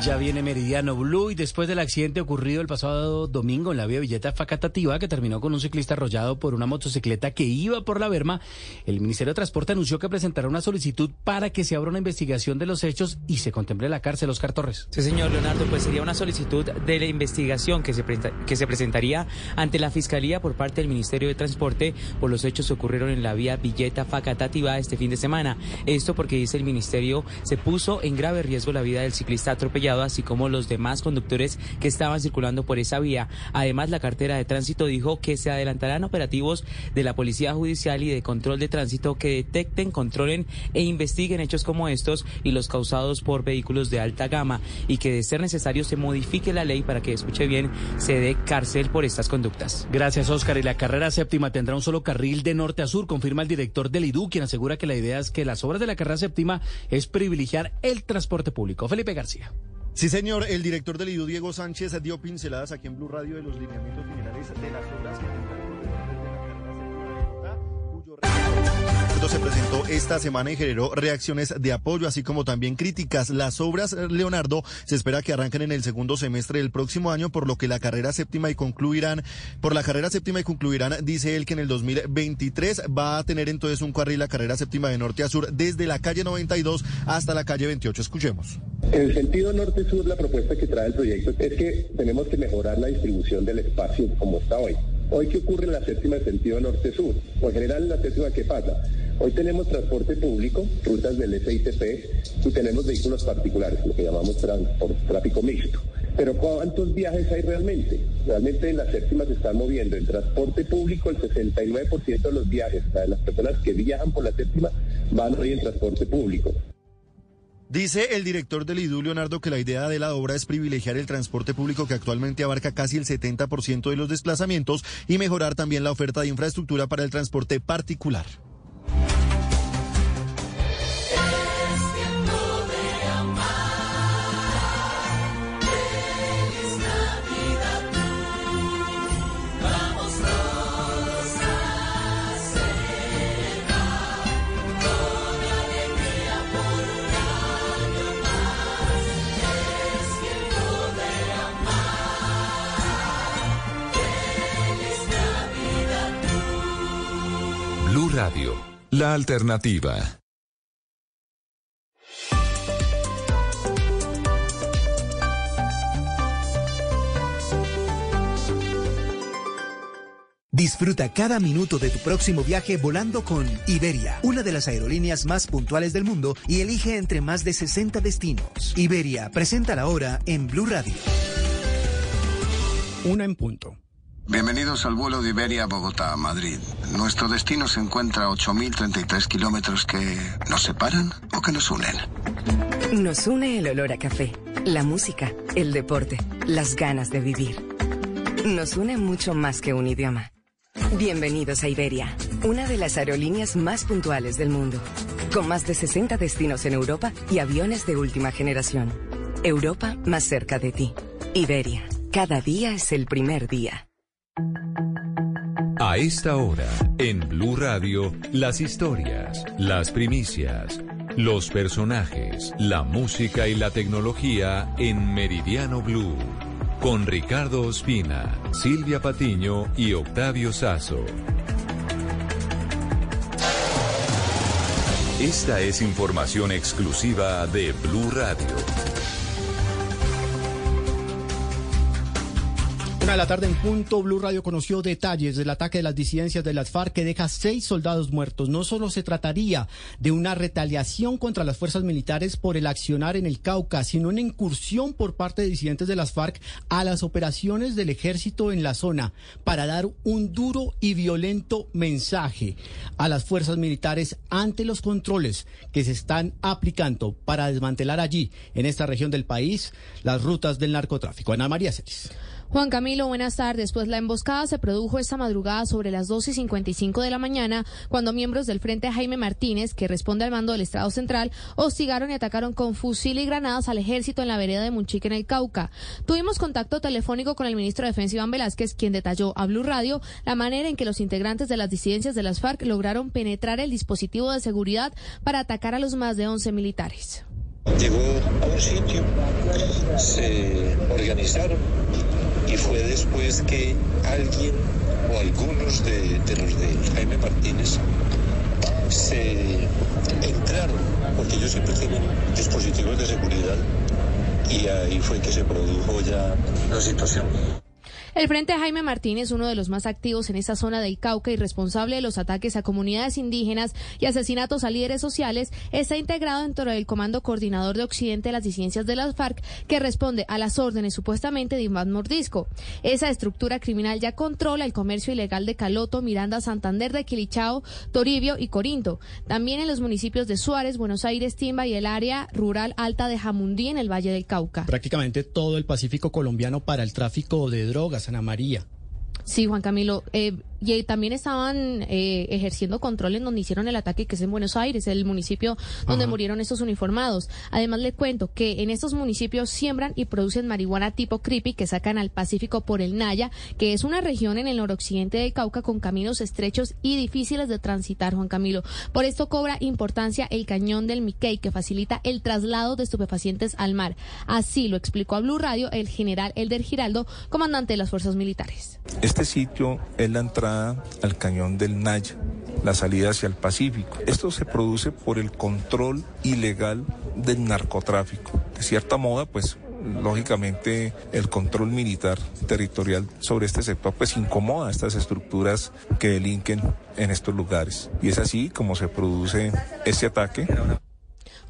Ya viene Meridiano Blue y después del accidente ocurrido el pasado domingo en la vía Villeta Facatativa, que terminó con un ciclista arrollado por una motocicleta que iba por la Berma, el Ministerio de Transporte anunció que presentará una solicitud para que se abra una investigación de los hechos y se contemple la cárcel. Oscar Torres. Sí, señor Leonardo, pues sería una solicitud de la investigación que se, que se presentaría ante la Fiscalía por parte del Ministerio de Transporte por los hechos que ocurrieron en la vía Villeta Facatativa este fin de semana. Esto porque dice el Ministerio se puso en grave riesgo la vida del ciclista atropellado así como los demás conductores que estaban circulando por esa vía. Además, la cartera de tránsito dijo que se adelantarán operativos de la Policía Judicial y de control de tránsito que detecten, controlen e investiguen hechos como estos y los causados por vehículos de alta gama y que de ser necesario se modifique la ley para que, escuche bien, se dé cárcel por estas conductas. Gracias, Oscar. Y la carrera séptima tendrá un solo carril de norte a sur, confirma el director del IDU, quien asegura que la idea es que las obras de la carrera séptima es privilegiar el transporte público. Felipe García. Sí, señor. El director del IDU, Diego Sánchez, dio pinceladas aquí en Blue Radio de los lineamientos generales de las obras que se presentó esta semana y generó reacciones de apoyo, así como también críticas. Las obras, Leonardo, se espera que arranquen en el segundo semestre del próximo año, por lo que la carrera séptima y concluirán, por la carrera séptima y concluirán, dice él que en el 2023 va a tener entonces un carril la carrera séptima de norte a sur desde la calle 92 hasta la calle 28. Escuchemos. En el sentido norte-sur, la propuesta que trae el proyecto es que tenemos que mejorar la distribución del espacio como está hoy. Hoy, ¿qué ocurre en la séptima en sentido norte-sur? O en general, en la séptima, ¿qué pasa? Hoy tenemos transporte público, rutas del SITP, y tenemos vehículos particulares, lo que llamamos tráfico mixto. Pero ¿cuántos viajes hay realmente? Realmente en la séptima se están moviendo en transporte público el 69% de los viajes, o sea, de las personas que viajan por la séptima van hoy en transporte público. Dice el director del IDU, Leonardo, que la idea de la obra es privilegiar el transporte público que actualmente abarca casi el 70% de los desplazamientos y mejorar también la oferta de infraestructura para el transporte particular. Radio, la alternativa. Disfruta cada minuto de tu próximo viaje volando con Iberia, una de las aerolíneas más puntuales del mundo y elige entre más de 60 destinos. Iberia, presenta la hora en Blue Radio. Una en punto. Bienvenidos al vuelo de Iberia a Bogotá, Madrid. Nuestro destino se encuentra a 8.033 kilómetros que nos separan o que nos unen. Nos une el olor a café, la música, el deporte, las ganas de vivir. Nos une mucho más que un idioma. Bienvenidos a Iberia, una de las aerolíneas más puntuales del mundo, con más de 60 destinos en Europa y aviones de última generación. Europa más cerca de ti. Iberia, cada día es el primer día. A esta hora, en Blue Radio, las historias, las primicias, los personajes, la música y la tecnología en Meridiano Blue. Con Ricardo Ospina, Silvia Patiño y Octavio Sazo. Esta es información exclusiva de Blue Radio. De la tarde en punto, Blue Radio conoció detalles del ataque de las disidencias de las FARC que deja seis soldados muertos. No solo se trataría de una retaliación contra las fuerzas militares por el accionar en el Cauca, sino una incursión por parte de disidentes de las FARC a las operaciones del ejército en la zona para dar un duro y violento mensaje a las fuerzas militares ante los controles que se están aplicando para desmantelar allí, en esta región del país, las rutas del narcotráfico. Ana María Celis. Juan Camilo, buenas tardes. Pues la emboscada se produjo esta madrugada sobre las 2 y 55 de la mañana, cuando miembros del Frente Jaime Martínez, que responde al mando del Estado Central, hostigaron y atacaron con fusil y granadas al ejército en la vereda de Munchique, en el Cauca. Tuvimos contacto telefónico con el ministro de Defensa, Iván Velázquez, quien detalló a Blue Radio la manera en que los integrantes de las disidencias de las FARC lograron penetrar el dispositivo de seguridad para atacar a los más de 11 militares. Llegó a un sitio, se organizaron y fue después que alguien o algunos de, los de Jaime Martínez se entraron, porque ellos siempre tienen dispositivos de seguridad y ahí fue que se produjo ya la situación. El Frente Jaime Martínez, uno de los más activos en esta zona del Cauca y responsable de los ataques a comunidades indígenas y asesinatos a líderes sociales, está integrado dentro del Comando Coordinador de Occidente de las Disidencias de las FARC, que responde a las órdenes supuestamente de Iván Mordisco. Esa estructura criminal ya controla el comercio ilegal de Caloto, Miranda, Santander de Quilichao, Toribio y Corinto. También en los municipios de Suárez, Buenos Aires, Timba y el área rural alta de Jamundí en el Valle del Cauca. Prácticamente todo el Pacífico colombiano para el tráfico de drogas, Ana María. Sí, Juan Camilo. Eh, y también estaban eh, ejerciendo control en donde hicieron el ataque, que es en Buenos Aires, el municipio donde murieron estos uniformados. Además, le cuento que en estos municipios siembran y producen marihuana tipo creepy que sacan al Pacífico por el Naya, que es una región en el noroccidente de Cauca con caminos estrechos y difíciles de transitar, Juan Camilo. Por esto cobra importancia el cañón del Miquel, que facilita el traslado de estupefacientes al mar. Así lo explicó a Blue Radio el general Elder Giraldo, comandante de las fuerzas militares. Este sitio es la entrada al cañón del Naya, la salida hacia el Pacífico. Esto se produce por el control ilegal del narcotráfico. De cierta moda, pues lógicamente el control militar territorial sobre este sector pues incomoda a estas estructuras que delinquen en estos lugares. Y es así como se produce este ataque.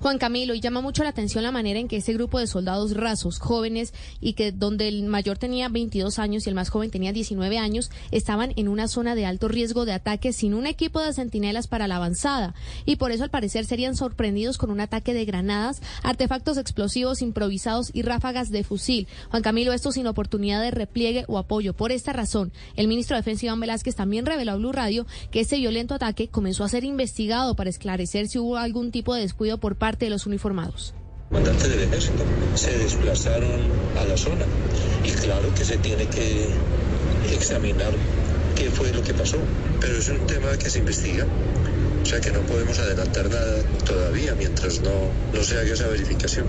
Juan Camilo, y llama mucho la atención la manera en que ese grupo de soldados rasos, jóvenes, y que donde el mayor tenía 22 años y el más joven tenía 19 años, estaban en una zona de alto riesgo de ataque sin un equipo de centinelas para la avanzada. Y por eso al parecer serían sorprendidos con un ataque de granadas, artefactos explosivos improvisados y ráfagas de fusil. Juan Camilo, esto sin oportunidad de repliegue o apoyo. Por esta razón, el ministro de Defensa Iván Velázquez también reveló a Blue Radio que este violento ataque comenzó a ser investigado para esclarecer si hubo algún tipo de descuido por parte de los uniformados. Comandantes del ejército se desplazaron a la zona y claro que se tiene que examinar qué fue lo que pasó, pero es un tema que se investiga. O sea que no podemos adelantar nada todavía mientras no, no se haga esa verificación.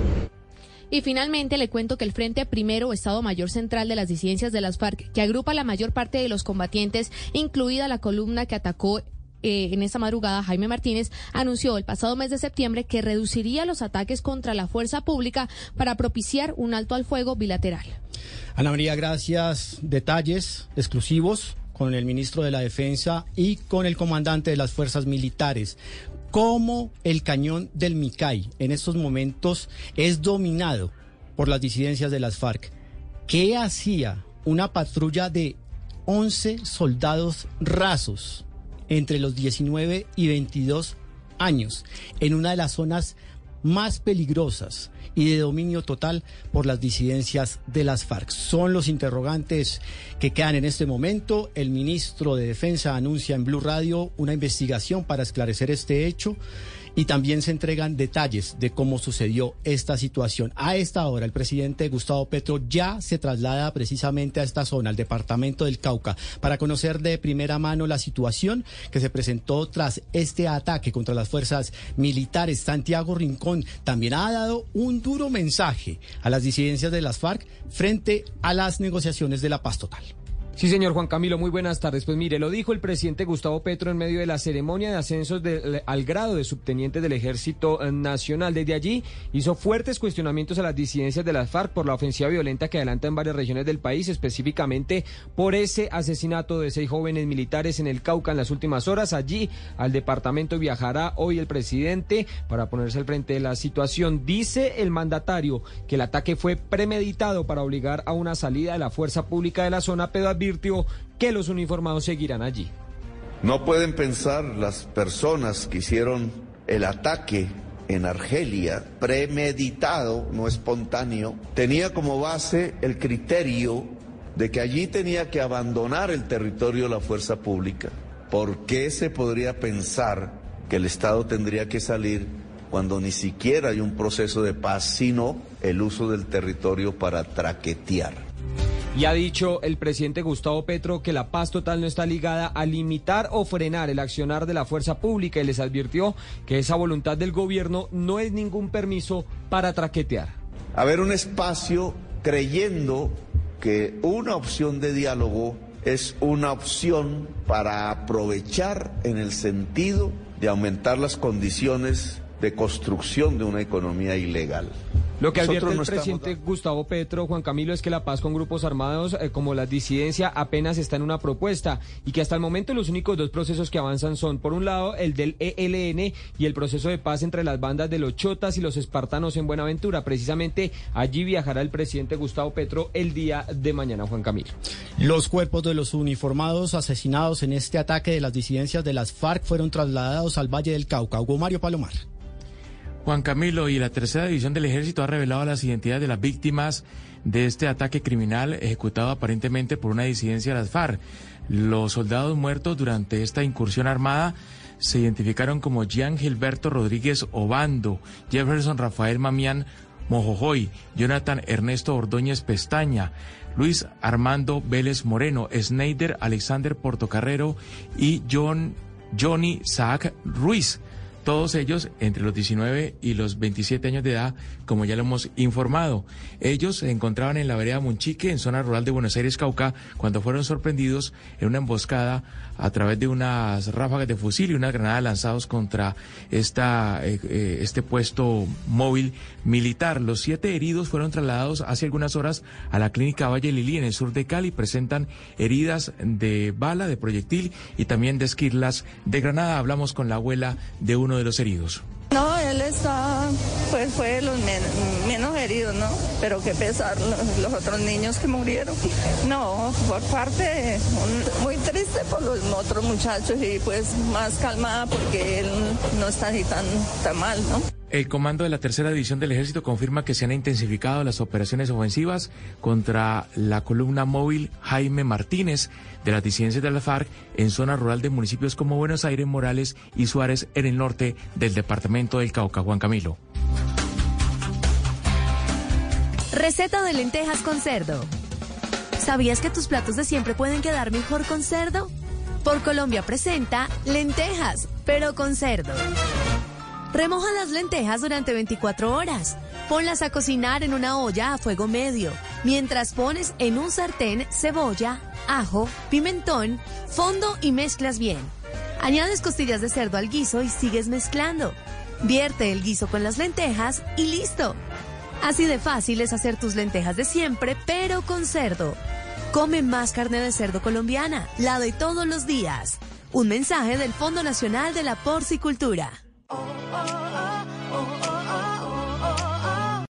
Y finalmente le cuento que el Frente Primero, Estado Mayor Central de las Disidencias de las FARC, que agrupa la mayor parte de los combatientes, incluida la columna que atacó eh, en esta madrugada, Jaime Martínez anunció el pasado mes de septiembre que reduciría los ataques contra la fuerza pública para propiciar un alto al fuego bilateral. Ana María, gracias. Detalles exclusivos con el ministro de la Defensa y con el comandante de las fuerzas militares. ¿Cómo el cañón del Micay en estos momentos es dominado por las disidencias de las FARC? ¿Qué hacía una patrulla de 11 soldados rasos? Entre los 19 y 22 años en una de las zonas más peligrosas y de dominio total por las disidencias de las FARC. Son los interrogantes que quedan en este momento. El ministro de Defensa anuncia en Blue Radio una investigación para esclarecer este hecho y también se entregan detalles de cómo sucedió esta situación. A esta hora, el presidente Gustavo Petro ya se traslada precisamente a esta zona, al departamento del Cauca, para conocer de primera mano la situación que se presentó tras este ataque contra las fuerzas militares. Santiago Rincón también ha dado un duro mensaje a las disidencias de las FARC frente a las negociaciones de la paz total. Sí, señor Juan Camilo, muy buenas tardes. Pues mire, lo dijo el presidente Gustavo Petro en medio de la ceremonia de ascensos al grado de subteniente del Ejército Nacional. Desde allí hizo fuertes cuestionamientos a las disidencias de las FARC por la ofensiva violenta que adelanta en varias regiones del país, específicamente por ese asesinato de seis jóvenes militares en el Cauca en las últimas horas. Allí al departamento viajará hoy el presidente para ponerse al frente de la situación. Dice el mandatario que el ataque fue premeditado para obligar a una salida de la fuerza pública de la zona, pero que los uniformados seguirán allí. No pueden pensar las personas que hicieron el ataque en Argelia, premeditado, no espontáneo, tenía como base el criterio de que allí tenía que abandonar el territorio la fuerza pública. ¿Por qué se podría pensar que el Estado tendría que salir cuando ni siquiera hay un proceso de paz, sino el uso del territorio para traquetear? Y ha dicho el presidente Gustavo Petro que la paz total no está ligada a limitar o frenar el accionar de la fuerza pública y les advirtió que esa voluntad del gobierno no es ningún permiso para traquetear. Haber un espacio creyendo que una opción de diálogo es una opción para aprovechar en el sentido de aumentar las condiciones de construcción de una economía ilegal. Lo que advierte Nosotros el no estamos presidente Gustavo Petro, Juan Camilo, es que la paz con grupos armados eh, como la disidencia apenas está en una propuesta y que hasta el momento los únicos dos procesos que avanzan son, por un lado, el del ELN y el proceso de paz entre las bandas de los chotas y los espartanos en Buenaventura. Precisamente allí viajará el presidente Gustavo Petro el día de mañana, Juan Camilo. Los cuerpos de los uniformados asesinados en este ataque de las disidencias de las FARC fueron trasladados al Valle del Cauca. Hugo Mario Palomar. Juan Camilo y la tercera división del ejército ha revelado las identidades de las víctimas de este ataque criminal ejecutado aparentemente por una disidencia de las FARC. Los soldados muertos durante esta incursión armada se identificaron como Jean Gilberto Rodríguez Obando, Jefferson Rafael Mamián Mojojoy, Jonathan Ernesto Ordóñez Pestaña, Luis Armando Vélez Moreno, Snyder Alexander Portocarrero y John, Johnny Saak Ruiz. Todos ellos entre los 19 y los 27 años de edad, como ya lo hemos informado. Ellos se encontraban en la vereda Munchique, en zona rural de Buenos Aires, Cauca, cuando fueron sorprendidos en una emboscada a través de unas ráfagas de fusil y unas granadas lanzados contra esta, eh, eh, este puesto móvil militar. Los siete heridos fueron trasladados hace algunas horas a la clínica Valle Lili en el sur de Cali. Presentan heridas de bala, de proyectil y también de esquirlas de granada. Hablamos con la abuela de uno de los heridos. No, él está, pues fue de los men- menos heridos, ¿no? Pero qué pesar los, otros niños que murieron. No, por parte, muy triste por los otros muchachos y pues más calmada porque él no está así tan, tan mal, ¿no? El comando de la tercera división del ejército confirma que se han intensificado las operaciones ofensivas contra la columna móvil Jaime Martínez de las disidencias de la FARC en zona rural de municipios como Buenos Aires, Morales y Suárez en el norte del departamento del Cauca. Juan Camilo. Receta de lentejas con cerdo. ¿Sabías que tus platos de siempre pueden quedar mejor con cerdo? Por Colombia presenta lentejas, pero con cerdo. Remoja las lentejas durante 24 horas. Ponlas a cocinar en una olla a fuego medio, mientras pones en un sartén cebolla, ajo, pimentón, fondo y mezclas bien. Añades costillas de cerdo al guiso y sigues mezclando. Vierte el guiso con las lentejas y listo. Así de fácil es hacer tus lentejas de siempre, pero con cerdo. Come más carne de cerdo colombiana, la de todos los días. Un mensaje del Fondo Nacional de la Porcicultura. oh, oh, oh, oh. oh.